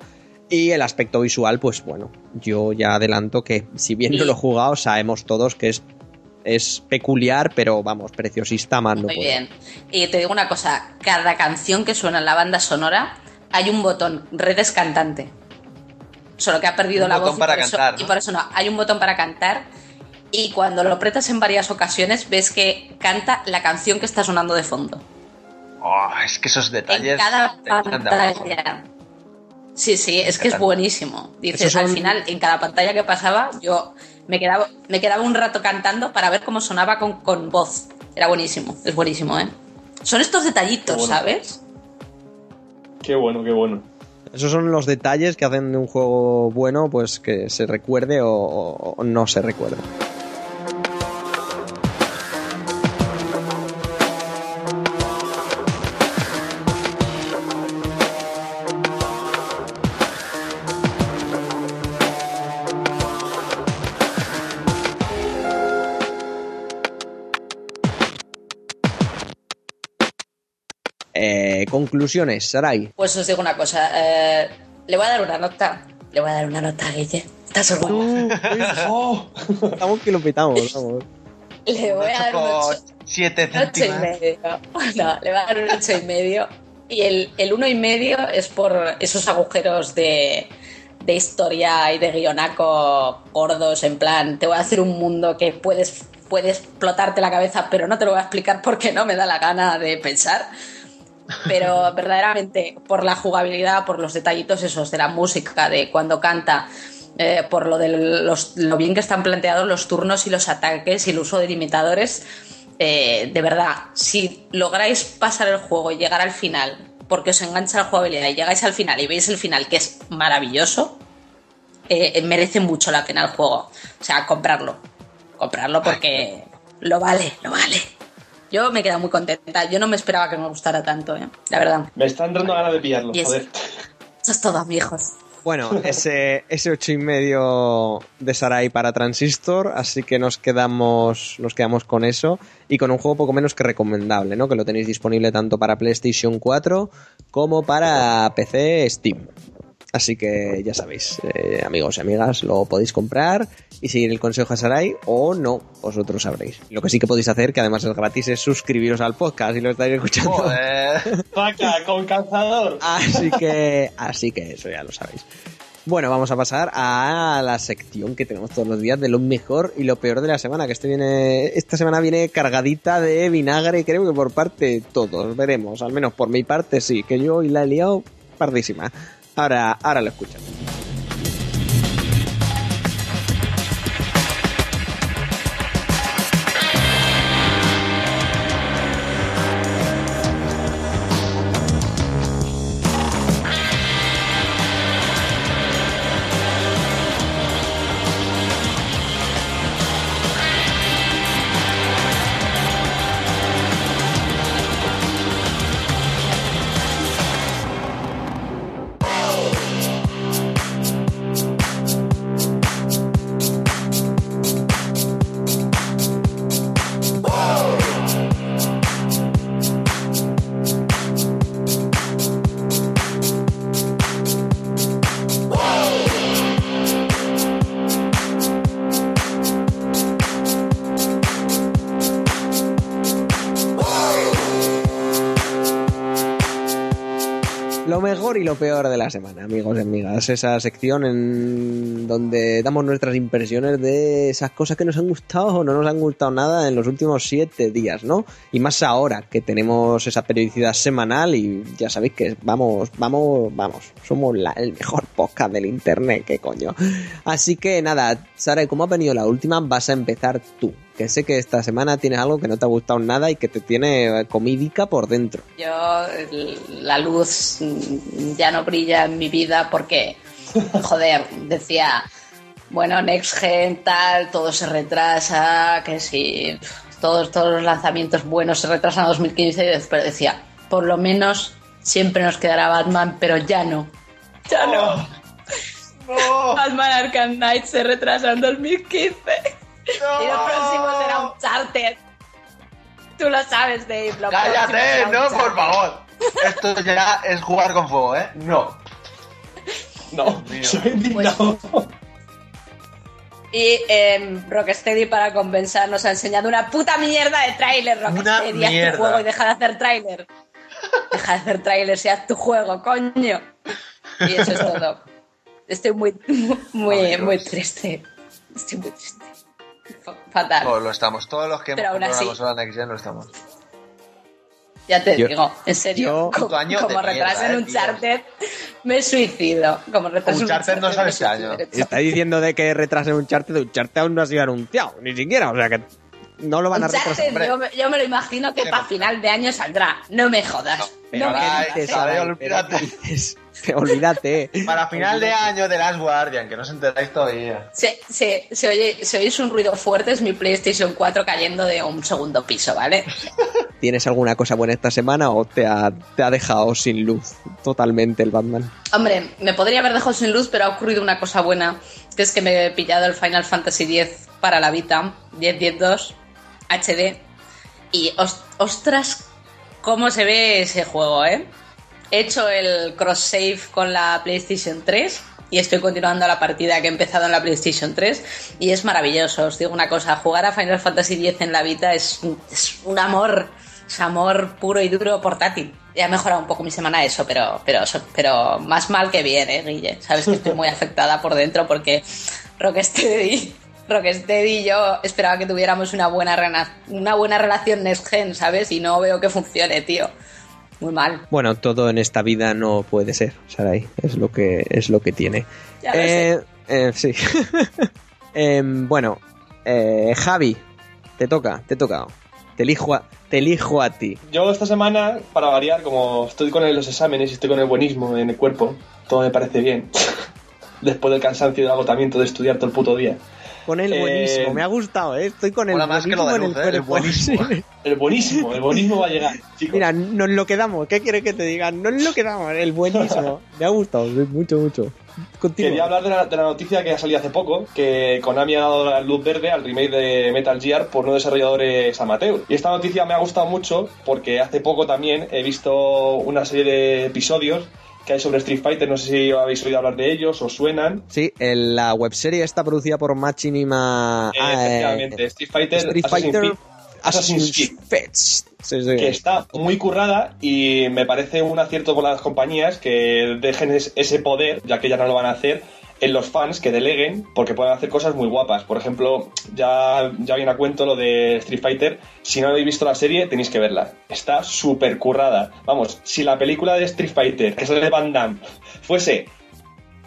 Y el aspecto visual, pues bueno, yo ya adelanto que si bien no lo he jugado, sabemos todos que es, es peculiar, pero vamos, preciosista más no Muy puedo. bien. Y te digo una cosa, cada canción que suena en la banda sonora hay un botón, redes cantante. Solo que ha perdido Un la botón voz y para por eso- cantar, ¿no? y por eso no, hay un botón para cantar y cuando lo apretas en varias ocasiones ves que canta la canción que está sonando de fondo. Oh, es que esos detalles. En cada pantalla. Sí, sí, es que es buenísimo. Dices, son- al final, en cada pantalla que pasaba, yo me quedaba, me quedaba un rato cantando para ver cómo sonaba con, con voz. Era buenísimo, es buenísimo, ¿eh? Son estos detallitos, Qué bueno. ¿sabes? Qué bueno, qué bueno. Esos son los detalles que hacen de un juego bueno, pues que se recuerde o no se recuerde. Conclusiones, Sarai. Pues os digo una cosa. eh, le voy a dar una nota. Le voy a dar una nota, Guille. ¿Estás orgulloso? ¡Oh! Estamos que lo petamos, vamos. Le voy a dar un ocho. 7 Un ocho y céntimos. medio. <laughs> No, le voy a dar un ocho y medio. Y el, el uno y medio es por esos agujeros de, de historia y de guionaco gordos, en plan, te voy a hacer un mundo que puedes, puedes explotarte la cabeza, pero no te lo voy a explicar porque no me da la gana de pensar. Pero verdaderamente, por la jugabilidad, por los detallitos esos de la música, de cuando canta, eh, por lo de los- lo bien que están planteados los turnos y los ataques y el uso de limitadores, eh, de verdad, si lográis pasar el juego y llegar al final, porque os engancha la jugabilidad y llegáis al final y veis el final que es maravilloso, eh, merece mucho la pena el juego. O sea, comprarlo. Comprarlo porque lo vale, lo vale. Yo me he quedado muy contenta. Yo no me esperaba que me gustara tanto, eh, la verdad. Me está entrando ganas de pillarlo, joder. Eso es todo, amigos. Bueno, ese, ese ocho y medio de Sarai para Transistor, así que nos quedamos, nos quedamos con eso y con un juego poco menos que recomendable, ¿no? Que lo tenéis disponible tanto para PlayStation 4 como para PC Steam. Así que ya sabéis, eh, amigos y amigas, lo podéis comprar y seguir el consejo de Sarai o no, vosotros sabréis. Lo que sí que podéis hacer, que además es gratis, es suscribiros al podcast y lo estáis escuchando. Joder. <laughs> ¡Paca, con calzador! Así que, así que eso ya lo sabéis. Bueno, vamos a pasar a la sección que tenemos todos los días de lo mejor y lo peor de la semana, que este viene, esta semana viene cargadita de vinagre, creo que por parte de todos, veremos, al menos por mi parte sí, que yo hoy la he liado pardísima. Ahora, ahora lo escuchan. Lo peor de la semana, amigos y amigas. Esa sección en donde damos nuestras impresiones de esas cosas que nos han gustado o no nos han gustado nada en los últimos siete días, ¿no? Y más ahora que tenemos esa periodicidad semanal y ya sabéis que vamos, vamos, vamos, somos la- el mejor podcast del internet, qué coño. Así que nada, Sara, como ha venido la última, vas a empezar tú. Que sé que esta semana tienes algo que no te ha gustado nada y que te tiene eh, comídica por dentro. Yo, la luz ya no brilla en mi vida porque, <laughs> joder, decía, bueno, Next Gen, tal, todo se retrasa, que si todos, todos los lanzamientos buenos se retrasan a 2015 y después decía, por lo menos siempre nos quedará Batman, pero ya no. Ya no. <laughs> Batman Arkham Knight se retrasa en 2015. Y lo próximo será Uncharted. Tú lo sabes, Dave. lo Cállate, no, por favor. Esto ya es jugar con fuego, ¿eh? No. No, mío. soy indignado. Y eh, Rocksteady, para compensar, nos ha enseñado una puta mierda de tráiler. Rocksteady, haz mierda. tu juego y deja de hacer tráiler. Deja de hacer tráiler y haz tu juego, coño. Y eso es todo. Estoy muy, muy, muy triste. Estoy muy triste. Fa- Fatal. Todos lo estamos. Todos los que hemos Pero aún comprado así. una consola Next Gen lo estamos. Ya te Yo- digo, en serio. yo- como como retrasen eh, un tío. charter, me suicido. Como retrasen Uncharted no me sale este suicido año. Está diciendo de que retrasen un charter, un charter aún no ha sido anunciado, ni siquiera, o sea que no lo van a retrasar. Yo, me- yo me lo imagino que para no. final de año saldrá. No me jodas. No me ¿qué jodas. olvídate. <laughs> Olvídate. Para final de año de Last Guardian, que no os enteráis todavía. Se, se, se oye, se oís un ruido fuerte, es mi PlayStation 4 cayendo de un segundo piso, ¿vale? <laughs> ¿Tienes alguna cosa buena esta semana o te ha, te ha dejado sin luz totalmente el Batman? Hombre, me podría haber dejado sin luz, pero ha ocurrido una cosa buena, que es que me he pillado el Final Fantasy X para la Vita, 10-10-2, HD, y os- ostras, cómo se ve ese juego, ¿eh? He hecho el cross-save con la PlayStation 3 y estoy continuando la partida que he empezado en la PlayStation 3 y es maravilloso. Os digo una cosa, jugar a Final Fantasy X en la Vita es, es un amor, es amor puro y duro portátil. Ya ha mejorado un poco mi semana eso, pero, pero, pero más mal que bien, ¿eh, Guille? Sabes que estoy muy afectada por dentro porque Rocksteady, Rocksteady y yo esperaba que tuviéramos una buena, una buena relación Next Gen, ¿sabes? Y no veo que funcione, tío. Muy mal. Bueno, todo en esta vida no puede ser, Sarai. Es lo que, es lo que tiene. Ya lo Eh, eh, sí. <laughs> Em, bueno, eh, Javi, te toca, te toca. Te elijo a, te elijo a ti. Yo esta semana, para variar, como estoy con los exámenes y estoy con el buenismo en el cuerpo, todo me parece bien. <laughs> Después del cansancio y del agotamiento de estudiar todo el puto día. Con el Eh, buenísimo, me ha gustado, ¿eh? Estoy con el Mola más que lo buenísimo de en el Luz, ¿eh? El cuerpo. <laughs> buenísimo. Sí. El buenísimo, el buenísimo va a llegar, <laughs> chicos. Mira, nos lo quedamos. ¿Qué quieres que te diga? Nos lo quedamos. El buenísimo. <laughs> Me ha gustado, mucho, mucho. Continúa. Quería hablar de la, de la noticia que ha salido hace poco, que Konami ha dado la luz verde al remake de Metal Gear por no desarrolladores amateur. Y esta noticia me ha gustado mucho porque hace poco también he visto una serie de episodios que hay sobre Street Fighter, no sé si habéis oído hablar de ellos o suenan. Sí, el- la webserie está producida por Machinima. Eh, ah, eh, efectivamente, Street Fighter, Street Assassin's Fighter Creed, Assassin's Creed. Feds. Sí, sí. que está muy currada y me parece un acierto con las compañías que dejen es- ese poder, ya que ya no lo van a hacer, en los fans que deleguen, porque pueden hacer cosas muy guapas. Por ejemplo, ya, ya viene a cuento lo de Street Fighter. Si no habéis visto la serie, tenéis que verla. Está súper currada. Vamos, si la película de Street Fighter, que sale de Van Damme, fuese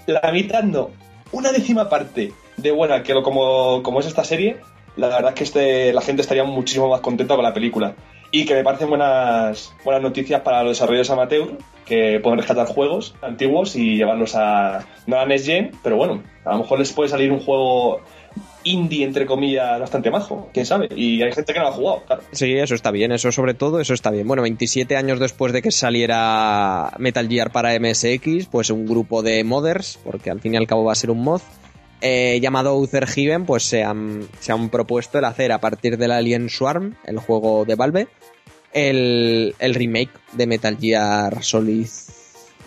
la mitad, no, una décima parte de buena que lo, como, como es esta serie, la verdad es que este, la gente estaría muchísimo más contenta con la película. Y que me parecen buenas, buenas noticias para los desarrolladores amateur que pueden rescatar juegos antiguos y llevarlos a. no a Next Gen, pero bueno, a lo mejor les puede salir un juego indie, entre comillas, bastante majo, quién sabe. Y hay gente que no lo ha jugado, claro. Sí, eso está bien, eso sobre todo, eso está bien. Bueno, 27 años después de que saliera Metal Gear para MSX, pues un grupo de modders, porque al fin y al cabo va a ser un mod, eh, llamado Uther Heaven, pues se han, se han propuesto el hacer a partir del Alien Swarm, el juego de Valve, el, el remake de Metal Gear Solid...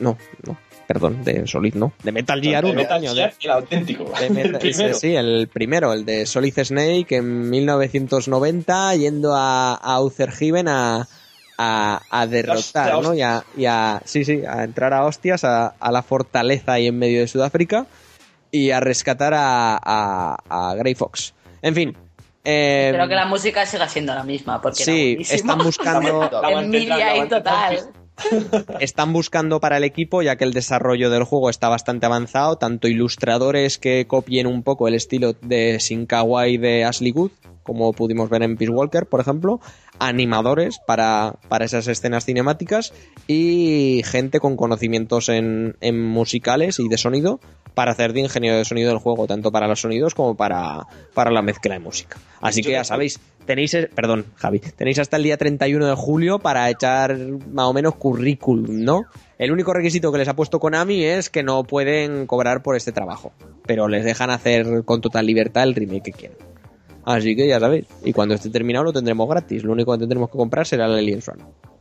No, no, perdón, de Solid no, de Metal Gear 1, Metal Gear, el auténtico. de el Metal- primero. Sí, el primero, el de Solid Snake en 1990, yendo a, a Uther Heaven a, a, a derrotar, ¿no? Y a, y a- sí, sí, a entrar a hostias a, a la fortaleza ahí en medio de Sudáfrica y a rescatar a, a, a Grey Fox. En fin. eh, Espero que la música siga siendo la misma, porque sí, están buscando, <laughs> La Envidia la ahí mantendrán. total. Están buscando para el equipo, ya que el desarrollo del juego está bastante avanzado, tanto ilustradores que copien un poco el estilo de Shinkawa y de Ashley Good, como pudimos ver en Peace Walker, por ejemplo, animadores para, para esas escenas cinemáticas y gente con conocimientos en, en musicales y de sonido para hacer de ingeniero de sonido del juego, tanto para los sonidos como para, para la mezcla de música. Así que ya sabéis, tenéis, eh, perdón, Javi, tenéis hasta el día 31 de julio para echar más o menos currículum, ¿no? El único requisito que les ha puesto Konami es que no pueden cobrar por este trabajo, pero les dejan hacer con total libertad el remake que quieran. Así que ya sabéis, y cuando esté terminado lo tendremos gratis, lo único que tendremos que comprar será el Alien Swarm.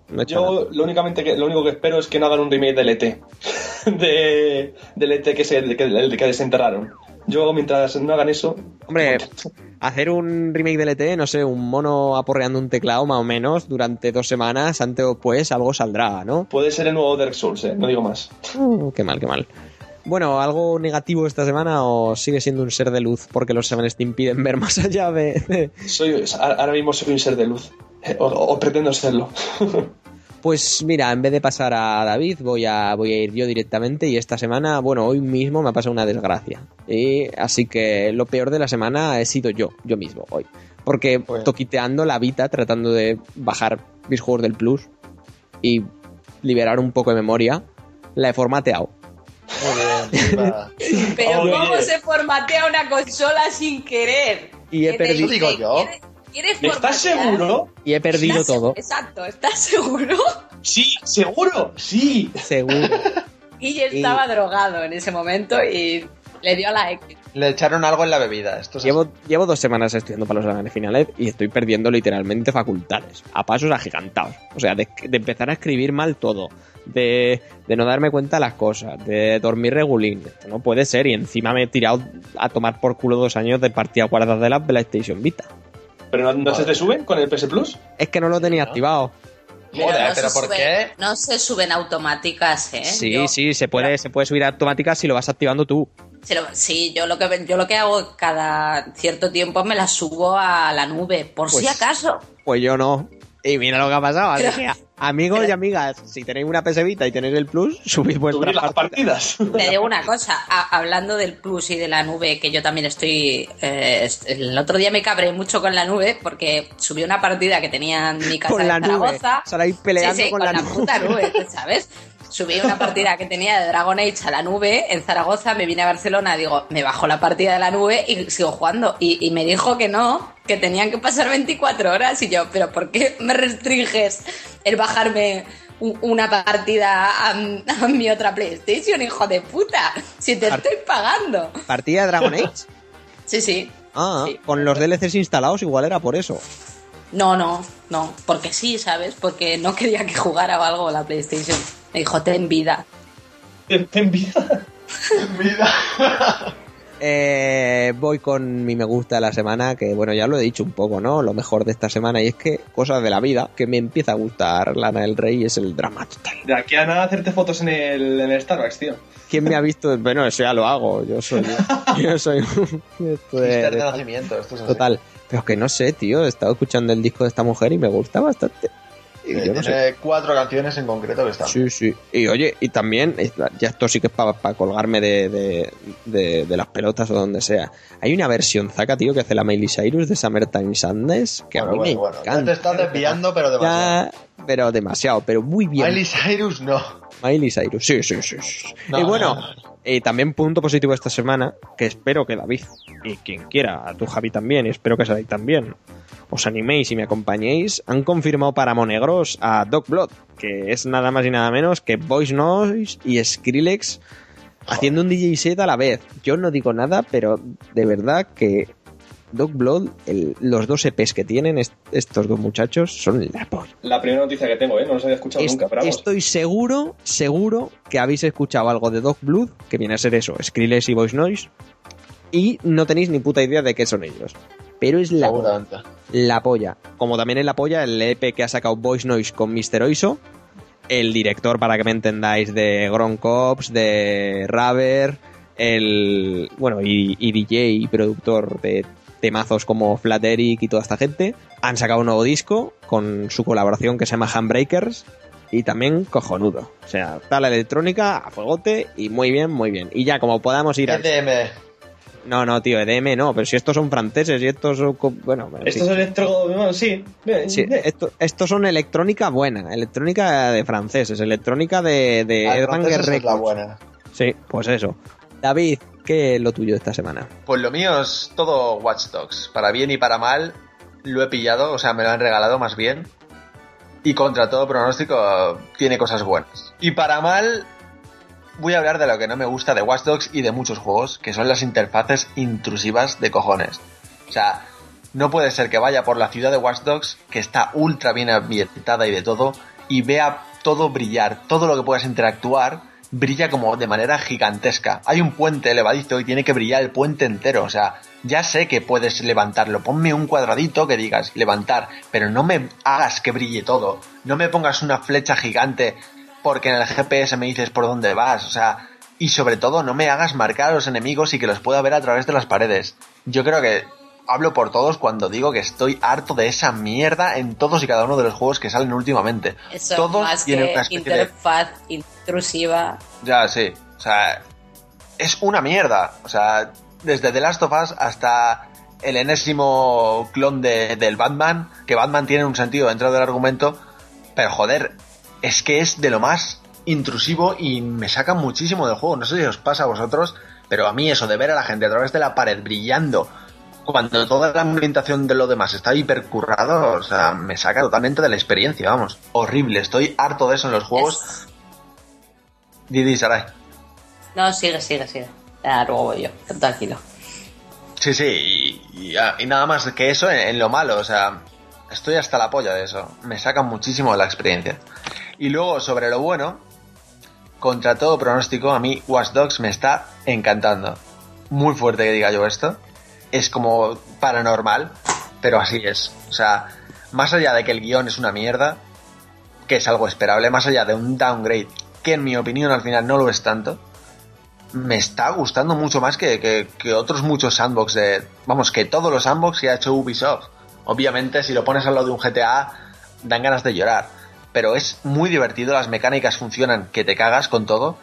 No he. Yo lo, únicamente que, lo único que espero es que no hagan un remake del ET. <laughs> de, del ET que, se, el que, el que desenterraron. Yo, mientras no hagan eso. Hombre, hacer un remake del ET, no sé, un mono aporreando un teclado más o menos durante dos semanas, antes o después algo saldrá, ¿no? Puede ser el nuevo Dark Souls, ¿eh? No digo más. Uh, qué mal, qué mal. Bueno, ¿algo negativo esta semana o sigue siendo un ser de luz porque los Seven te impiden ver más allá de... de- Soy, ahora mismo soy un ser de luz. Eh, O, o pretendo serlo. <laughs> Pues mira, en vez de pasar a David, voy a, voy a ir yo directamente y esta semana, bueno, hoy mismo me ha pasado una desgracia. Y así que lo peor de la semana he sido yo, yo mismo, hoy. Porque Pues- toquiteando la Vita, tratando de bajar mis juegos del Plus y liberar un poco de memoria, la he formateado. Muy bien, <laughs> viva. Pero Oye. ¿cómo se formatea una consola sin querer? Y he ¿Qué te perdido-? Digo yo. ¿Quieres- ¿Quieres ¿Estás formatear? seguro? Y he perdido ¿Estás- todo, Exacto, ¿estás seguro? Sí, seguro. Sí. seguro. <laughs> Y yo estaba drogado en ese momento y Le dio la X. Le echaron algo en la bebida. Esto es Llevo, llevo dos semanas estudiando para los exámenes finales y estoy perdiendo literalmente facultades, a pasos agigantados. O sea, de, de empezar a escribir mal todo, de, de no darme cuenta de las cosas, de dormir regulín. Esto no puede ser y encima me he tirado a tomar por culo dos años de partida guardas de la PlayStation Vita. ¿Pero no, no se te suben con el PS Plus? Es que no lo tenía activado. Joder, no pero se ¿por suben- qué? No se suben automáticas, ¿eh? Sí, Yo- sí, se puede, se puede subir automática si lo vas activando tú. Sí, lo- Sí, yo lo que yo lo que hago cada cierto tiempo me las subo a la nube, por si Pues- acaso. Pues yo no. Y mira lo que ha pasado. Así Pero- que, amigos y amigas, si tenéis una PS Vita y tenéis el Plus, <laughs> subid vuestra Subir las partida. partidas. <laughs> Te digo una cosa, a- hablando del plus y de la nube, que yo también estoy. eh, el otro día me cabré mucho con la nube porque subí una partida que tenía en mi casa Con de la nube. Saláis peleando Sí, sí, con con, la la, nube. puta nube, <laughs> ¿sabes? Subí una partida que tenía de Dragon Age a la nube en Zaragoza, me vine a Barcelona, digo, me bajo la partida de la nube y sigo jugando. Y, y me dijo que no, que tenían que pasar 24 horas. Y yo, ¿pero por qué me restringes el bajarme una partida a, a mi otra PlayStation, hijo de puta? Si te estoy pagando. ¿Partida de Dragon Age? <laughs> Sí, sí. Ah, Sí. con los DLCs instalados igual era por eso. No, no, no. Porque sí, ¿sabes? Porque no quería que jugara o algo la PlayStation. Me dijo, ten vida. Ten, ten vida. Vida. <laughs> Eh, voy con mi me gusta de la semana, que bueno, ya lo he dicho un poco, ¿no? Lo mejor de esta semana, y es que cosas de la vida, que me empieza a gustar Lana del Rey, es el drama total. De aquí a nada hacerte fotos en el, en el Starbucks, tío. ¿Quién me ha visto? Bueno, eso ya lo hago, yo soy... <laughs> Yo soy... esto de- de de- nacimiento. Esto es así. total. Pero que no sé, tío, he estado escuchando el disco de esta mujer y me gusta bastante. Y Eh, no sé. Cuatro canciones en concreto que están. Sí, sí. Y oye, y también, ya esto sí que es para colgarme de, de, de- de las pelotas o donde sea. Hay una versión Zaka, tío, que hace la Miley Cyrus de Summertime Sadness, que bueno, a mí bueno, me bueno. Ya encanta. te estás desviando, pero demasiado. Ya, pero demasiado, pero muy bien. Miley Cyrus no. Miley Cyrus, sí, sí, sí. sí. No, y bueno, no, también punto positivo esta semana, que espero que David y quien quiera, a tu Javi también, y espero que Sarai también, os animéis y me acompañéis, han confirmado para Monegros a Doc Blood, que es nada más y nada menos que Voice Noise y Skrillex haciendo un DJ set a la vez. Yo no digo nada, pero de verdad que Doc Blood, el- los dos EPs que tienen est- estos dos muchachos son la polla. La primera noticia que tengo, ¿eh? No los había escuchado nunca, pero vamos. Estoy seguro, seguro que habéis escuchado algo de Dog Blood, que viene a ser eso, Skrillex y Voice Noise, y no tenéis ni puta idea de qué son ellos. Pero es la, Seguramente. la polla. Como también es la polla el EP que ha sacado Voice Noise con Mr. Oiso, el director, para que me entendáis, de Gron Cops, de Raver, el. Bueno, y, y DJ y productor de temazos como Flat Eric y toda esta gente. Han sacado un nuevo disco con su colaboración que se llama Handbreakers. Y también cojonudo. O sea, está la electrónica a fuegote y muy bien, muy bien. Y ya como podamos ir al... No, no, tío, EDM no, pero si estos son franceses y estos son... Bueno, en Esto fin. es electro... no, sí. Sí, esto- estos son electrónica buena, electrónica de franceses, electrónica de, de esa es la buena. Sí, pues eso. David, ¿qué es lo tuyo esta semana? Pues lo mío es todo Watch Dogs. Para bien y para mal, lo he pillado, o sea, me lo han regalado más bien. Y contra todo pronóstico, tiene cosas buenas. Y para mal, voy a hablar de lo que no me gusta de Watch Dogs y de muchos juegos, que son las interfaces intrusivas de cojones. O sea, no puede ser que vaya por la ciudad de Watch Dogs, que está ultra bien ambientada y de todo, y vea todo brillar, todo lo que puedas interactuar, brilla como de manera gigantesca. Hay un puente elevadizo y tiene que brillar el puente entero, o sea, ya sé que puedes levantarlo, ponme un cuadradito que digas levantar, pero no me hagas que brille todo, no me pongas una flecha gigante porque en el GPS me dices por dónde vas, o sea, y sobre todo no me hagas marcar a los enemigos y que los pueda ver a través de las paredes. Yo creo que hablo por todos cuando digo que estoy harto de esa mierda en todos y cada uno de los juegos que salen últimamente. Eso todos más tienen que una de interfaz intrusiva. ya, sí. O sea, es una mierda. O sea, desde The Last of Us hasta el enésimo clon de, del Batman, que Batman tiene un sentido dentro del argumento, pero joder, es que es de lo más intrusivo y me saca muchísimo del juego. No sé si os pasa a vosotros, pero a mí eso de ver a la gente a través de la pared brillando cuando toda la ambientación de lo demás está hipercurrado, o sea, me saca totalmente de la experiencia, vamos. Horrible, estoy harto de eso en los juegos. Didi Sarai. No, sigue, sigue, sigue. Ya, luego voy yo, tranquilo. Sí, sí, y, y- y nada más que eso en, en lo malo, o sea, estoy hasta la polla de eso. Me saca muchísimo de la experiencia. Y luego, sobre lo bueno, contra todo pronóstico, a mí Watch Dogs me está encantando. Muy fuerte que diga yo esto. Es como paranormal, pero así es. O sea, más allá de que el guion es una mierda, que es algo esperable, más allá de un downgrade, que en mi opinión al final no lo es tanto, me está gustando mucho más que, que- otros muchos sandbox de. Vamos, que todos los sandbox que ha hecho Ubisoft. Obviamente, si lo pones al lado de un GTA, dan ganas de llorar. Pero es muy divertido, las mecánicas funcionan que te cagas con todo.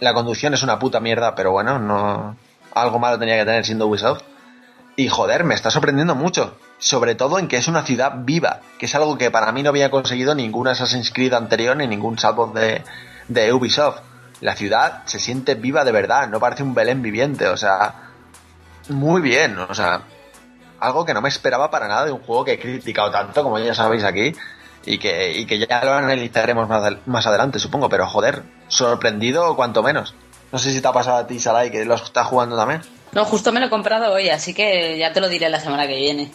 La conducción es una puta mierda, pero bueno, no. Algo malo tenía que tener siendo Ubisoft. Y joder, me está sorprendiendo mucho. Sobre todo en que es una ciudad viva, que es algo que para mí no había conseguido ningún Assassin's Creed anterior ni ningún sandbox de, de Ubisoft. La ciudad se siente viva de verdad, no parece un Belén viviente, o sea, muy bien, o sea, algo que no me esperaba para nada de un juego que he criticado tanto, como ya sabéis aquí, y que, y que ya lo analizaremos más, más adelante, supongo, pero joder, sorprendido cuanto menos. No sé si te ha pasado a ti, Sarai, que lo estás jugando también. No, justo me lo he comprado hoy, así que ya te lo diré la semana que viene.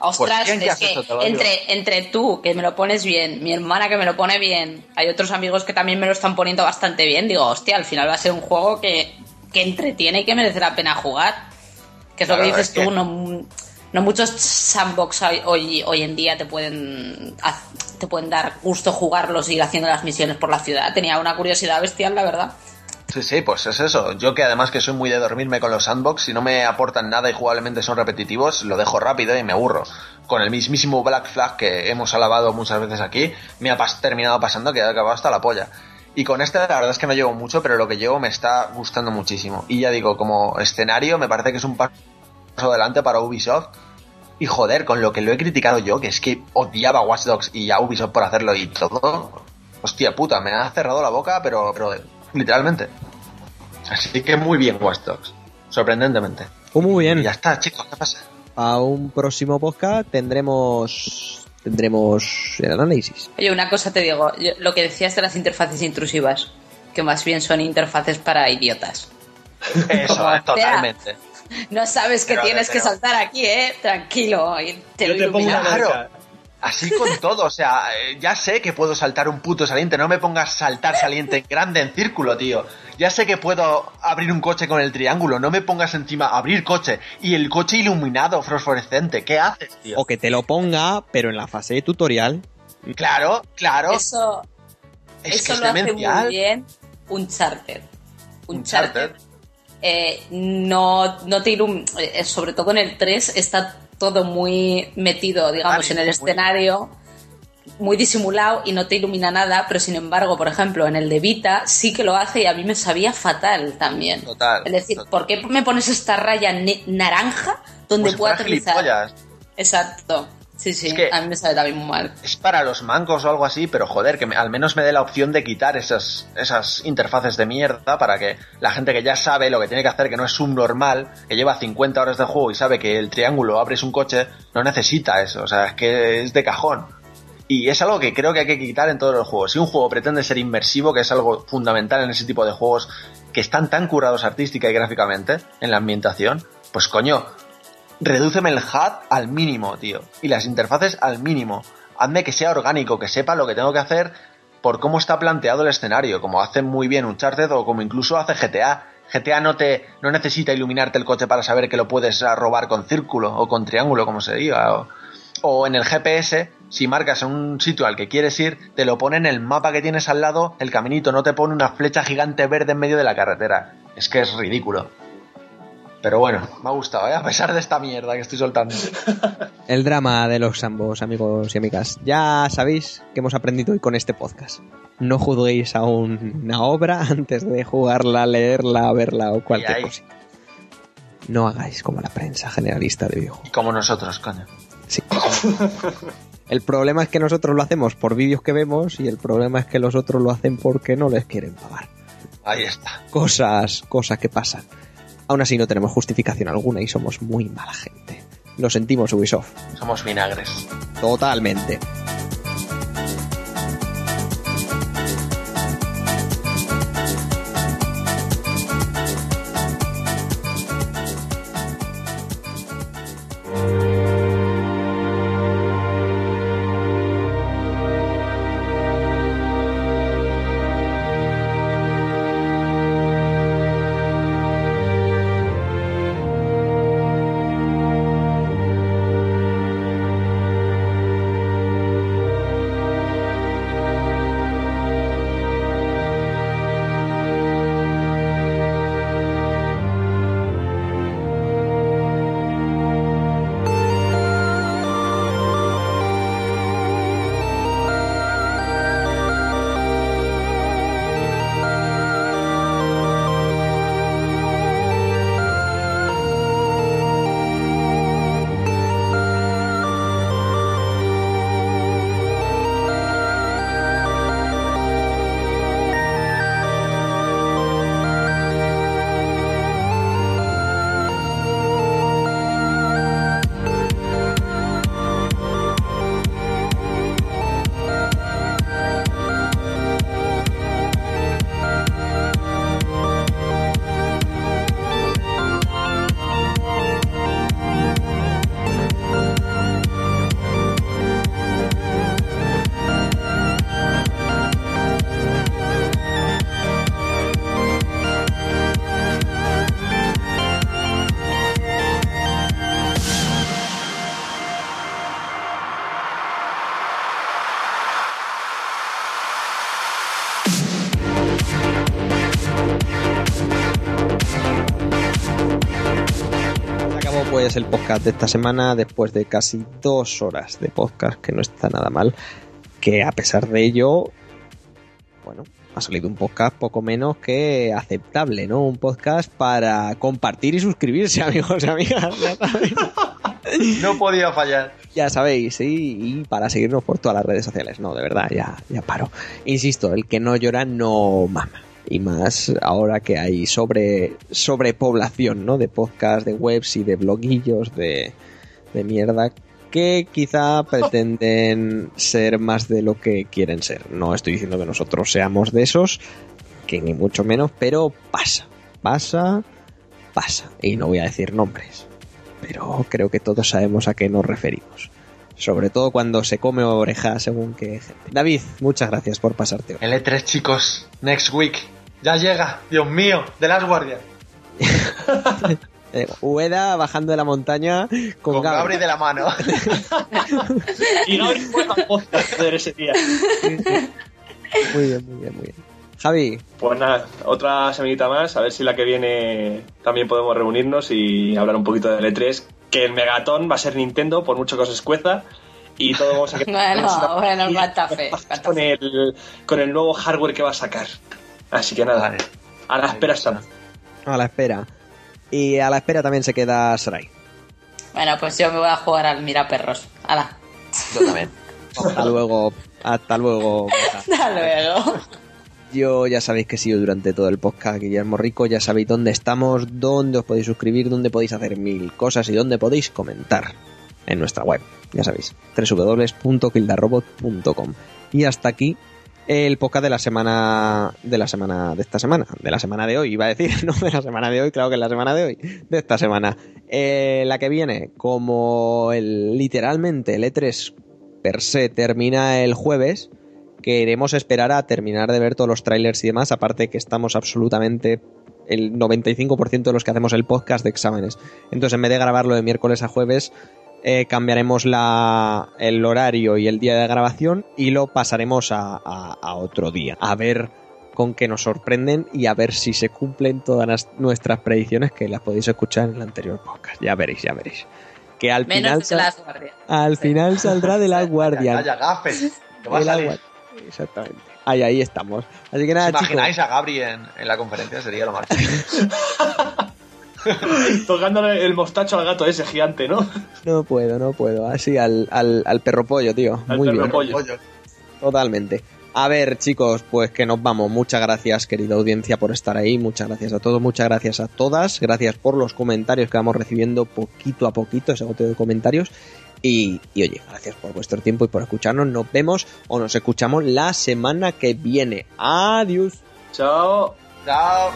Ostras, bien que es que hecho, entre, entre tú, que me lo pones bien, mi hermana que me lo pone bien, hay otros amigos que también me lo están poniendo bastante bien, digo, hostia, al final va a ser un juego que, que entretiene y que merece la pena jugar. Que es lo que dices es que- tú, no, no muchos sandbox hoy, hoy, en día te pueden, te pueden dar gusto jugarlos y ir haciendo las misiones por la ciudad. Tenía una curiosidad bestial, la verdad. Sí, sí, pues es eso. Yo que además que soy muy de dormirme con los sandbox, si no me aportan nada y jugablemente son repetitivos, lo dejo rápido y me aburro. Con el mismísimo Black Flag que hemos alabado muchas veces aquí, me ha terminado pasando que he acabado hasta la polla. Y con este la verdad es que no llevo mucho, pero lo que llevo me está gustando muchísimo. Y ya digo, como escenario me parece que es un paso adelante para Ubisoft. Y joder, con lo que lo he criticado yo, que es que odiaba Watch Dogs y a Ubisoft por hacerlo y todo. Hostia puta, me ha cerrado la boca, pero, pero literalmente. Así que muy bien Watch Dogs. Sorprendentemente. Pues muy bien. Y ya está, chicos, ¿qué pasa? A un próximo podcast tendremos tendremos el análisis. Oye, una cosa te digo, yo- lo que decías de las interfaces intrusivas, que más bien son interfaces para idiotas. Eso, <laughs> totalmente. No sabes que Pero, tienes que saltar aquí, ¿eh? Tranquilo. y te Yo lo te pongo una. Claro. Así con todo, o sea, eh, ya sé que puedo saltar un puto saliente, no me pongas saltar saliente en grande en círculo, tío. Ya sé que puedo abrir un coche con el triángulo, no me pongas encima abrir coche y el coche iluminado fosforescente, ¿qué haces, tío? O que te lo ponga, pero en la fase de tutorial. Claro, claro, Eso, es eso que lo es hace demencial. muy bien Uncharted. Uncharted. Uncharted eh, no, no te ilum- eh, sobre todo en el 3 está todo muy metido, digamos, en el escenario, muy disimulado y no te ilumina nada, pero sin embargo, por ejemplo, en el de Vita sí que lo hace y a mí me sabía fatal también. Total, Es decir, total. ¿por qué me pones esta raya naranja donde puedo fuera aterrizar? Exacto. Sí, sí, Es que- a mí me sabe también muy mal. Es para los mancos o algo así, pero joder, que me- al menos me dé la opción de quitar esas, esas interfaces de mierda para que la gente que ya sabe lo que tiene que hacer, que no es subnormal, que lleva 50 horas de juego y sabe que el triángulo abres un coche, no necesita eso, o sea, es que es de cajón. Y es algo que creo que hay que quitar en todos los juegos. Si un juego pretende ser inmersivo, que es algo fundamental en ese tipo de juegos que están tan curados artística y gráficamente en la ambientación, pues coño, redúceme el HUD al mínimo, tío. Y las interfaces al mínimo. Hazme que sea orgánico, que sepa lo que tengo que hacer por cómo está planteado el escenario, como hace muy bien Uncharted o como incluso hace GTA. GTA no te no necesita iluminarte el coche para saber que lo puedes ah, robar con círculo o con triángulo, como se diga. O, o en el GPS, si marcas un sitio al que quieres ir, te lo pone en el mapa que tienes al lado, el caminito, no te pone una flecha gigante verde en medio de la carretera. Es que es ridículo. Pero bueno, me ha gustado, ¿eh? a pesar de esta mierda que estoy soltando. <laughs> El drama de los ambos, amigos y amigas. Ya sabéis que hemos aprendido hoy con este podcast. No juzguéis a un- una obra antes de jugarla, leerla, verla o cualquier cosa. No hagáis como la prensa generalista de videojuegos. Como nosotros, coño. Sí. El problema es que nosotros lo hacemos por vídeos que vemos y el problema es que los otros lo hacen porque no les quieren pagar. Ahí está. Cosas, cosas que pasan. Aún así no tenemos justificación alguna y somos muy mala gente. Lo sentimos Ubisoft. Somos vinagres. Totalmente. Pues el podcast de esta semana después de casi dos horas de podcast, que no está nada mal. Que a pesar de ello, bueno, ha salido un podcast poco menos que aceptable, ¿no? Un podcast para compartir y suscribirse, <laughs> amigos y amigas. No podía fallar. ya sabéis, sí, y para seguirnos por todas las redes sociales. No, de verdad, ya, ya paro. Insisto, el que no llora no mama. Y más ahora que hay sobre sobrepoblación, ¿no? De podcasts, de webs y de bloguillos de, de mierda que quizá <laughs> pretenden ser más de lo que quieren ser. No estoy diciendo que nosotros seamos de esos, que ni mucho menos, pero pasa, pasa, pasa. Y no voy a decir nombres, pero creo que todos sabemos a qué nos referimos. Sobre todo cuando se come oreja según qué gente. David, muchas gracias por pasarte hoy. L3, chicos. Next week. Ya llega. Dios mío. De las guardias. <laughs> Eh, Ueda bajando de la montaña con, Con Gabri. Gabri de la mano. <laughs> Y podcast joder, ese día. Muy bien, muy bien, muy bien. Javi, Pues nada, otra semanita más, a ver si la que viene también podemos reunirnos y hablar un poquito de L3, que el Megatón va a ser Nintendo, por mucho que os escueza, y todo vamos a <laughs> Bueno, bueno, cuánta fe, cuánta con fe. el, con el nuevo hardware que va a sacar. Así que nada, Vale. a la espera estamos. a la espera. Y a la espera también se queda Sarai. Bueno, pues yo me voy a jugar al Miraperros. Hala. Yo también. <laughs> Hasta luego. Hasta luego. Hasta luego. Yo ya sabéis que he sido durante todo el podcast Guillermo Rico, ya sabéis dónde estamos, dónde os podéis suscribir, dónde podéis hacer mil cosas y dónde podéis comentar en nuestra web, ya sabéis, www.kildarrobot.com. Y hasta aquí el podcast de la semana de la semana de esta semana, de la semana de hoy, iba a decir, <laughs> no de la semana de hoy, claro que es la semana de hoy, de esta semana. Eh, la que viene, como el, literalmente el E3 per se termina el jueves, queremos esperar a terminar de ver todos los trailers y demás, aparte que estamos absolutamente el 95% de los que hacemos el podcast de exámenes. Entonces, en vez de grabarlo de miércoles a jueves, eh, cambiaremos la, el horario y el día de grabación y lo pasaremos a, a- a otro día. A ver con qué nos sorprenden y a ver si se cumplen todas las- nuestras predicciones que las podéis escuchar en el anterior podcast. Ya veréis, ya veréis. Que al final, Menos de sal- las guardias. al final saldrá de la <laughs> guardia. Calla, gafes. Que va a salir. Exactamente. Ahí, ahí estamos. Así que ¿Os nada, imagináis chicos. a Gabri en, en la conferencia? Sería lo más. <laughs> Tocándole el mostacho al gato ese gigante, ¿no? No puedo, no puedo. Así al, al, al perro pollo, tío. Al Muy perro bien. pollo. Pollo. Totalmente. A ver, chicos, pues que nos vamos. Muchas gracias, querida audiencia, por estar ahí. Muchas gracias a todos, muchas gracias a todas. Gracias por los comentarios que vamos recibiendo poquito a poquito, ese goteo de comentarios. Y, oye, gracias por vuestro tiempo y por escucharnos. Nos vemos o nos escuchamos la semana que viene. Adiós. Chao. Chao.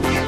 Thank you.